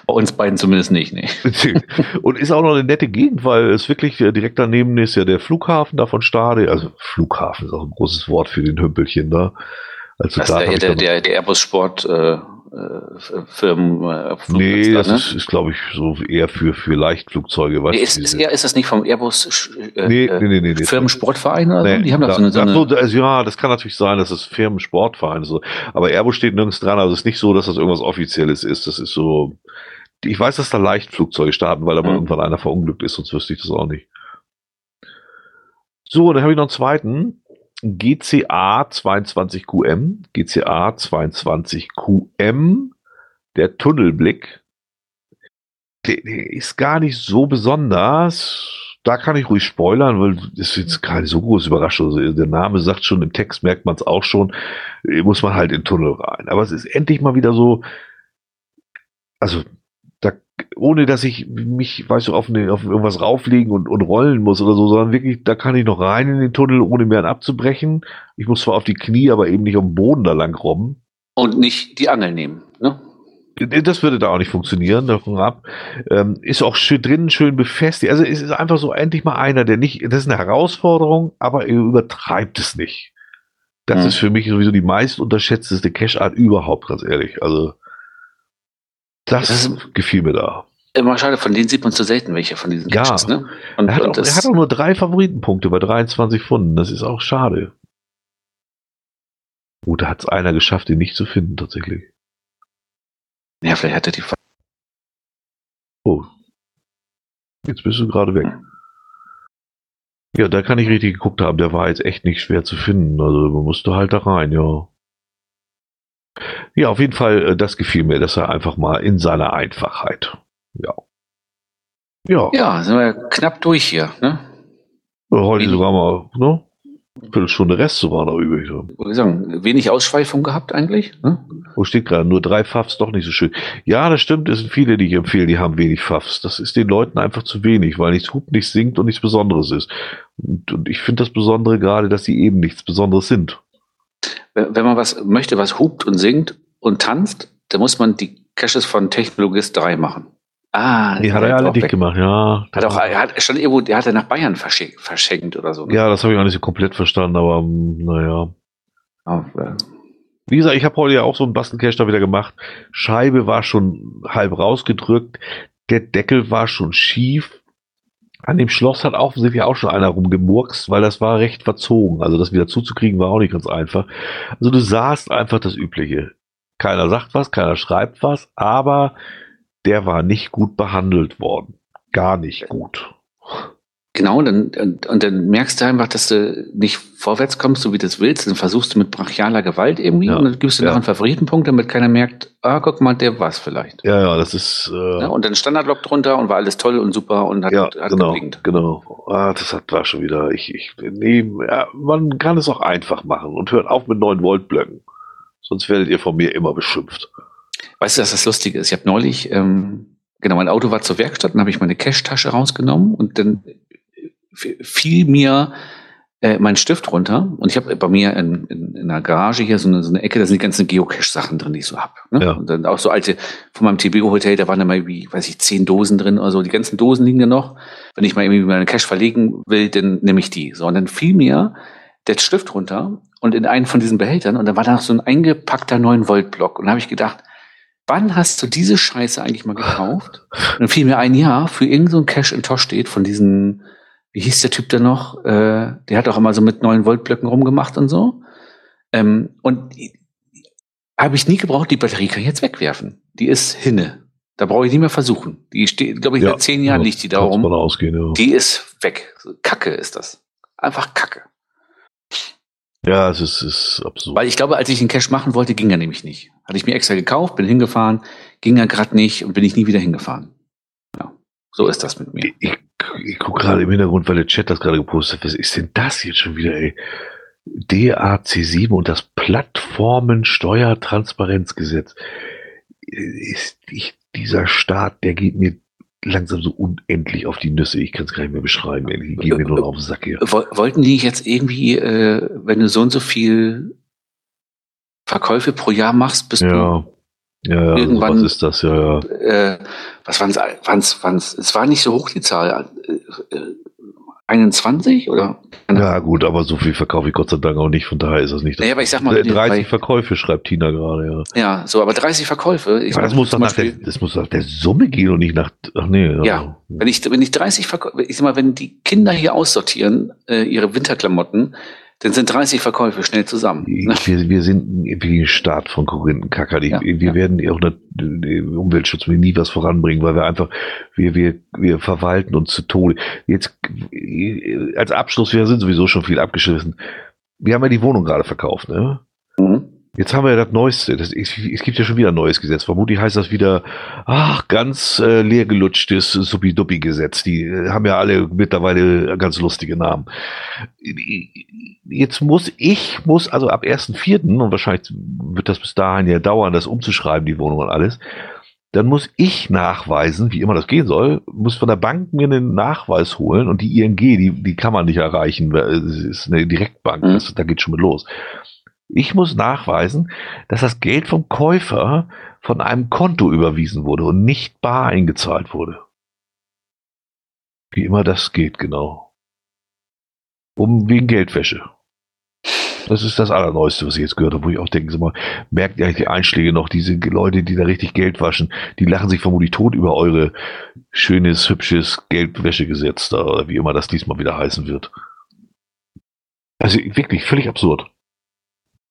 Bei uns beiden zumindest nicht, nee. <laughs> und ist auch noch eine nette Gegend, weil es wirklich äh, direkt daneben ist ja der Flughafen da von Stade. Also Flughafen ist auch ein großes Wort für den Hümpelchen da. Also Das da ist der, der, der, der Airbus Sport äh, äh, Firmen äh, nee, das da, ne? ist, ist glaube ich, so eher für, für Leichtflugzeuge. Weißt Nee, ist, ist, eher, ist das nicht vom Airbus äh, Nee, äh, nee, nee, nee, nee. Firmensportverein oder Nee, so? Die haben da- so eine, so eine so, also, ja, das kann natürlich sein, dass es Firmensportverein ist. Aber Airbus steht nirgends dran. Also es ist nicht so, dass das irgendwas Offizielles ist. Das ist so. Ich weiß, dass da Leichtflugzeuge starten, weil da mal Mhm. irgendwann einer verunglückt ist, sonst wüsste ich das auch nicht. So, dann habe ich noch einen zweiten. GCA 22QM. GCA 22QM. Der Tunnelblick. Der, der ist gar nicht so besonders. Da kann ich ruhig spoilern, weil das ist jetzt keine so große Überraschung. Also der Name sagt schon, im Text merkt man es auch schon, muss man halt in den Tunnel rein. Aber es ist endlich mal wieder so, also ohne dass ich mich, weißt du, auf, eine, auf irgendwas rauflegen und, und rollen muss oder so, sondern wirklich, da kann ich noch rein in den Tunnel, ohne mehr abzubrechen. Ich muss zwar auf die Knie, aber eben nicht am Boden da lang robben. und nicht die Angel nehmen. Ne? Das würde da auch nicht funktionieren, davon ab. Ähm, ist auch schön drinnen schön befestigt. Also es ist einfach so endlich mal einer, der nicht, das ist eine Herausforderung, aber er übertreibt es nicht. Das mhm. ist für mich sowieso die meist unterschätzteste Cache-Art überhaupt, ganz ehrlich. Also, das, das gefiel mir da. Immer schade, von denen sieht man zu selten welche von diesen ja. ne? Und, er, hat auch, er hat auch nur drei Favoritenpunkte bei 23 Funden. Das ist auch schade. Oh, da hat es einer geschafft, ihn nicht zu finden, tatsächlich. Ja, vielleicht hat er die. Oh. Jetzt bist du gerade weg. Ja, da kann ich richtig geguckt haben. Der war jetzt echt nicht schwer zu finden. Also man musste halt da rein, ja. Ja, auf jeden Fall, äh, das gefiel mir, dass er einfach mal in seiner Einfachheit. Ja. Ja. Ja, sind wir knapp durch hier, ne? Heute sogar mal, ne? Viertelstunde Rest so war da übrig. Ich sagen, wenig Ausschweifung gehabt eigentlich. Ne? Wo steht gerade? Nur drei Pfaffs, doch nicht so schön. Ja, das stimmt. Es sind viele, die ich empfehle, die haben wenig Pfaffs. Das ist den Leuten einfach zu wenig, weil nichts hupt, nichts singt und nichts Besonderes ist. Und, und ich finde das Besondere gerade, dass sie eben nichts Besonderes sind. Wenn man was möchte, was hupt und singt und tanzt, dann muss man die Caches von Technologist 3 machen. Ah, die hat er alle dicht gemacht, ja. Hat auch, er hat schon irgendwo, der hat er nach Bayern verschenkt, verschenkt oder so. Ne? Ja, das habe ich auch nicht so komplett verstanden, aber hm, naja. Oh, ja. Wie gesagt, ich habe heute ja auch so einen Bastelcache da wieder gemacht. Scheibe war schon halb rausgedrückt, der Deckel war schon schief. An dem Schloss hat offensichtlich auch schon einer rumgemurkst, weil das war recht verzogen. Also das wieder zuzukriegen war auch nicht ganz einfach. Also du sahst einfach das Übliche. Keiner sagt was, keiner schreibt was, aber der war nicht gut behandelt worden. Gar nicht gut. Genau, dann, und, dann merkst du einfach, dass du nicht vorwärts kommst, so wie du es willst. Dann versuchst du mit brachialer Gewalt irgendwie ja, und dann gibst du ja. noch einen Favoritenpunkt, damit keiner merkt, ah, guck mal, der war's vielleicht. Ja, ja, das ist. Äh, ja, und dann Standardlock drunter und war alles toll und super und hat, ja, hat genau, geblinkt. Genau. Ah, das hat, war schon wieder. Ich, ich, nee, ja, man kann es auch einfach machen und hört auf mit 9 Volt Blöcken. Sonst werdet ihr von mir immer beschimpft. Weißt du, dass das Lustige ist? Ich habe neulich, ähm, genau, mein Auto war zur Werkstatt, dann habe ich meine Cash-Tasche rausgenommen und dann fiel mir äh, mein Stift runter und ich habe bei mir in, in, in der Garage hier so eine, so eine Ecke, da sind die ganzen Geocache-Sachen drin, die ich so hab. Ne? Ja. Und dann auch so alte, von meinem TBO-Hotel, da waren da mal wie, weiß ich, zehn Dosen drin oder so. Die ganzen Dosen liegen da noch. Wenn ich mal irgendwie meine Cache verlegen will, dann nehme ich die. So, und dann fiel mir der Stift runter und in einen von diesen Behältern und da war da noch so ein eingepackter 9-Volt-Block. Und da habe ich gedacht, wann hast du diese Scheiße eigentlich mal gekauft? Und <laughs> dann fiel mir ein, ja, für irgendein so Cash in Tosh steht von diesen, wie hieß der Typ da noch? Äh, der hat auch immer so mit 9 Volt Blöcken rumgemacht und so. Ähm, und habe ich nie gebraucht, die Batterie kann ich jetzt wegwerfen. Die ist hinne. Da brauche ich nicht mehr versuchen. Die steht, glaube ich, ja, seit zehn Jahren liegt die da rum. Ja. Die ist weg. Kacke ist das. Einfach Kacke. Ja, es ist, ist absurd. Weil ich glaube, als ich den Cash machen wollte, ging er nämlich nicht. Hatte ich mir extra gekauft, bin hingefahren, ging er gerade nicht und bin ich nie wieder hingefahren. So ist das mit mir. Ich, ich gucke gerade im Hintergrund, weil der Chat das gerade gepostet hat. Was ist denn das jetzt schon wieder, ey? DAC7 und das Plattformensteuertransparenzgesetz. Ist ich, dieser Staat, der geht mir langsam so unendlich auf die Nüsse. Ich kann es gar nicht mehr beschreiben. Die gehen mir nur auf den Sack hier. Wollten die jetzt irgendwie, äh, wenn du so und so viel Verkäufe pro Jahr machst, bist ja. du ja, ja, irgendwann. Was ist das? Ja, ja. Äh, was waren es? Waren's, waren's, es war nicht so hoch die Zahl. Äh, äh 21 oder? Ja, gut, aber so viel verkaufe ich Gott sei Dank auch nicht, von daher ist das nicht. Das naja, aber ich sag mal, 30 bei, Verkäufe schreibt Tina gerade, ja. Ja, so, aber 30 Verkäufe. Ich aber das, muss doch nach der, das muss nach der Summe gehen und nicht nach. Ach nee. Ja, also. wenn ich, wenn ich 30 Verkäufe, ich sag mal, wenn die Kinder hier aussortieren, äh, ihre Winterklamotten, dann sind 30 Verkäufe schnell zusammen. Ne? Wir, wir sind wie ein Staat von Korinthenkacker. Ja, wir ja. werden auch den Umweltschutz nie was voranbringen, weil wir einfach, wir, wir, wir verwalten uns zu Tode. Jetzt, als Abschluss, wir sind sowieso schon viel abgeschlossen. Wir haben ja die Wohnung gerade verkauft, ne? Mhm. Jetzt haben wir ja das Neueste. Das, es, es, gibt ja schon wieder ein neues Gesetz. Vermutlich heißt das wieder, ach, ganz äh, leergelutschtes Suppi-Duppi-Gesetz. Die äh, haben ja alle mittlerweile ganz lustige Namen. Jetzt muss ich, muss also ab 1.4. und wahrscheinlich wird das bis dahin ja dauern, das umzuschreiben, die Wohnung und alles. Dann muss ich nachweisen, wie immer das gehen soll, muss von der Bank mir einen Nachweis holen und die ING, die, die kann man nicht erreichen. Es ist eine Direktbank, mhm. das, da geht schon mit los. Ich muss nachweisen, dass das Geld vom Käufer von einem Konto überwiesen wurde und nicht bar eingezahlt wurde. Wie immer das geht, genau. Um wegen Geldwäsche. Das ist das Allerneueste, was ich jetzt gehört habe, wo ich auch denke, mal, merkt ihr eigentlich die Einschläge noch, diese Leute, die da richtig Geld waschen, die lachen sich vermutlich tot über eure schönes, hübsches Geldwäschegesetz da, oder wie immer das diesmal wieder heißen wird. Also wirklich völlig absurd.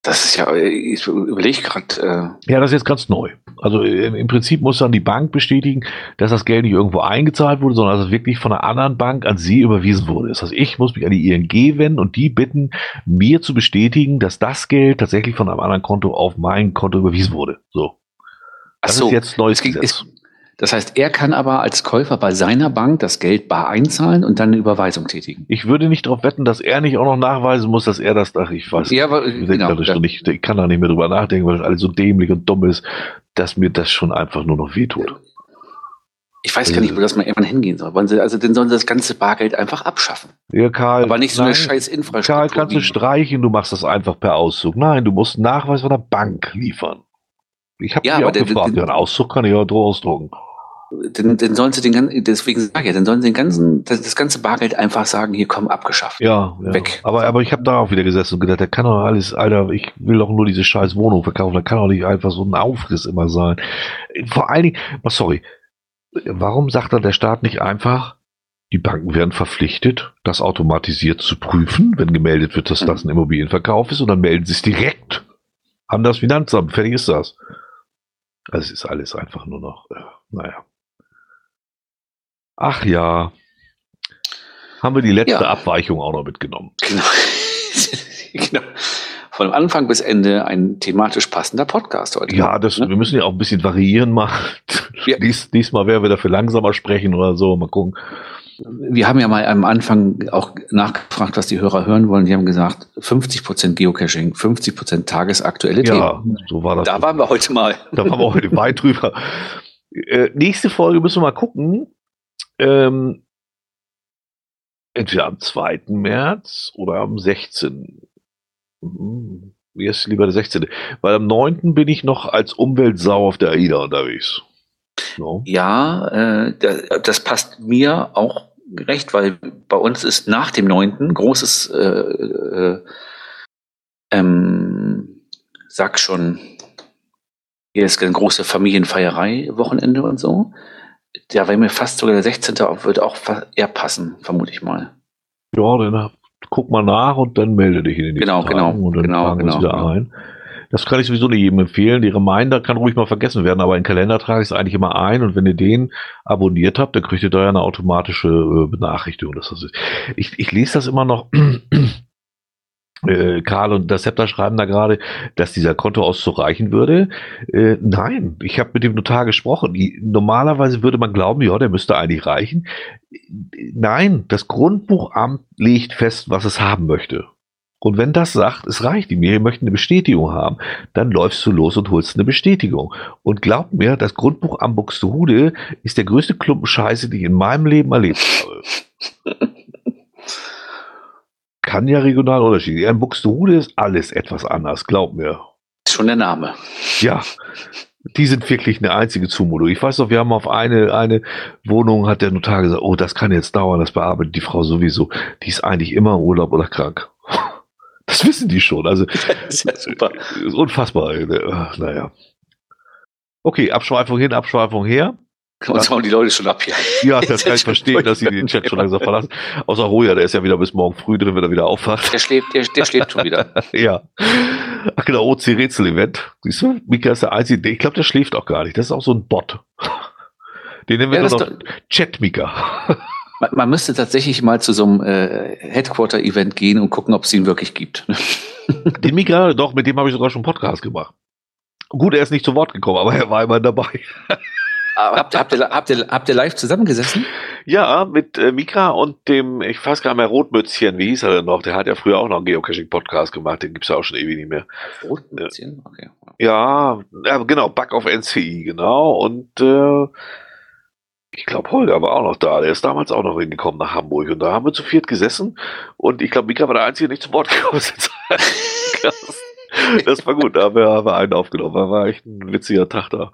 Das ist ja, ich überlege gerade. Äh ja, das ist jetzt ganz neu. Also im, im, Prinzip muss dann die Bank bestätigen, dass das Geld nicht irgendwo eingezahlt wurde, sondern dass es wirklich von einer anderen Bank an sie überwiesen wurde. Das heißt, ich muss mich an die ING wenden und die bitten, mir zu bestätigen, dass das Geld tatsächlich von einem anderen Konto auf mein Konto überwiesen wurde. So. Das so, ist jetzt neues Gesetz. Ist, das heißt, er kann aber als Käufer bei seiner Bank das Geld bar einzahlen und dann eine Überweisung tätigen. Ich würde nicht darauf wetten, dass er nicht auch noch nachweisen muss, dass er das, ach, ich weiß ja, aber, ich, genau, schon nicht, ich kann da nicht mehr drüber nachdenken, weil das alles so dämlich und dumm ist, dass mir das schon einfach nur noch wehtut. Ich weiß gar nicht, wo das mal irgendwann hingehen soll. Also dann sollen sie das ganze Bargeld einfach abschaffen. Ja, Karl. Aber nicht so nein, eine scheiß Infrastruktur. Karl, kannst du streichen, du machst das einfach per Auszug. Nein, du musst einen Nachweis von der Bank liefern. Ich habe ja, mich auch der, gefragt, der, ja, einen Auszug kann ich ja ausdrucken dann, dann sollen sie den ganzen, deswegen sage ich ja, dann sollen sie den ganzen, das, das ganze Bargeld einfach sagen, hier komm, abgeschafft. Ja, ja. weg. Aber, aber ich habe da auch wieder gesessen und gedacht, der kann doch alles, Alter, ich will doch nur diese scheiß Wohnung verkaufen, da kann doch nicht einfach so ein Aufriss immer sein. Vor allen Dingen, oh, sorry, warum sagt dann der Staat nicht einfach, die Banken werden verpflichtet, das automatisiert zu prüfen, wenn gemeldet wird, dass das ein Immobilienverkauf ist, und dann melden sie es direkt an das Finanzamt. Fertig ist das. Also es ist alles einfach nur noch, äh, naja. Ach ja. Haben wir die letzte ja. Abweichung auch noch mitgenommen. Genau. <laughs> genau. Von Anfang bis Ende ein thematisch passender Podcast heute. Ja, das, ne? wir müssen ja auch ein bisschen variieren mal. Ja. <laughs> Dies, diesmal werden wir dafür langsamer sprechen oder so. Mal gucken. Wir haben ja mal am Anfang auch nachgefragt, was die Hörer hören wollen. Die haben gesagt, 50 Prozent Geocaching, 50 Prozent tagesaktuelle ja, Themen. so war das. Da waren wir heute mal. Da waren wir heute weit drüber. Äh, nächste Folge müssen wir mal gucken ähm, entweder am 2. März oder am 16. Hm, mir ist lieber der 16. Weil am 9. bin ich noch als Umweltsau auf der AIDA unterwegs. No. Ja, äh, das passt mir auch recht, weil bei uns ist nach dem 9. großes, äh, äh, ähm, sag schon, hier ist eine große Familienfeierei, Wochenende und so. Ja, wäre mir fast sogar der 16. würde auch eher passen, vermute ich mal. Ja, dann guck mal nach und dann melde dich in den genau, nächsten genau, Tagen und dann genau, tragen genau, wieder genau. ein. Das kann ich sowieso nicht jedem empfehlen. Die Reminder kann ruhig mal vergessen werden, aber in den Kalender trage ich es eigentlich immer ein und wenn ihr den abonniert habt, dann kriegt ihr da ja eine automatische äh, Benachrichtigung. Dass das ist. Ich, ich lese das immer noch äh, Karl und das Scepter schreiben da gerade, dass dieser Kontoauszug reichen würde. Äh, nein, ich habe mit dem Notar gesprochen. Normalerweise würde man glauben, ja, der müsste eigentlich reichen. Nein, das Grundbuchamt legt fest, was es haben möchte. Und wenn das sagt, es reicht ihm, wir möchten eine Bestätigung haben, dann läufst du los und holst eine Bestätigung. Und glaub mir, das Grundbuchamt Buxtehude ist der größte Klumpen Scheiße, die ich in meinem Leben erlebt habe. <laughs> kann ja regional unterschiedlich. In Buxtehude ist alles etwas anders, glaub mir. Schon der Name. Ja, die sind wirklich eine einzige Zumutung. Ich weiß noch, wir haben auf eine, eine Wohnung, hat der Notar gesagt, oh, das kann jetzt dauern, das bearbeitet die Frau sowieso. Die ist eigentlich immer im Urlaub oder krank. <laughs> Das wissen die schon. Also, <laughs> das ist ja super. Ist unfassbar. Naja. Okay, Abschweifung hin, Abschweifung her. Uns hauen die Leute schon ab hier. Ja, das kann ich verstehen, <laughs> dass sie den Chat schon langsam verlassen. Außer Roja, der ist ja wieder bis morgen früh drin, wenn er wieder aufwacht. Der schläft, der, der schläft schon wieder. <laughs> ja. Ach genau, OC-Rätsel-Event. Siehst du, Mika ist der Einzige, ich glaube, der schläft auch gar nicht. Das ist auch so ein Bot. Den nennen wir ja, noch Chat-Mika. Man, man, müsste tatsächlich mal zu so einem äh, Headquarter-Event gehen und gucken, ob es ihn wirklich gibt. <laughs> Den Mika, doch, mit dem habe ich sogar schon einen Podcast gemacht. Gut, er ist nicht zu Wort gekommen, aber er war immer dabei. Habt, habt, ihr, habt, ihr, habt ihr live zusammengesessen? Ja, mit äh, Mika und dem, ich weiß gar nicht mehr, Rotmützchen, wie hieß er denn noch? Der hat ja früher auch noch einen Geocaching-Podcast gemacht, den gibt es ja auch schon ewig nicht mehr. Rotmützchen? Okay. Ja, ja, genau, Bug auf NCI, genau. Und äh, ich glaube, Holger war auch noch da. Der ist damals auch noch hingekommen nach Hamburg. Und da haben wir zu viert gesessen. Und ich glaube, Mika war der Einzige, der nicht zu Wort gekommen ist. das war <laughs> gut. Da haben wir, haben wir einen aufgenommen. Da war echt ein witziger Tag da.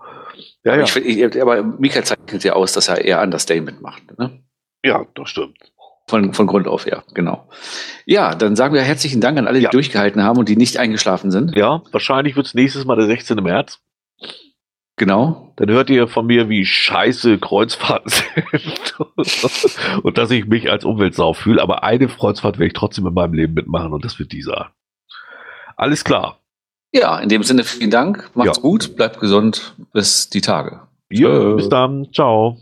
Ja, ja. Ich, ich, aber Mika zeichnet ja aus, dass er eher Understatement macht. Ne? Ja, das stimmt. Von, von Grund auf, ja, genau. Ja, dann sagen wir herzlichen Dank an alle, die Ja. durchgehalten haben und die nicht eingeschlafen sind. Ja, wahrscheinlich wird es nächstes Mal der 16. März. Genau. Dann hört ihr von mir, wie scheiße Kreuzfahrten <laughs> sind. und dass ich mich als Umweltsau fühle. Aber eine Kreuzfahrt werde ich trotzdem in meinem Leben mitmachen und das wird die sein. Alles klar. Ja, in dem Sinne vielen Dank. Macht's Ja. gut, bleibt gesund. Bis die Tage. Ja, bis dann. Ciao.